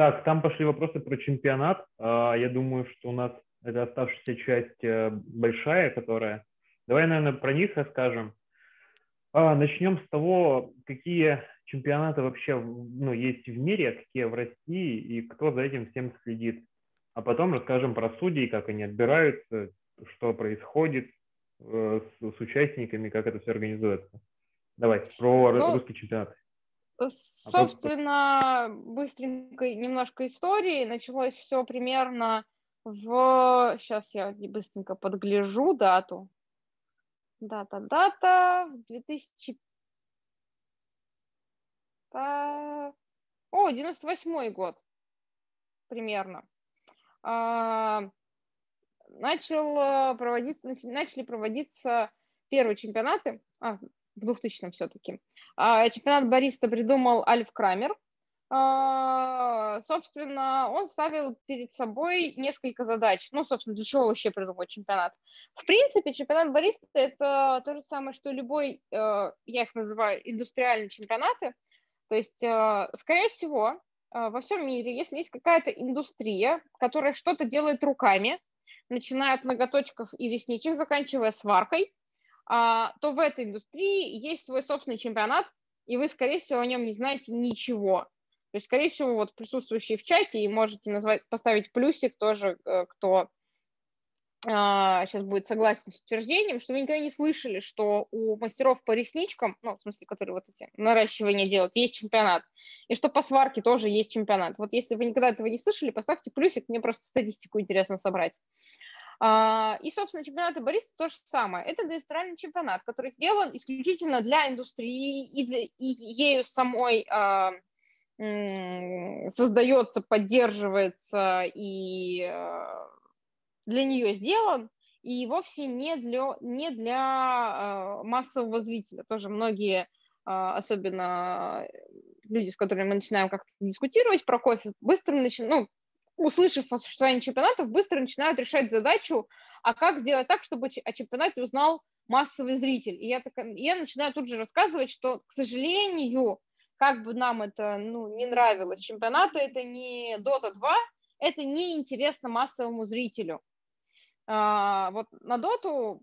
Так, там пошли вопросы про чемпионат. А, я думаю, что у нас это оставшаяся часть э, большая, которая... Давай, наверное, про них расскажем. А, начнем с того, какие чемпионаты вообще ну, есть в мире, какие в России, и кто за этим всем следит а потом расскажем про судей, как они отбираются, что происходит э, с, с участниками, как это все организуется. Давай, про ну, русский чемпионат. Э, а собственно, быстренько немножко истории. Началось все примерно в... Сейчас я быстренько подгляжу дату. Дата, дата. В 2000... О, 98 год примерно. А, начал э, проводить, начали проводиться первые чемпионаты, а, в 2000-м все-таки. А, чемпионат бариста придумал Альф Крамер. А, собственно, он ставил перед собой несколько задач. Ну, собственно, для чего вообще придумал чемпионат? В принципе, чемпионат бариста – это то же самое, что любой, э, я их называю индустриальные чемпионаты. То есть, э, скорее всего, во всем мире, если есть какая-то индустрия, которая что-то делает руками, начиная от ноготочков и ресничек, заканчивая сваркой, то в этой индустрии есть свой собственный чемпионат, и вы, скорее всего, о нем не знаете ничего. То есть, скорее всего, вот присутствующие в чате, и можете назвать, поставить плюсик тоже, э, кто а, сейчас будет согласен с утверждением, что вы никогда не слышали, что у мастеров по ресничкам, ну, в смысле, которые вот эти наращивания делают, есть чемпионат, и что по сварке тоже есть чемпионат. Вот если вы никогда этого не слышали, поставьте плюсик, мне просто статистику интересно собрать. А, и, собственно, чемпионаты бариста то же самое. Это индустриальный чемпионат, который сделан исключительно для индустрии и, для, и ею самой а, создается, поддерживается и а, для нее сделан, и вовсе не для, не для массового зрителя. Тоже многие, особенно люди, с которыми мы начинаем как-то дискутировать про кофе, быстро начинают, ну, услышав о существовании чемпионатов, быстро начинают решать задачу, а как сделать так, чтобы о чемпионате узнал массовый зритель. И я, так, я начинаю тут же рассказывать, что, к сожалению, как бы нам это ну, не нравилось, чемпионаты это не Dota 2, это не интересно массовому зрителю. А, вот на доту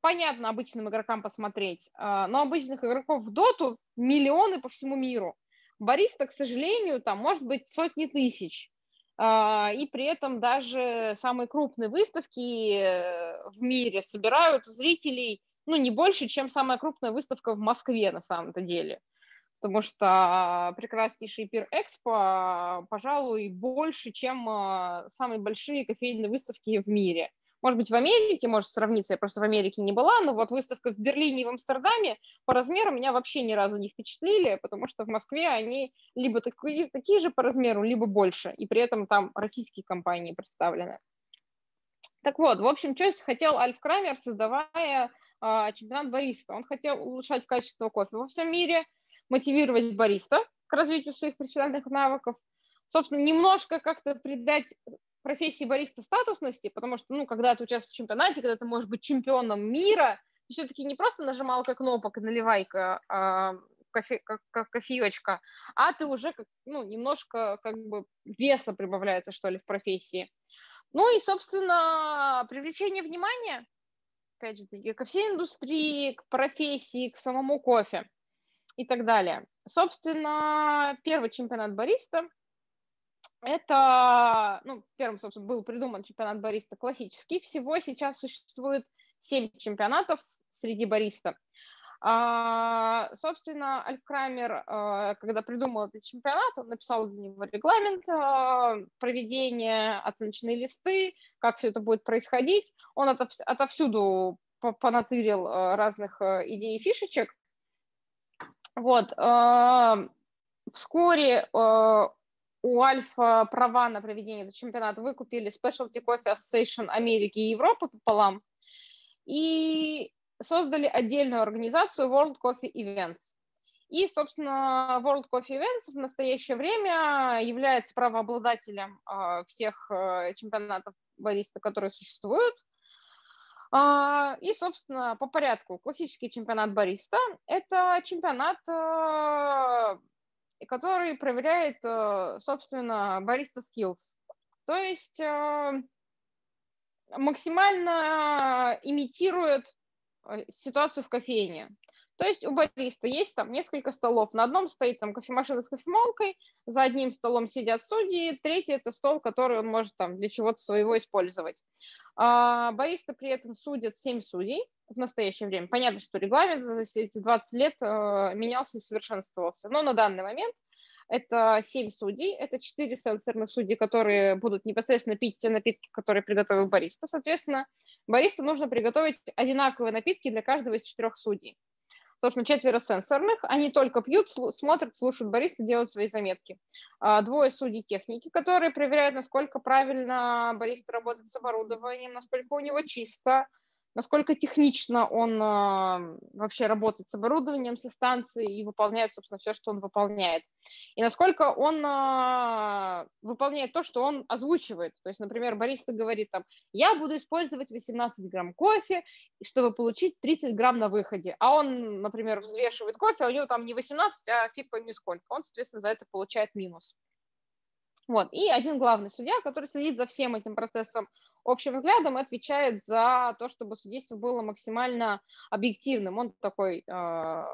понятно обычным игрокам посмотреть, а, но обычных игроков в доту миллионы по всему миру. Бариста, к сожалению, там может быть сотни тысяч. А, и при этом даже самые крупные выставки э, в мире собирают зрителей, ну, не больше, чем самая крупная выставка в Москве на самом-то деле. Потому что прекраснейший пир Экспо, пожалуй, больше, чем самые большие кофейные выставки в мире. Может быть, в Америке может сравниться, я просто в Америке не была, но вот выставка в Берлине и в Амстердаме по размеру меня вообще ни разу не впечатлили, потому что в Москве они либо такие, такие же по размеру, либо больше, и при этом там российские компании представлены. Так вот, в общем, что хотел Альф Крамер, создавая э, чемпионат бариста? Он хотел улучшать качество кофе во всем мире, мотивировать бариста к развитию своих профессиональных навыков, собственно, немножко как-то придать профессии бариста статусности, потому что, ну, когда ты участвуешь в чемпионате, когда ты можешь быть чемпионом мира, ты все-таки не просто нажималка кнопок и наливайка а, кофе, как, как кофеечка, а ты уже, ну, немножко как бы веса прибавляется, что ли, в профессии. Ну и, собственно, привлечение внимания, опять же, ко всей индустрии, к профессии, к самому кофе и так далее. Собственно, первый чемпионат бариста это, ну, первым, собственно, был придуман чемпионат бариста классический. Всего сейчас существует 7 чемпионатов среди бариста. А, собственно, Альф Крамер, а, когда придумал этот чемпионат, он написал для него регламент а, проведения, оценочные листы, как все это будет происходить. Он отов- отовсюду понатырил а, разных идей и фишечек. Вот. Вскоре у Альфа права на проведение этого чемпионата выкупили Specialty Coffee Association Америки и Европы пополам и создали отдельную организацию World Coffee Events. И, собственно, World Coffee Events в настоящее время является правообладателем э, всех э, чемпионатов бариста, которые существуют. Э, и, собственно, по порядку, классический чемпионат бариста – это чемпионат э, который проверяет, э, собственно, бариста skills. То есть э, максимально имитирует э, ситуацию в кофейне. То есть у бариста есть там несколько столов. На одном стоит там кофемашина с кофемолкой, за одним столом сидят судьи, третий это стол, который он может там для чего-то своего использовать. А, бариста при этом судят 7 судей в настоящее время. Понятно, что регламент за эти 20 лет э, менялся и совершенствовался, но на данный момент Это 7 судей, это 4 сенсорных судьи, которые будут непосредственно пить те напитки, которые приготовил бариста. Соответственно, баристу нужно приготовить одинаковые напитки для каждого из четырех судей. Собственно, четверо сенсорных, они только пьют, смотрят, слушают бариста, делают свои заметки. А, двое судей техники, которые проверяют, насколько правильно бариста работает с оборудованием, насколько у него чисто, насколько технично он э, вообще работает с оборудованием, со станцией и выполняет, собственно, все, что он выполняет. И насколько он э, выполняет то, что он озвучивает. То есть, например, бариста говорит там, я буду использовать 18 грамм кофе, чтобы получить 30 грамм на выходе. А он, например, взвешивает кофе, а у него там не 18, а фиг пойми сколько. Он, соответственно, за это получает минус. Вот. И один главный судья, который следит за всем этим процессом общим взглядом отвечает за то, чтобы судейство было максимально объективным. Он такой э,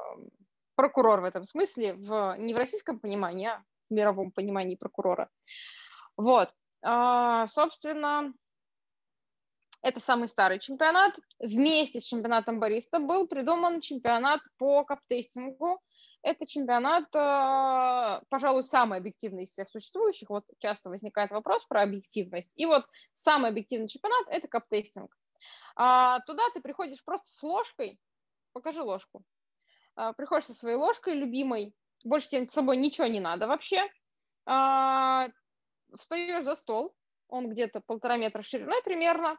прокурор в этом смысле, в, не в российском понимании, а в мировом понимании прокурора. Вот. Э, собственно, это самый старый чемпионат. Вместе с чемпионатом бариста был придуман чемпионат по каптестингу, это чемпионат, а, пожалуй, самый объективный из всех существующих. Вот часто возникает вопрос про объективность. И вот самый объективный чемпионат – это каптестинг. А, туда ты приходишь просто с ложкой, покажи ложку. А, приходишь со своей ложкой любимой, больше тебе с собой ничего не надо вообще. Встаешь за стол, он где-то полтора метра шириной примерно,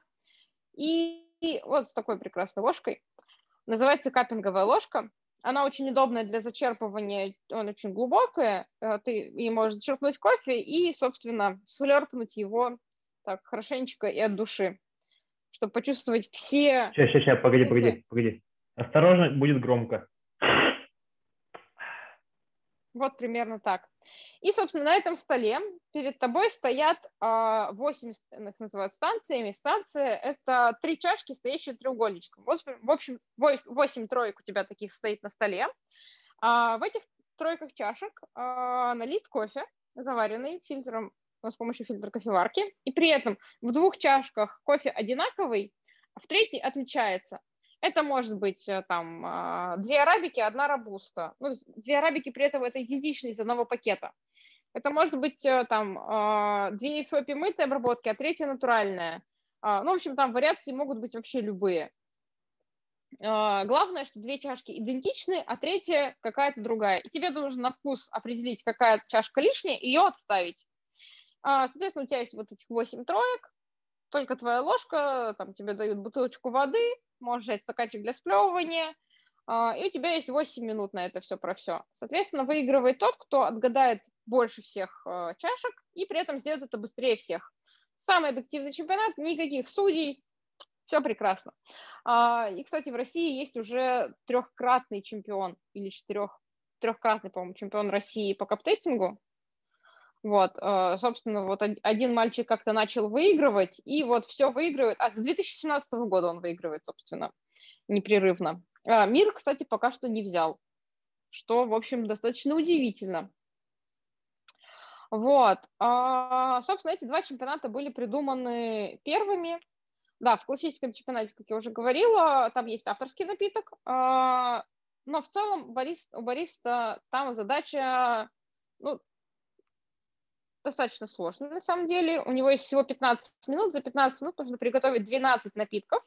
и, и вот с такой прекрасной ложкой. Называется капинговая ложка. Она очень удобная для зачерпывания, он очень глубокая, э, ты и можешь зачерпнуть кофе и, собственно, слерпнуть его так хорошенечко и от души, чтобы почувствовать все... Сейчас, сейчас, сейчас, погоди, погоди, погоди. Осторожно, будет громко. Вот примерно так. И, собственно, на этом столе перед тобой стоят 8, а, их называют станциями. Станция – это три чашки, стоящие треугольничком. В общем, 8 троек у тебя таких стоит на столе. А, в этих тройках чашек а, налит кофе, заваренный фильтром с помощью фильтра кофеварки. И при этом в двух чашках кофе одинаковый, а в третьей отличается. Это может быть э, там а, две арабики, одна робуста. Ну, две арабики при этом это идентичные из одного пакета. Это может быть э, там а, две эфиопии мытой обработки, а третья натуральная. А, ну, в общем, там вариации могут быть вообще любые. Главное, что две чашки идентичны, а третья какая-то другая. И тебе нужно на вкус определить, какая чашка лишняя, ее отставить. Соответственно, у тебя есть вот этих 8 троек, только твоя ложка, там тебе дают бутылочку воды, можешь взять стаканчик для сплевывания, а, и у тебя есть 8 минут на это все про все. Соответственно, выигрывает тот, кто отгадает больше всех а, чашек и при этом сделает это быстрее всех. Самый объективный чемпионат, никаких судей, все прекрасно. А, и, кстати, в России есть уже трехкратный чемпион или четырех, трехкратный, по-моему, чемпион России по каптестингу. Вот, э, собственно, вот один мальчик как-то начал выигрывать, и вот все выигрывает. А с 2017 года он выигрывает, собственно, непрерывно. А, мир, кстати, пока что не взял, что, в общем, достаточно удивительно. Вот, а, собственно, эти два чемпионата были придуманы первыми. Да, в классическом чемпионате, как я уже говорила, там есть авторский напиток, а, но в целом барист, у бариста там задача ну, достаточно сложно на самом деле. У него есть всего 15 минут. За 15 минут нужно приготовить 12 напитков.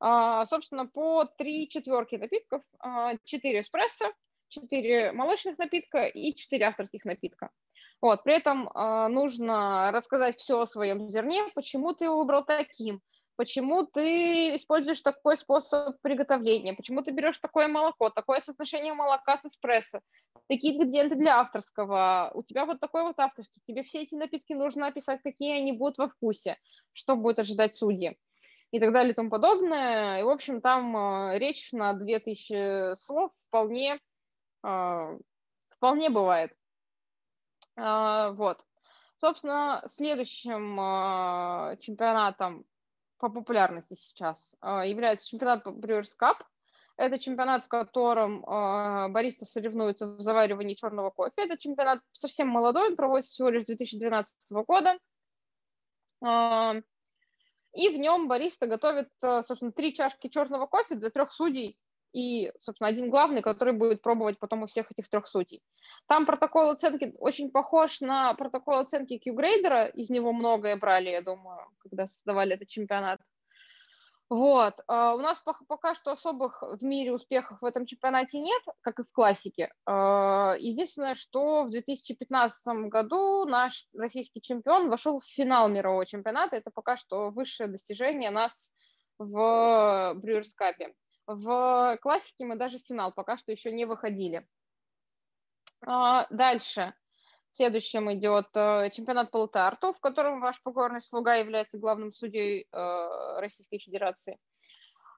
А, собственно, по 3 четверки напитков, 4 а, эспрессо, 4 молочных напитка и 4 авторских напитка. Вот, при этом а, нужно рассказать все о своем зерне, почему ты его выбрал таким, почему ты используешь такой способ приготовления, почему ты берешь такое молоко, такое соотношение молока с эспрессо, такие ингредиенты для авторского, у тебя вот такой вот авторский, тебе все эти напитки нужно описать, какие они будут во вкусе, что будет ожидать судьи и так далее и тому подобное. И, в общем, там э, речь на 2000 слов вполне, э, вполне бывает. Э, вот. Собственно, следующим э, чемпионатом по популярности сейчас является чемпионат Brewers Cup. Это чемпионат, в котором э, бариста соревнуются в заваривании черного кофе. Это чемпионат совсем молодой, он проводится всего лишь с 2012 года. Э, и в нем бариста готовит, собственно, три чашки черного кофе для трех судей и, собственно, один главный, который будет пробовать потом у всех этих трех судей. Там протокол оценки очень похож на протокол оценки Q-грейдера, из него многое брали, я думаю, когда создавали этот чемпионат. Вот. А, у нас пока что особых в мире успехов в этом чемпионате нет, как и в классике. А, единственное, что в 2015 году наш российский чемпион вошел в финал мирового чемпионата. Это пока что высшее достижение нас в Брюерс Капе. В классике мы даже в финал пока что еще не выходили. А, дальше. Следующим идет э, чемпионат по латарту, в котором ваш покорный слуга является главным судьей э, Российской Федерации.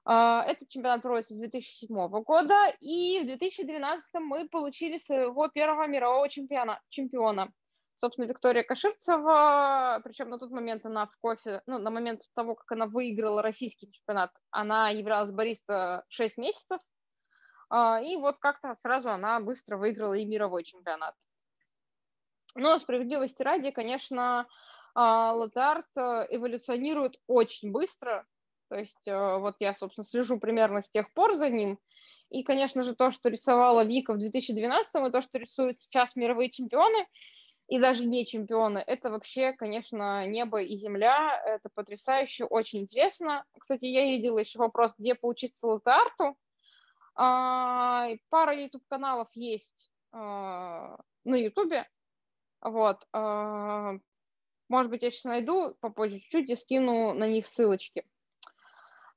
А, этот чемпионат проводится с 2007 года, и в 2012 мы получили своего первого мирового чемпиона. чемпиона. Собственно, Виктория Каширцева, причем на тот момент она в кофе, ну, на момент того, как она выиграла российский чемпионат, она являлась бариста 6 месяцев, и вот как-то сразу она быстро выиграла и мировой чемпионат. Но справедливости ради, конечно, а, латарт э, эволюционирует очень быстро. То есть э, вот я, собственно, слежу примерно с тех пор за ним. И, конечно же, то, что рисовала Вика в 2012 и то, что рисуют сейчас мировые чемпионы, и даже не чемпионы, это вообще, конечно, небо и земля. Это потрясающе, очень интересно. Кстати, я видела еще вопрос, где поучиться латарту. А, пара YouTube-каналов есть а, на YouTube. Вот. А, может быть, я сейчас найду попозже чуть-чуть и скину на них ссылочки.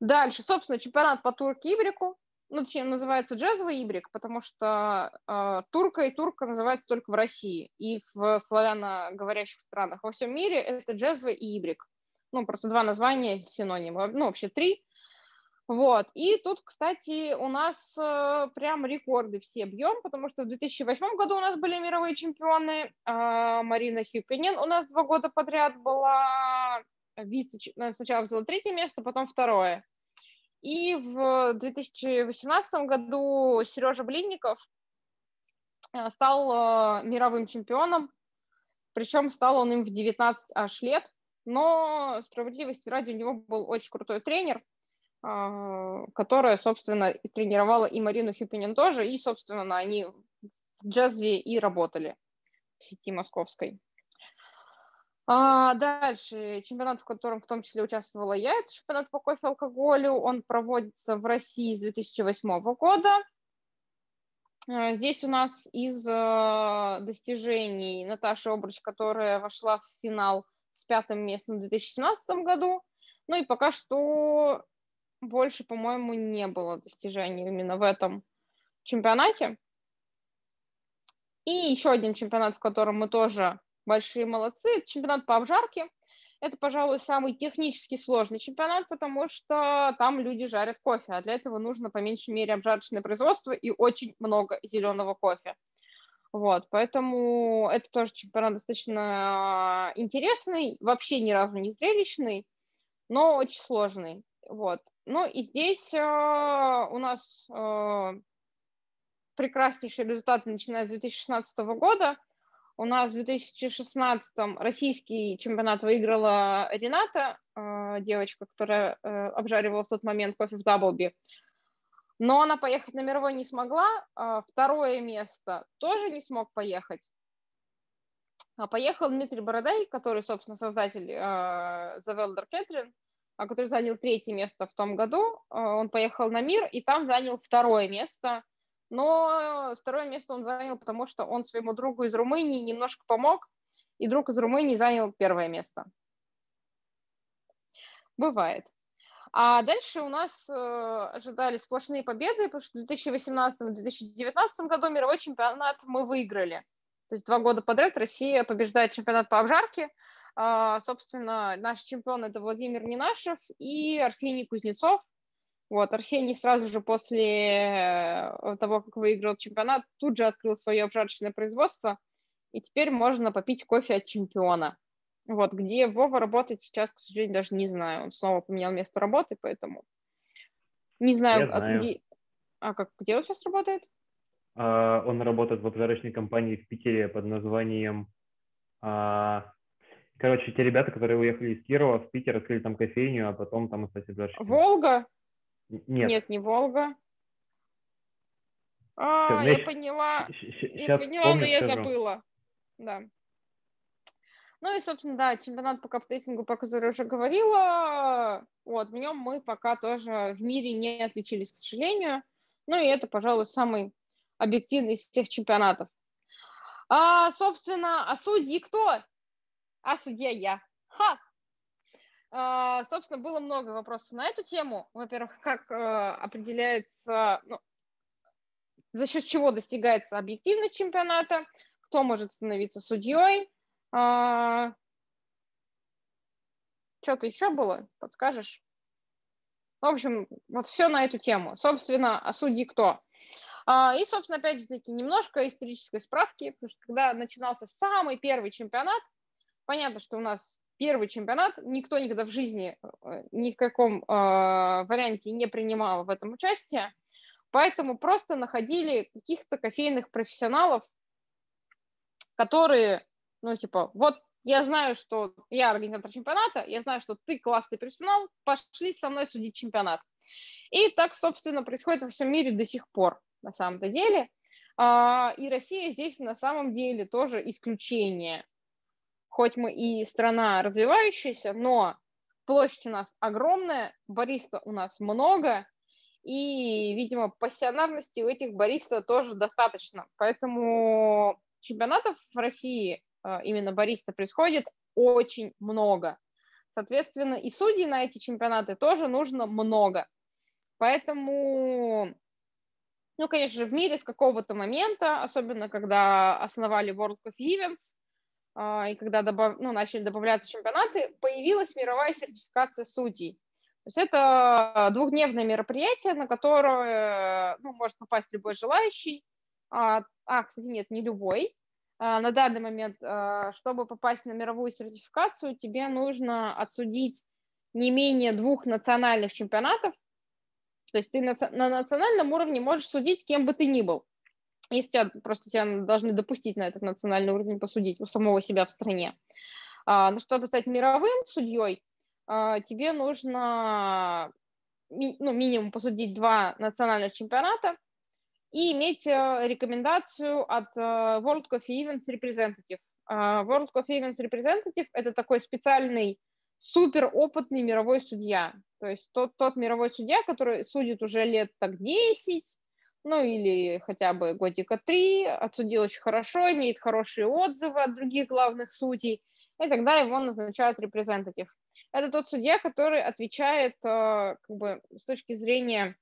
Дальше, собственно, чемпионат по турк-ибрику. Ну, чем называется джазовый ибрик, потому что э, турка и турка называются только в России и в славяно-говорящих странах. Во всем мире это джазовый и ибрик. Ну, просто два названия синонимы. Ну, вообще три. Вот. И тут, кстати, у нас э, прям рекорды все бьем, потому что в 2008 году у нас были мировые чемпионы. Э, Марина Хюпинин у нас два года подряд была вице э, сначала взяла третье место, потом второе. И в 2018 году Сережа Блинников э, стал мировым чемпионом, причем стал он им в 19 аж лет, но справедливости ради у него был очень крутой тренер – а, которая, собственно, тренировала и Марину Хюпинин тоже, и, собственно, они в джазве и работали в сети московской. А дальше, чемпионат, в котором в том числе участвовала я, это чемпионат по кофе и алкоголю, он проводится в России с 2008 года. А, здесь у нас из а, достижений Наташа Обруч, которая вошла в финал с пятым местом в 2017 году. Ну и пока что больше, по-моему, не было достижений именно в этом чемпионате. И еще один чемпионат, в котором мы тоже большие молодцы, чемпионат по обжарке. Это, пожалуй, самый технически сложный чемпионат, потому что там люди жарят кофе, а для этого нужно по меньшей мере обжарочное производство и очень много зеленого кофе. Вот, поэтому это тоже чемпионат достаточно интересный, вообще ни разу не зрелищный, но очень сложный. Вот. Ну и здесь э, у нас э, прекраснейшие результаты начиная с 2016 года. У нас в 2016 российский чемпионат выиграла Рената, э, девочка, которая э, обжаривала в тот момент кофе в Даблби. Но она поехать на мировой не смогла. Э, второе место тоже не смог поехать. А поехал Дмитрий Бородай, который, собственно, создатель э, The Welder Catherine. А, который занял третье место в том году. А, он поехал на мир и там занял второе место. Но второе место он занял, потому что он своему другу из Румынии немножко помог, и друг из Румынии занял первое место. Бывает. А дальше у нас э, ожидали сплошные победы, потому что в 2018-2019 году мировой чемпионат мы выиграли. То есть два года подряд Россия побеждает чемпионат по обжарке, собственно, наш чемпион это Владимир Нинашев и Арсений Кузнецов. Вот, Арсений сразу же после э, того, как выиграл чемпионат, тут же открыл свое обжарочное производство, и теперь можно попить кофе от чемпиона. Вот, где Вова работает сейчас, к сожалению, даже не знаю. Он снова поменял место работы, поэтому не знаю, а знаю. где... А как, где он сейчас работает? Uh, он работает в обжарочной компании в Питере под названием uh, Короче, те ребята, которые уехали из Кирова в Питер, открыли там кофейню, а потом там, кстати, дальше. Волга? Нет. Нет, не Волга. А, я поняла, я поняла, но я забыла. Да. Ну и, собственно, да, чемпионат по каптейсингу, про который уже говорила, вот, в нем мы пока тоже в мире не отличились, к сожалению. Ну и это, пожалуй, самый объективный из всех чемпионатов. А, собственно, а судьи кто? А судья я. Ха! А, собственно, было много вопросов на эту тему. Во-первых, как а, определяется, ну, за счет чего достигается объективность чемпионата, кто может становиться судьей, а... Что-то еще было? Подскажешь? В общем, вот все на эту тему. Собственно, а судьи кто? А, и, собственно, опять же таки, немножко исторической справки, потому что когда начинался самый первый чемпионат, понятно, что у нас первый чемпионат, никто никогда в жизни э, ни в каком э, варианте не принимал в этом участие, поэтому просто находили каких-то кофейных профессионалов, которые ну, типа, вот я знаю, что я организатор чемпионата, я знаю, что ты классный профессионал, пошли со мной судить чемпионат. И так, собственно, происходит во всем мире до сих пор, на самом-то деле. А, и Россия здесь на самом деле тоже исключение. Хоть мы и страна развивающаяся, но площадь у нас огромная, бариста у нас много, и, видимо, пассионарности у этих бариста тоже достаточно. Поэтому чемпионатов в России а, именно бариста происходит очень много. Соответственно, и судей на эти чемпионаты тоже нужно много. Поэтому, ну, конечно же, в мире с какого-то момента, особенно когда основали World Coffee Events, и когда добав, ну, начали добавляться чемпионаты, появилась мировая сертификация судей. То есть это двухдневное мероприятие, на которое ну, может попасть любой желающий. А, а, кстати, нет, не любой. А, на данный момент, а, чтобы попасть на мировую сертификацию, тебе нужно отсудить не менее двух национальных чемпионатов. То есть ты на национальном уровне можешь судить кем бы ты ни был. Если тебя просто тебя должны допустить на этот национальный уровень посудить у самого себя в стране. А, но чтобы стать мировым судьей, тебе нужно ну, минимум посудить два национальных чемпионата – и иметь э, рекомендацию от э, World Coffee Events Representative. А, World Coffee Events Representative – это такой специальный суперопытный мировой судья. То есть тот, тот мировой судья, который судит уже лет так 10, ну или хотя бы годика 3, отсудил очень хорошо, имеет хорошие отзывы от других главных судей, и тогда его назначают репрезентатив. Это тот судья, который отвечает э, как бы, с точки зрения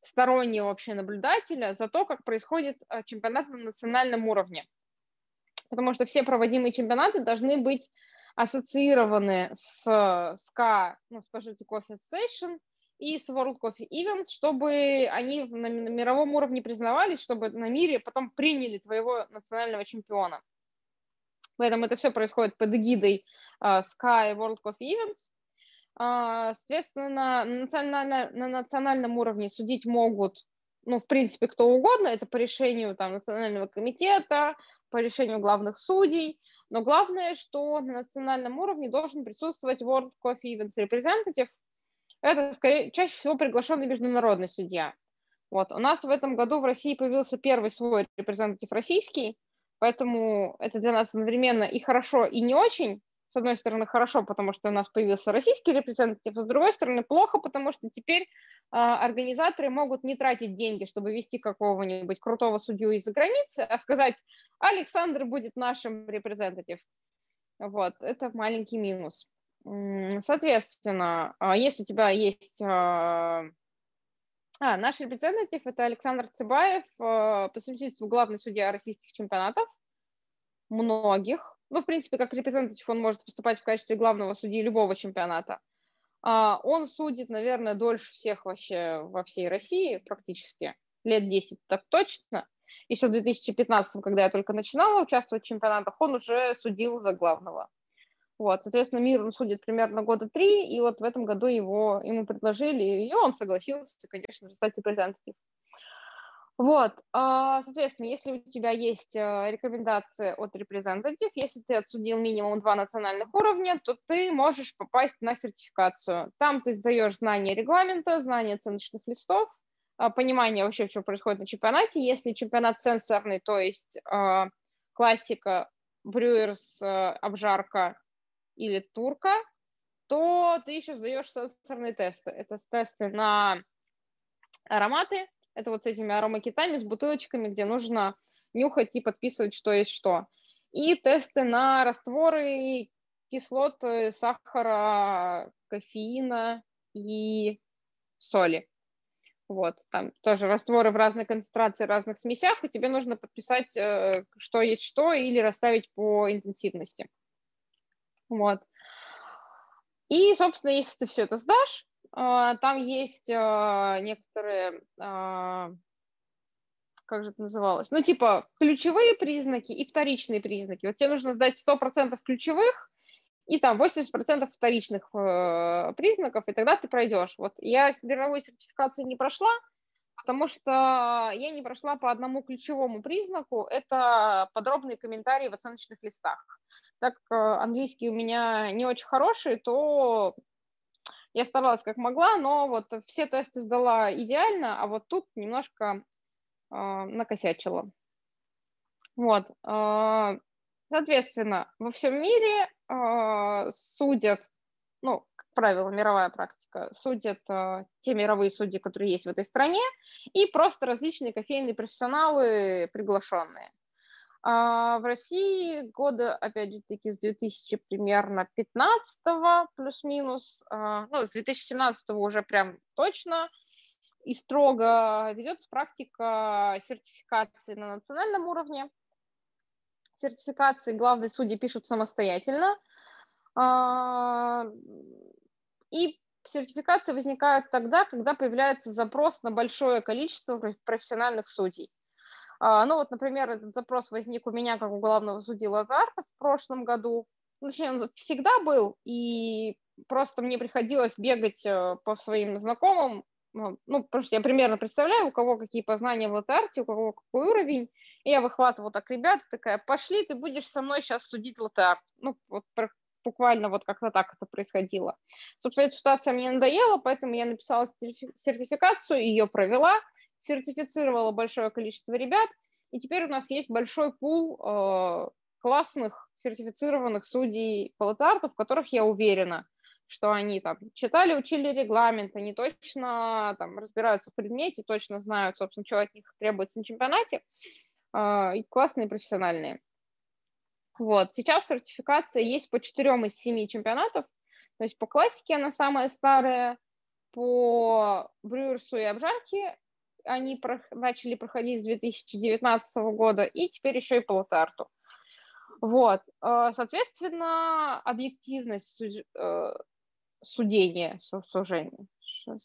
стороннего вообще наблюдателя за то, как происходит э, чемпионат на национальном уровне. Потому что все проводимые чемпионаты должны быть ассоциированы с SCA, ну, Specialty Coffee Association и с World Coffee Events, чтобы они на, мировом уровне признавались, чтобы на мире потом приняли твоего национального чемпиона. Поэтому это все происходит под эгидой uh, и World Coffee Events. А, соответственно, на, на национальном уровне судить могут, ну, в принципе, кто угодно, это по решению там, Национального комитета, по решению главных судей, но главное, что на национальном уровне должен присутствовать World Coffee Events Representative, это скорее, чаще всего приглашенный международный судья. Вот. У нас в этом году в России появился первый свой репрезентатив российский, поэтому это для нас одновременно и хорошо, и не очень, с одной стороны, хорошо, потому что у нас появился российский репрезентатив, а с другой стороны, плохо, потому что теперь э, организаторы могут не тратить деньги, чтобы вести какого-нибудь крутого судью из-за границы, а сказать, Александр будет нашим репрезентатив. Вот, это маленький минус. Соответственно, а, если у тебя есть... А, а наш репрезентатив – это Александр Цыбаев, по совместительству главный судья российских чемпионатов, многих, ну, в принципе, как репрезентатив он может выступать в качестве главного судьи любого чемпионата. А, он судит, наверное, дольше всех вообще во всей России практически, лет 10 так точно. Еще в 2015, когда я только начинала участвовать в чемпионатах, он уже судил за главного. Вот, соответственно, мир он судит примерно года три, и вот в этом году его, ему предложили, и он согласился, конечно же, стать репрезентативом. Вот, а, соответственно, если у тебя есть э, рекомендации от репрезентатив, если ты отсудил минимум два национальных уровня, то ты можешь попасть на сертификацию. Там ты сдаешь знания регламента, знания оценочных листов, а, понимание вообще, что происходит на чемпионате. Если чемпионат сенсорный, то есть а, классика, брюерс, обжарка или турка, то ты еще сдаешь сенсорные тесты. Это тесты на ароматы, это вот с этими аромакитами, с бутылочками, где нужно нюхать и подписывать, что есть что. И тесты на растворы кислот сахара, кофеина и соли. Вот, там тоже растворы в разной концентрации, разных смесях, и тебе нужно подписать, э, что есть что, или расставить по интенсивности. Вот. И, собственно, если ты все это сдашь, э, там есть э, некоторые, как же это называлось, ну, типа ключевые признаки и вторичные признаки. Вот тебе нужно сдать 100% ключевых, и там 80% вторичных э, признаков, и тогда ты пройдешь. Вот я мировую сертификацию не прошла, потому что я не прошла по одному ключевому признаку, это подробные комментарии в оценочных листах. Так как английский у меня не очень хороший, то я старалась как могла, но вот все тесты сдала идеально, а вот тут немножко э, накосячила. Вот. Э, Соответственно, во всем мире э, судят, ну, правило, мировая практика, судят э, те мировые судьи, которые есть в этой стране, и просто различные кофейные профессионалы приглашенные. А в России года, опять же таки, с 2000 примерно 15 плюс-минус, э, ну, с 2017 уже прям точно, и строго ведется практика сертификации на национальном уровне сертификации главные судьи пишут самостоятельно. И сертификация возникает тогда, когда появляется запрос на большое количество профессиональных судей. А, ну вот, например, этот запрос возник у меня как у главного судьи Лазарта в прошлом году. Ну, точнее, он всегда был, и просто мне приходилось бегать э, по своим знакомым, ну, ну, потому что я примерно представляю, у кого какие познания в латарте, у кого какой уровень, и я выхватываю так ребят, такая, пошли, ты будешь со мной сейчас судить латарт. Ну, вот буквально вот как-то так это происходило. Собственно, эта ситуация мне надоела, поэтому я написала сертификацию, ее провела, сертифицировала большое количество ребят, и теперь у нас есть большой пул э, классных сертифицированных судей по латарту, в которых я уверена – что они там читали, учили регламент, они точно там разбираются в предмете, точно знают, собственно, что от них требуется на чемпионате, э, и классные, профессиональные. Вот, сейчас сертификация есть по четырем из семи чемпионатов, то есть по классике она самая старая, по брюерсу и обжарке они про- начали проходить с 2019 года, и теперь еще и по латарту. Вот, э, соответственно, объективность э, судение, сужение. Что,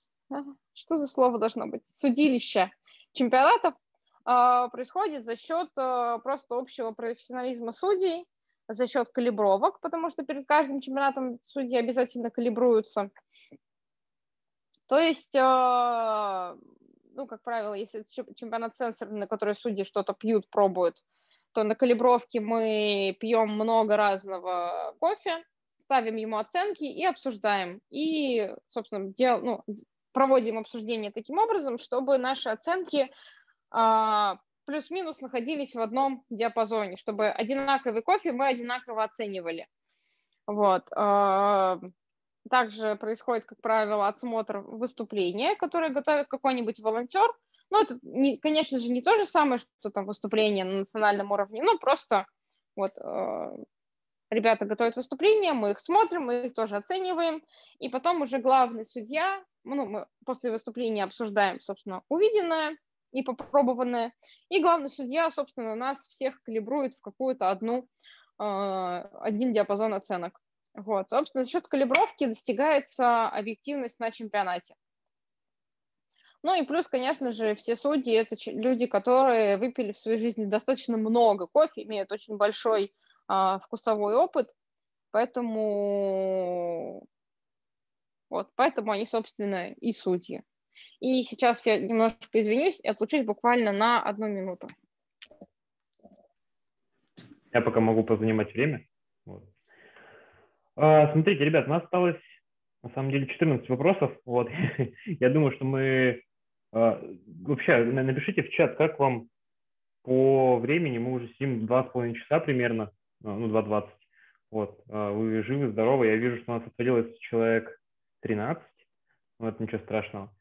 что за слово должно быть? Судилище чемпионатов происходит за счет э, просто общего профессионализма судей, за счет калибровок, потому что перед каждым чемпионатом судьи обязательно калибруются. То есть, э, ну, как правило, если это чемпионат сенсорный, на который судьи что-то пьют, пробуют, то на калибровке мы пьем много разного кофе, ставим ему оценки и обсуждаем. И, собственно, дел, ну, проводим обсуждение таким образом, чтобы наши оценки а, плюс-минус находились в одном диапазоне, чтобы одинаковый кофе мы одинаково оценивали. Вот. А, также происходит, как правило, отсмотр выступления, которое готовит какой-нибудь волонтер. Ну, это, не, конечно же, не то же самое, что там выступление на национальном уровне, но просто вот а, ребята готовят выступления, мы их смотрим, мы их тоже оцениваем, и потом уже главный судья, ну, мы после выступления обсуждаем, собственно, увиденное и попробованное, и главный судья, собственно, нас всех калибрует в какую-то одну, э, один диапазон оценок. Вот, собственно, за счет калибровки достигается объективность на чемпионате. Ну и плюс, конечно же, все судьи – это люди, которые выпили в своей жизни достаточно много кофе, имеют очень большой а, вкусовой опыт, поэтому вот, поэтому они, собственно, и судьи. И сейчас я немножко извинюсь и отлучусь буквально на одну минуту. Я пока могу позанимать время. Вот. А, смотрите, ребят, у нас осталось на самом деле 14 вопросов. Вот. я думаю, что мы Вообще, напишите в чат, как вам по времени, мы уже сидим два с половиной часа примерно, ну, 2.20. Вот, вы живы, здоровы, я вижу, что у нас отвалилось человек 13, ну, это ничего страшного.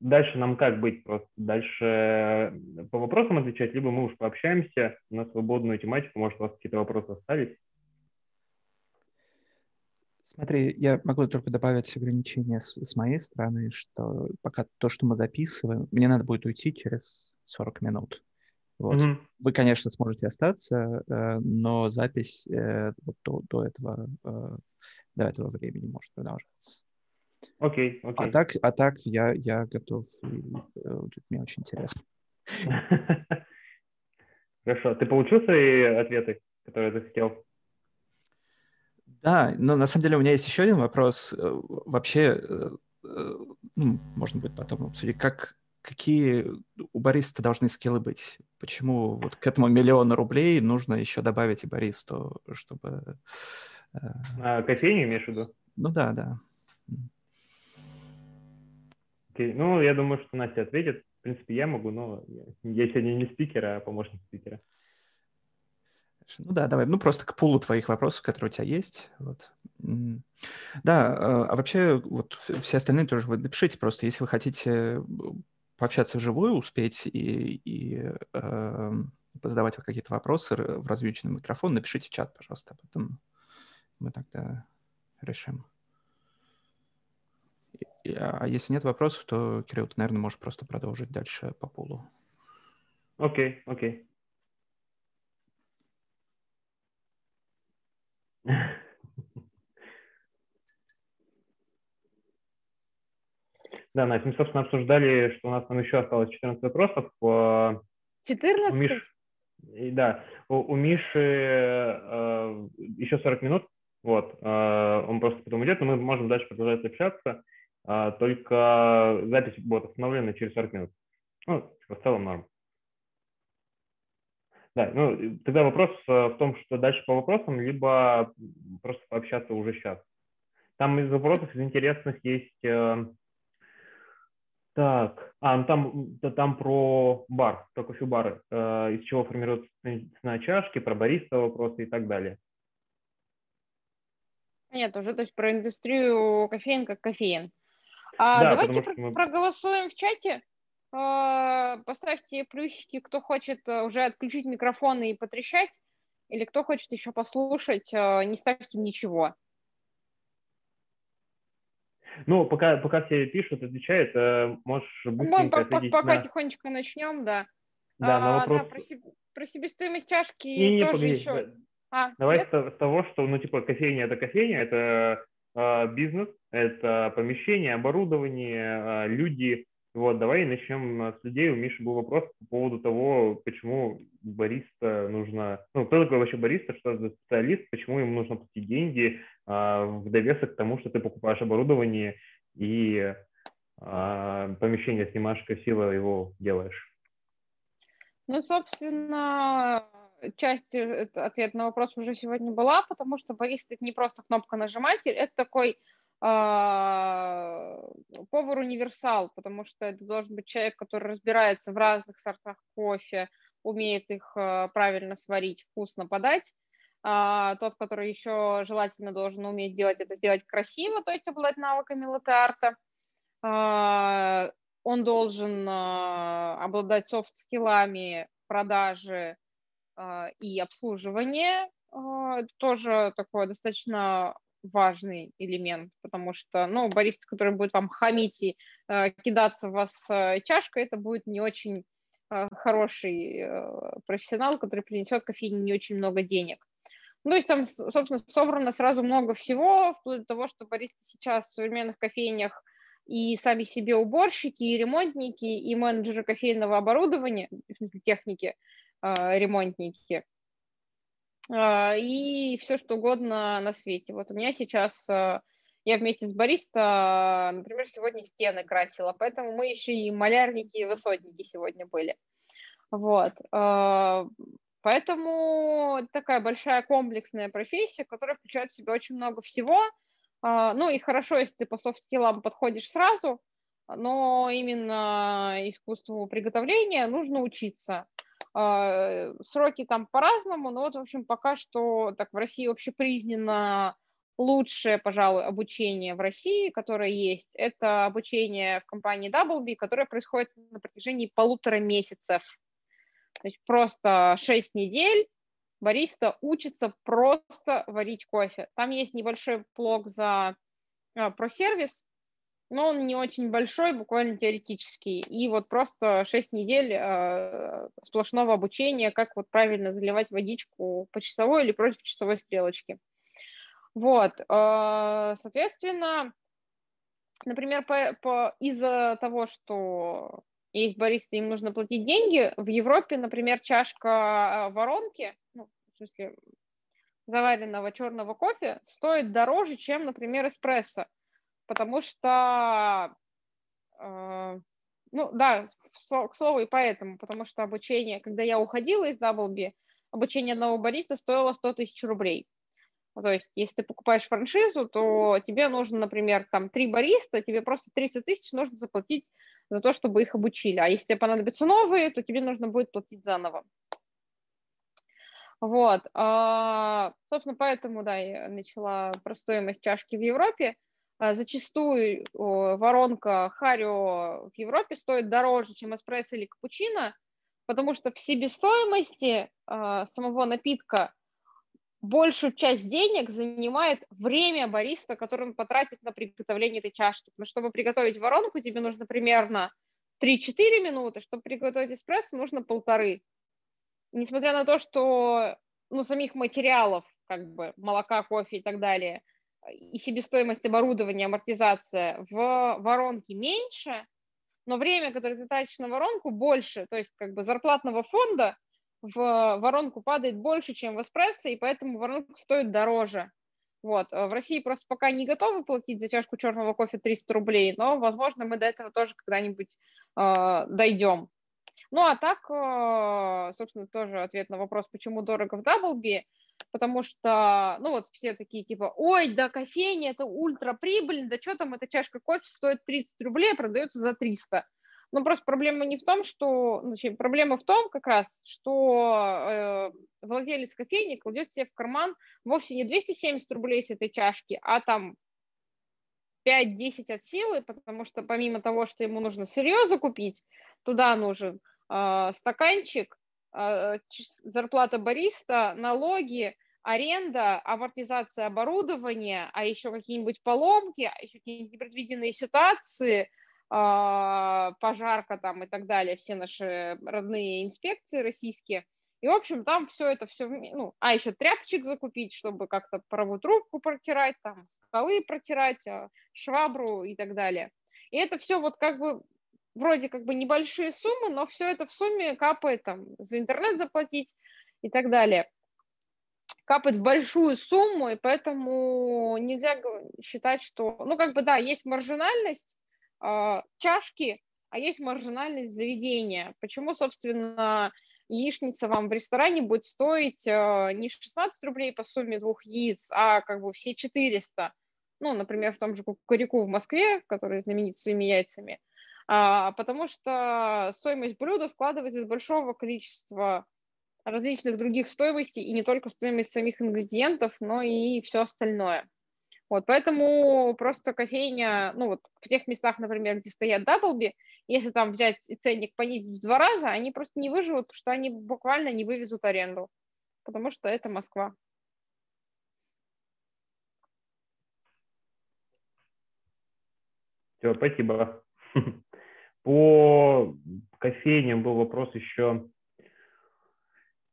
Дальше нам как быть просто? Дальше э, по вопросам отвечать, либо мы уж пообщаемся на свободную тематику, может, у вас какие-то вопросы остались? Смотри, я могу только добавить ограничение с, с моей стороны, что пока то, что мы записываем, мне надо будет уйти через 40 минут. Вот. Mm-hmm. Вы, конечно, сможете остаться, э, но запись э, до, до, этого, до этого времени может продолжаться. Окей, okay, окей. Okay. А так, а так я, я готов. Э, мне очень интересно. Хорошо. Ты получил свои ответы, которые ты хотел? Да, но на самом деле у меня есть еще один вопрос. Э, вообще, э, ну, можно будет потом обсудить, как, какие у бариста должны скиллы быть? Почему вот к этому миллиону рублей нужно еще добавить и баристу, чтобы... А, кофейню имеешь в виду? Ну да, да. Окей. Ну, я думаю, что Настя ответит. В принципе, я могу, но я сегодня не спикер, а помощник спикера. Ну да, давай. Ну просто к пулу твоих вопросов, которые у тебя есть. Вот. Да, а, а вообще вот все остальные тоже вы напишите просто, если вы хотите пообщаться вживую, успеть и, и э, позадавать какие-то вопросы в развьюченный микрофон, напишите в чат, пожалуйста, потом мы тогда решим. А если нет вопросов, то, Кирилл, ты, наверное, можешь просто продолжить дальше по полу. Окей, okay, окей. Okay. Да, Настя, мы, собственно, обсуждали, что у нас там еще осталось 14 вопросов. 14? У Миш... Да, у, у Миши э, еще 40 минут, вот, э, он просто потом идет, но мы можем дальше продолжать общаться. А, только запись будет остановлена через 40 минут. Ну, типа, в целом норм. Да, ну, тогда вопрос э, в том, что дальше по вопросам, либо просто пообщаться уже сейчас. Там из вопросов, из интересных есть... Э, так, а, ну там, там про бар, про кофе-бары, э, из чего формируются цена чашки, про бариста вопросы и так далее. Нет, уже то есть про индустрию кофеин как кофеин. А да, давайте про- мы... проголосуем в чате. А, поставьте плюсики, кто хочет э, уже отключить микрофоны и потрещать, или кто хочет еще послушать, э, не ставьте ничего. Ну, пока, пока все пишут, отвечают, э, можешь быстренько ответить Пока на... тихонечко начнем, да. Да, а, на вопрос... Да, про, се... про себестоимость чашки не, не, тоже погоди, еще... А, Давай с, с того, что, ну, типа, кофейня – это кофейня, это э, бизнес, это помещение, оборудование, э, люди. Вот, давай начнем с людей. У Миши был вопрос по поводу того, почему бариста нужно... Ну, кто такой вообще бариста, что за специалист, почему ему нужно платить деньги э, в довесок к тому, что ты покупаешь оборудование и э, помещение снимаешь, красиво его делаешь. Ну, собственно, часть э, ответа на вопрос уже сегодня была, потому что бариста это не просто кнопка нажиматель, это такой а, повар-универсал, потому что это должен быть человек, который разбирается в разных сортах кофе, умеет их а, правильно сварить, вкусно подать. А, тот, который еще желательно должен уметь делать это, сделать красиво, то есть обладать навыками латте-арта. Он должен обладать софт-скиллами продажи, а, и обслуживание. А, это тоже такой достаточно важный элемент, потому что, ну, бариста, который будет вам хамить и э, кидаться в вас э, чашкой, это будет не очень э, хороший э, профессионал, который принесет кофейне не очень много денег. Ну, то есть там, собственно, собрано сразу много всего, вплоть до того, что баристы сейчас в современных кофейнях и сами себе уборщики, и ремонтники, и менеджеры кофейного оборудования, в смысле техники – а, ремонтники и все что угодно на свете. Вот у меня сейчас, а, я вместе с бариста, например, сегодня стены красила, поэтому мы еще и малярники и высотники сегодня были. Вот. Поэтому такая большая комплексная профессия, которая включает в себя очень много всего. Ну и хорошо, если ты по софт-скиллам подходишь сразу, но именно искусству приготовления нужно учиться. А, сроки там по-разному, но вот, в общем, пока что так в России общепризнано лучшее, пожалуй, обучение в России, которое есть, это обучение в компании Doublebee, которое происходит на протяжении полутора месяцев. То есть просто шесть недель бариста учится просто варить кофе. Там есть небольшой блок за а, про сервис, но он не очень большой, буквально теоретический. И вот просто 6 недель э, сплошного обучения, как вот правильно заливать водичку по часовой или против часовой стрелочки. Вот, э, соответственно, например, по, по, из-за того, что есть баристы, им нужно платить деньги, в Европе, например, чашка а, воронки, ну, в смысле, заваренного черного кофе стоит дороже, чем, например, эспрессо потому что, э, ну да, к слову и поэтому, потому что обучение, когда я уходила из Даблби, обучение одного бариста стоило 100 тысяч рублей. То есть, если ты покупаешь франшизу, то тебе нужно, например, там три бариста, тебе просто 300 тысяч нужно заплатить за то, чтобы их обучили. А если тебе понадобятся новые, то тебе нужно будет платить заново. Вот. А, собственно, поэтому, да, я начала про стоимость чашки в Европе. А, зачастую воронка Харио в Европе стоит дороже, чем эспрессо или капучино, потому что в себестоимости а, самого напитка большую часть денег занимает время бариста, который он потратит на приготовление этой чашки. Потому что чтобы приготовить воронку, тебе нужно примерно 3-4 минуты, чтобы приготовить эспрессо, нужно полторы. Несмотря на то, что ну, самих материалов, как бы молока, кофе и так далее – и себестоимость оборудования, амортизация в воронке меньше, но время, которое ты тратишь на воронку, больше. То есть как бы зарплатного фонда в воронку падает больше, чем в эспрессо, и поэтому воронка стоит дороже. Вот. В России просто пока не готовы платить за чашку черного кофе 300 рублей, но, возможно, мы до этого тоже когда-нибудь э, дойдем. Ну, а так, э, собственно, тоже ответ на вопрос, почему дорого в Даблби потому что, ну вот все такие типа, ой, да кофейня, это ультра прибыльно, да что там, эта чашка кофе стоит 30 рублей, а продается за 300. Но просто проблема не в том, что, значит, проблема в том как раз, что э, владелец кофейни кладет себе в карман вовсе не 270 рублей с этой чашки, а там 5-10 от силы, потому что помимо того, что ему нужно сырье закупить, туда нужен э, стаканчик, зарплата бариста, налоги, аренда, амортизация оборудования, а еще какие-нибудь поломки, а еще какие-нибудь непредвиденные ситуации, а, пожарка там и так далее, все наши родные инспекции российские. И, в общем, там все это все, ну, а еще тряпочек закупить, чтобы как-то паровую трубку протирать, там, столы протирать, а, швабру и так далее. И это все вот как бы вроде как бы небольшие суммы, но все это в сумме капает там за интернет заплатить и так далее. Капает в большую сумму, и поэтому нельзя считать, что, ну как бы да, есть маржинальность э, чашки, а есть маржинальность заведения. Почему, собственно, яичница вам в ресторане будет стоить э, не 16 рублей по сумме двух яиц, а как бы все 400. Ну, например, в том же Кукурику в Москве, который знаменит своими яйцами, потому что стоимость блюда складывается из большого количества различных других стоимостей, и не только стоимость самих ингредиентов, но и все остальное. Вот, поэтому просто кофейня, ну вот в тех местах, например, где стоят даблби, если там взять ценник понизить в два раза, они просто не выживут, потому что они буквально не вывезут аренду, потому что это Москва. Все, спасибо. По кофейням был вопрос еще.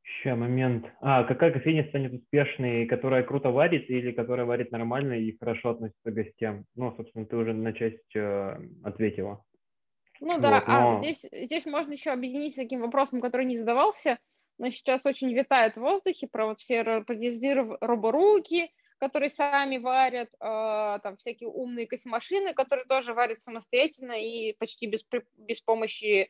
Еще момент. А, какая кофейня станет успешной, которая круто варит или которая варит нормально и хорошо относится к гостям? Ну, собственно, ты уже на часть э, ответила. Ну да, вот, но... а здесь, здесь можно еще объединить с таким вопросом, который не задавался, но сейчас очень витает в воздухе про вот все подъезды роборуки, которые сами варят, э, там всякие умные кофемашины, которые тоже варят самостоятельно и почти без, без помощи э,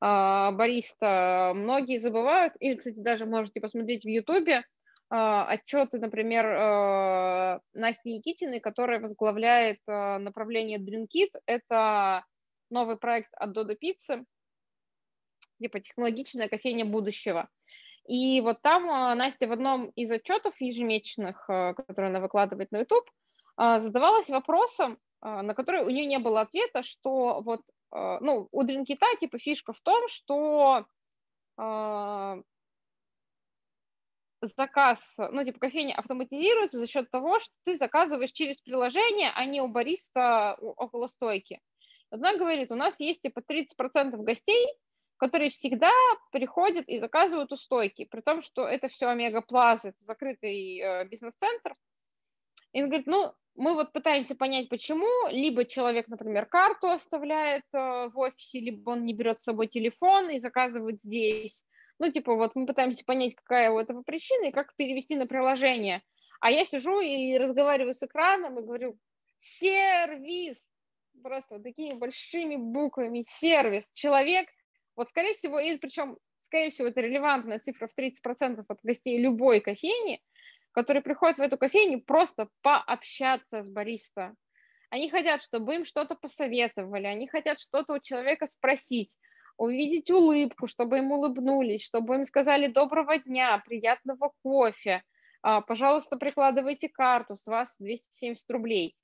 бариста. Многие забывают, или, кстати, даже можете посмотреть в Ютубе, э, отчеты, например, Насти Никитиной, которая возглавляет направление Drinkit. Это новый проект от Додо Пиццы, типа технологичная кофейня будущего. И вот там а, Настя в одном из отчетов ежемесячных, а, которые она выкладывает на YouTube, а, задавалась вопросом, на который у нее не было ответа, что вот, ну, у Дринкита типа фишка в том, что заказ, ну, типа кофейня автоматизируется за счет того, что ты заказываешь через приложение, а не у бариста около стойки. Она говорит, у нас есть типа 30% гостей, которые всегда приходят и заказывают у стойки, при том, что это все Омега Плаза, это закрытый э, бизнес-центр. И он говорит, ну, мы вот пытаемся понять, почему. Либо человек, например, карту оставляет э, в офисе, либо он не берет с собой телефон и заказывает здесь. Ну, типа, вот мы пытаемся понять, какая у этого причина и как перевести на приложение. А я сижу и разговариваю с экраном и говорю, сервис, просто вот такими большими буквами, сервис. Человек вот, скорее всего, и причем, скорее всего, это релевантная цифра в 30% от гостей любой кофейни, которые приходят в эту кофейню просто пообщаться с бариста. Они хотят, чтобы им что-то посоветовали, они хотят что-то у человека спросить, увидеть улыбку, чтобы им улыбнулись, чтобы им сказали доброго дня, приятного кофе, а, пожалуйста, прикладывайте карту, с вас 270 рублей.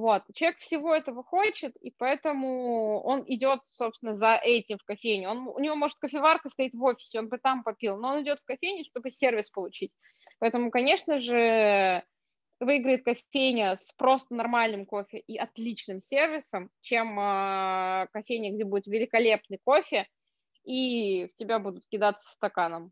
Вот. Человек всего этого хочет, и поэтому он идет, собственно, за этим в кофейню. Он, у него, может, кофеварка стоит в офисе, он бы там попил, но он идет в кофейню, чтобы сервис получить. Поэтому, конечно же, выиграет кофейня с просто нормальным кофе и отличным сервисом, чем э, кофейня, где будет великолепный кофе, и в тебя будут кидаться стаканом.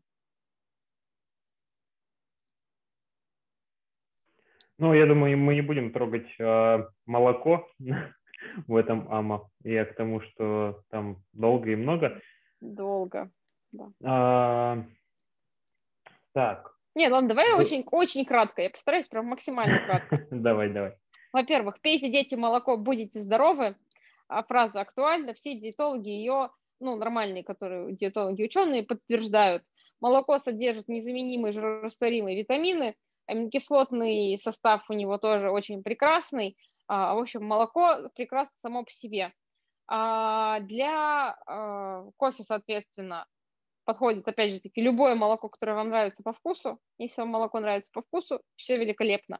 Ну, я думаю, мы не будем трогать э, молоко в этом АМА. Я к тому, что там долго и много. Долго, да. А, так. Нет, ладно, давай Вы... очень, очень кратко. Я постараюсь прям максимально кратко. давай, давай. Во-первых, пейте, дети, молоко, будете здоровы. А фраза актуальна. Все диетологи ее, ну, нормальные, которые диетологи ученые, подтверждают. Молоко содержит незаменимые жирорастворимые витамины – аминокислотный состав у него тоже очень прекрасный. А, в общем, молоко прекрасно само по себе. А, для а, кофе, соответственно, подходит, опять же таки, любое молоко, которое вам нравится по вкусу. Если вам молоко нравится по вкусу, все великолепно.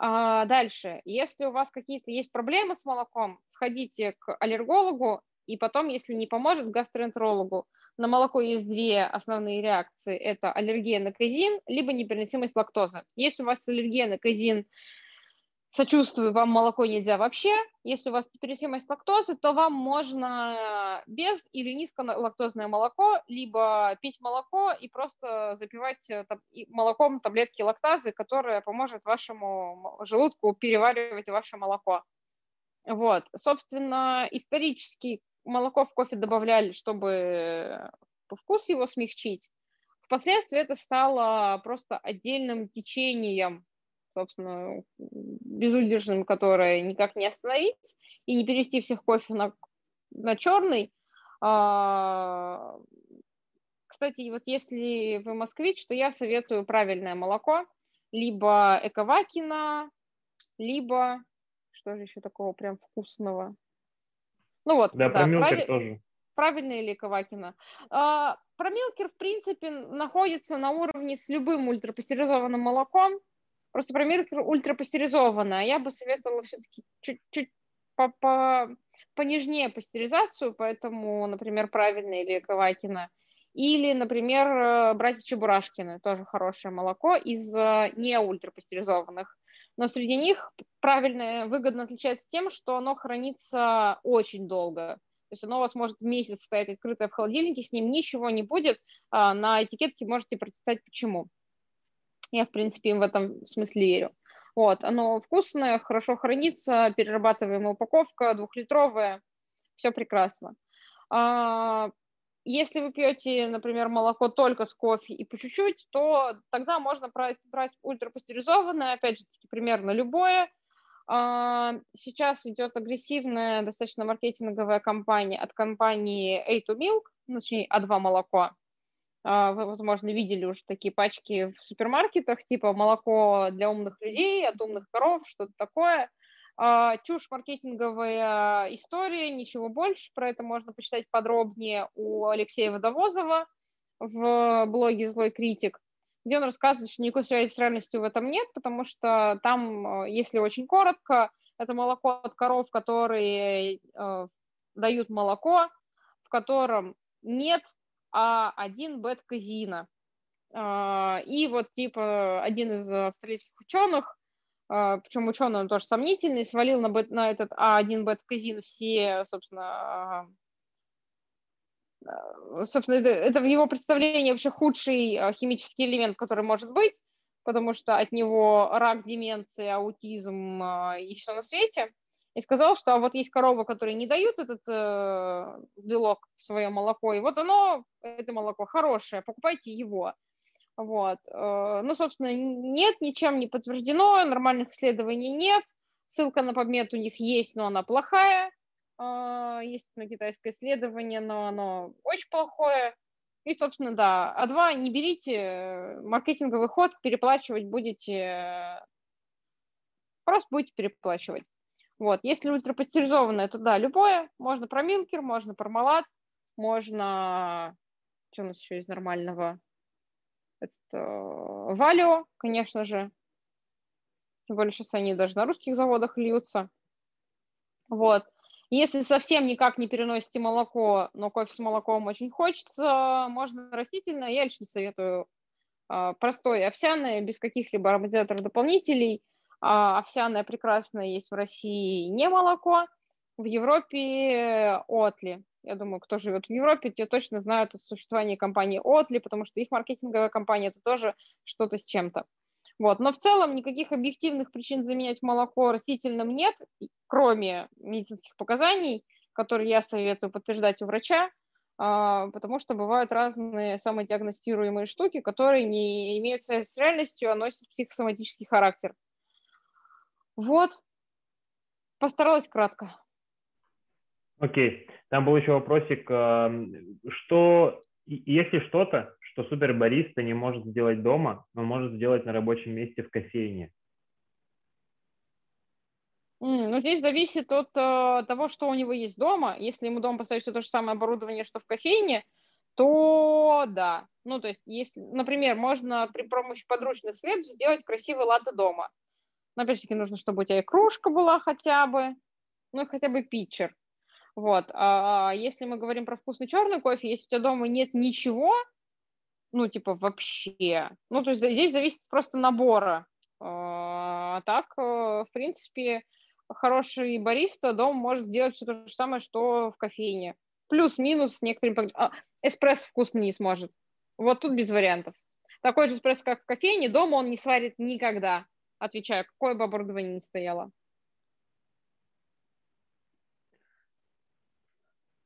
Дальше, если у вас какие-то есть проблемы с молоком, сходите к аллергологу, и потом, если не поможет, к гастроэнтерологу. На молоко есть две основные реакции. Это аллергия на казин, либо непереносимость лактозы. Если у вас аллергия на казин, сочувствую, вам молоко нельзя вообще. Если у вас непереносимость лактозы, то вам можно без или низколактозное молоко, либо пить молоко и просто запивать э, молоком таблетки лактазы, которая поможет вашему желудку переваривать ваше молоко. Вот, собственно, исторически молоко в кофе добавляли, чтобы вкус его смягчить. Впоследствии это стало просто отдельным течением, собственно, безудержным, которое никак не остановить и не перевести всех кофе на, на черный. А, кстати, вот если вы москвич, то я советую правильное молоко, либо Эковакина, либо что же еще такого прям вкусного? Ну вот, да, да про Милкер прави... тоже. Правильно или Ковакина? А, про Милкер, в принципе, находится на уровне с любым ультрапастеризованным молоком. Просто про Милкер ультрапастеризованное. Я бы советовала все-таки чуть-чуть по -по понежнее пастеризацию, поэтому, например, правильно или Ковакина. Или, например, э, братья Чебурашкины, тоже хорошее молоко из э, не ультрапастеризованных но среди них правильно, выгодно отличается тем, что оно хранится очень долго. То есть оно у вас может месяц стоять открытое в холодильнике, с ним ничего не будет. А на этикетке можете прочитать почему. Я, в принципе, им в этом смысле верю. Вот, оно вкусное, хорошо хранится, перерабатываемая упаковка, двухлитровая, все прекрасно. Если вы пьете, например, молоко только с кофе и по чуть-чуть, то тогда можно брать, брать ультрапастеризованное, опять же примерно любое. А, сейчас идет агрессивная достаточно маркетинговая кампания от компании A2 Milk, точнее А2 молоко. А, вы, возможно, видели уже такие пачки в супермаркетах, типа молоко для умных людей, от умных коров, что-то такое. А, чушь маркетинговая история, ничего больше. Про это можно почитать подробнее у Алексея Водовозова в блоге «Злой критик», где он рассказывает, что никакой связи с реальностью в этом нет, потому что там, э, если очень коротко, это молоко от коров, которые э, дают молоко, в котором нет а один бет-казина. Э, и вот типа один из австралийских ученых а, причем ученый, он тоже сомнительный, свалил на, бет, на этот А1 бет-казин все, собственно, а, собственно, это, это в его представлении вообще худший а, химический элемент, который может быть, потому что от него рак, деменция, аутизм и все на свете. И сказал, что а вот есть коровы, которые не дают этот э, белок в свое молоко, и вот оно, это молоко хорошее, покупайте его. Вот. Э, ну, собственно, нет, ничем не подтверждено, нормальных исследований нет. Ссылка на PubMed у них есть, но она плохая. Э, есть на китайское исследование, но оно очень плохое. И, собственно, да, А2 не берите, маркетинговый ход переплачивать будете, просто будете переплачивать. Вот, если ультрапастеризованное, то да, любое. Можно промилкер, можно пармалат, можно... Что у нас еще из нормального? Это Валио, конечно же. Тем более сейчас они даже на русских заводах льются. Вот. Если совсем никак не переносите молоко, но кофе с молоком очень хочется, можно растительное. Я лично советую а, простое овсяное, без каких-либо ароматизаторов дополнителей. А, овсяное прекрасное есть в России не молоко, в Европе Отли. Я думаю, кто живет в Европе, те точно знают о существовании компании Отли, потому что их маркетинговая компания – это тоже что-то с чем-то. Вот. Но в целом никаких объективных причин заменять молоко растительным нет, кроме медицинских показаний, которые я советую подтверждать у врача, а, потому что бывают разные самодиагностируемые штуки, которые не имеют связи с реальностью, а носят психосоматический характер. Вот. Постаралась кратко. Окей. Там был еще вопросик, что если что-то, что супербариста не может сделать дома, но может сделать на рабочем месте в кофейне? Ну, здесь зависит от uh, того, что у него есть дома. Если ему дома поставить все то же самое оборудование, что в кофейне, то да. Ну, то есть, если, например, можно при помощи подручных средств сделать красивый латте дома. Но, опять-таки, нужно, чтобы у тебя и кружка была хотя бы, ну, и хотя бы питчер. Вот. А если мы говорим про вкусный черный кофе, если у тебя дома нет ничего, ну, типа, вообще, ну, то есть здесь зависит просто набора. А так, э, в принципе, хороший бариста дома может сделать все то же самое, что в кофейне. Плюс-минус с некоторыми... А, эспрессо вкус не сможет. Вот тут без вариантов. Такой же эспрессо, как в кофейне, дома он не сварит никогда. Отвечаю, какое бы оборудование ни стояло.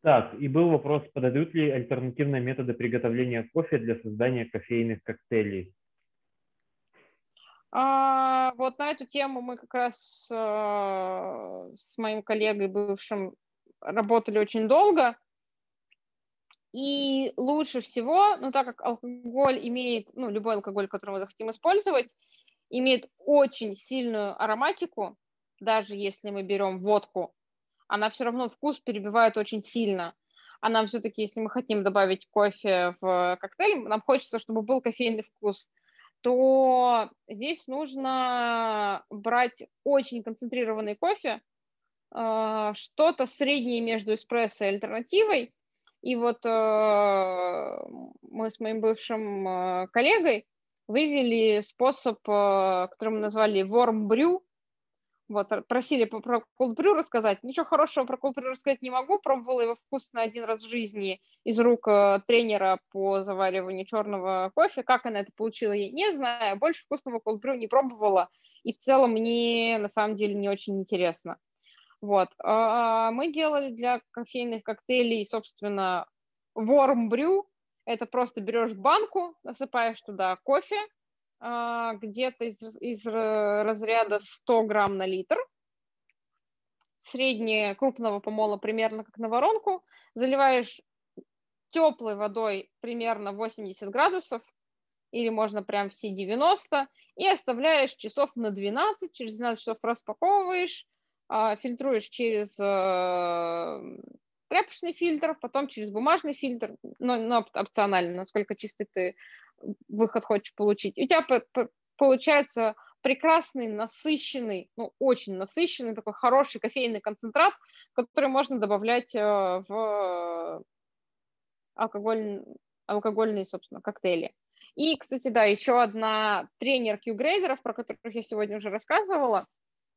Так, и был вопрос, подойдут ли альтернативные методы приготовления кофе для создания кофейных коктейлей? А, вот на эту тему мы как раз а, с моим коллегой бывшим работали очень долго. И лучше всего, ну так как алкоголь имеет, ну любой алкоголь, который мы захотим использовать, имеет очень сильную ароматику, даже если мы берем водку, она все равно вкус перебивает очень сильно. А нам все-таки, если мы хотим добавить кофе в коктейль, нам хочется, чтобы был кофейный вкус, то здесь нужно брать очень концентрированный кофе, э, что-то среднее между эспрессо и альтернативой. И вот э, мы с моим бывшим э, коллегой вывели способ, который мы назвали warm brew, вот, просили про brew рассказать. Ничего хорошего про brew рассказать не могу. Пробовала его вкусно один раз в жизни из рук э, тренера по завариванию черного кофе. Как она это получила, я не знаю. Больше вкусного brew не пробовала. И в целом мне, на самом деле, не очень интересно. Вот. А, мы делали для кофейных коктейлей, собственно, warm brew. Это просто берешь банку, насыпаешь туда кофе, где-то из, из разряда 100 грамм на литр. Среднее крупного помола примерно как на воронку. Заливаешь теплой водой примерно 80 градусов, или можно прям все 90, и оставляешь часов на 12, через 12 часов распаковываешь, а, фильтруешь через э, тряпочный фильтр, потом через бумажный фильтр, но, но опционально, насколько чистый ты выход хочешь получить. У тебя получается прекрасный, насыщенный, ну, очень насыщенный, такой хороший кофейный концентрат, который можно добавлять э, в алкоголь, алкогольные, собственно, коктейли. И, кстати, да, еще одна тренер Q-грейдеров, про которых я сегодня уже рассказывала,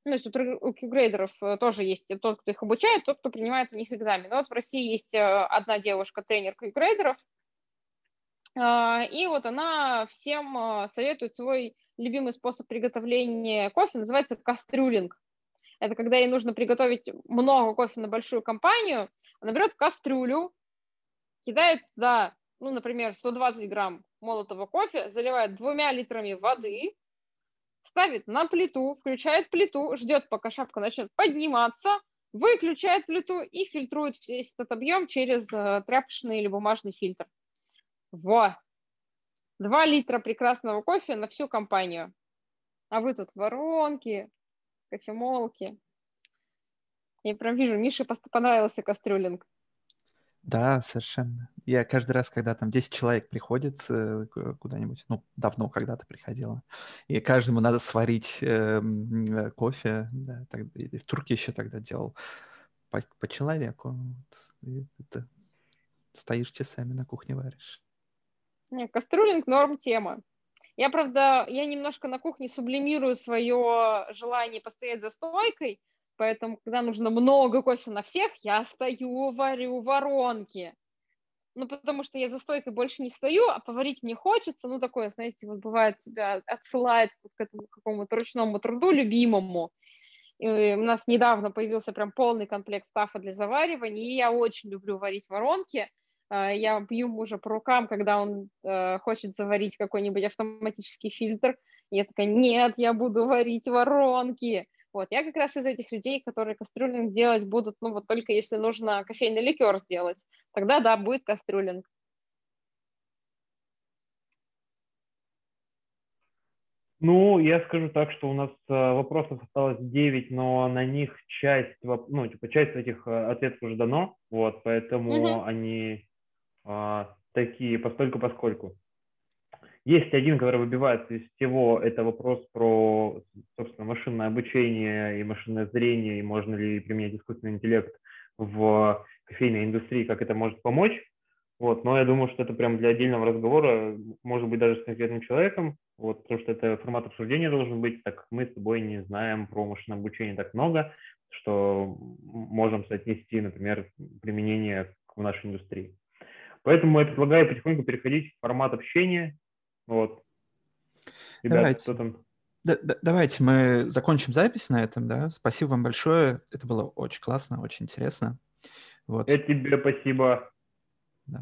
ну, то есть у Q-грейдеров э, тоже есть тот, кто их обучает, тот, кто принимает у них экзамен. Вот в России есть э, одна девушка, тренер Q-грейдеров, а, и вот она всем э, советует свой любимый способ приготовления кофе, называется кастрюлинг. Это когда ей нужно приготовить много кофе на большую компанию, она берет кастрюлю, кидает туда, ну, например, 120 грамм молотого кофе, заливает двумя литрами воды, ставит на плиту, включает плиту, ждет, пока шапка начнет подниматься, выключает плиту и фильтрует весь этот объем через э, тряпочный или бумажный фильтр. Во! Два литра прекрасного кофе на всю компанию. А вы тут воронки, кофемолки. Я прям вижу, Мише понравился кастрюлинг. Да, совершенно. Я каждый раз, когда там 10 человек приходит э, куда-нибудь, ну, давно когда-то приходила, и каждому надо сварить эм, э, кофе, да, так, и в Турке еще тогда делал по, по человеку. Вот, это, стоишь часами на кухне варишь. Не, кастрюлинг норм тема. Я, правда, я немножко на кухне сублимирую свое желание постоять за стойкой, Поэтому, когда нужно много кофе на всех, я стою, варю воронки. Ну, потому что я за стойкой больше не стою, а поварить мне хочется. Ну, такое, знаете, вот бывает тебя отсылает к этому какому-то ручному труду любимому. И у нас недавно появился прям полный комплект стафа для заваривания, и я очень люблю варить воронки. А, я бью мужа по рукам, когда он э, хочет заварить какой-нибудь автоматический фильтр. И я такая, нет, я буду варить воронки. Вот, я как раз из этих людей, которые кастрюлинг делать будут, ну, вот только если нужно кофейный ликер сделать, тогда, да, будет кастрюлинг. Ну, я скажу так, что у нас э, вопросов осталось 9, но на них часть, ну, типа, часть этих э, ответов уже дано, вот, поэтому угу. они а, такие постольку поскольку. Есть один, который выбивается из всего, это вопрос про, собственно, машинное обучение и машинное зрение, и можно ли применять искусственный интеллект в кофейной индустрии, как это может помочь. Вот, но я думаю, что это прям для отдельного разговора, может быть, даже с конкретным человеком, вот, потому что это формат обсуждения должен быть, так мы с тобой не знаем про машинное обучение так много, что можем соотнести, например, применение в нашей индустрии. Поэтому я предлагаю потихоньку переходить в формат общения, вот. Ребят, давайте. кто там? Да, да, давайте мы закончим запись на этом, да. Спасибо вам большое. Это было очень классно, очень интересно. Вот. Это тебе спасибо. Да.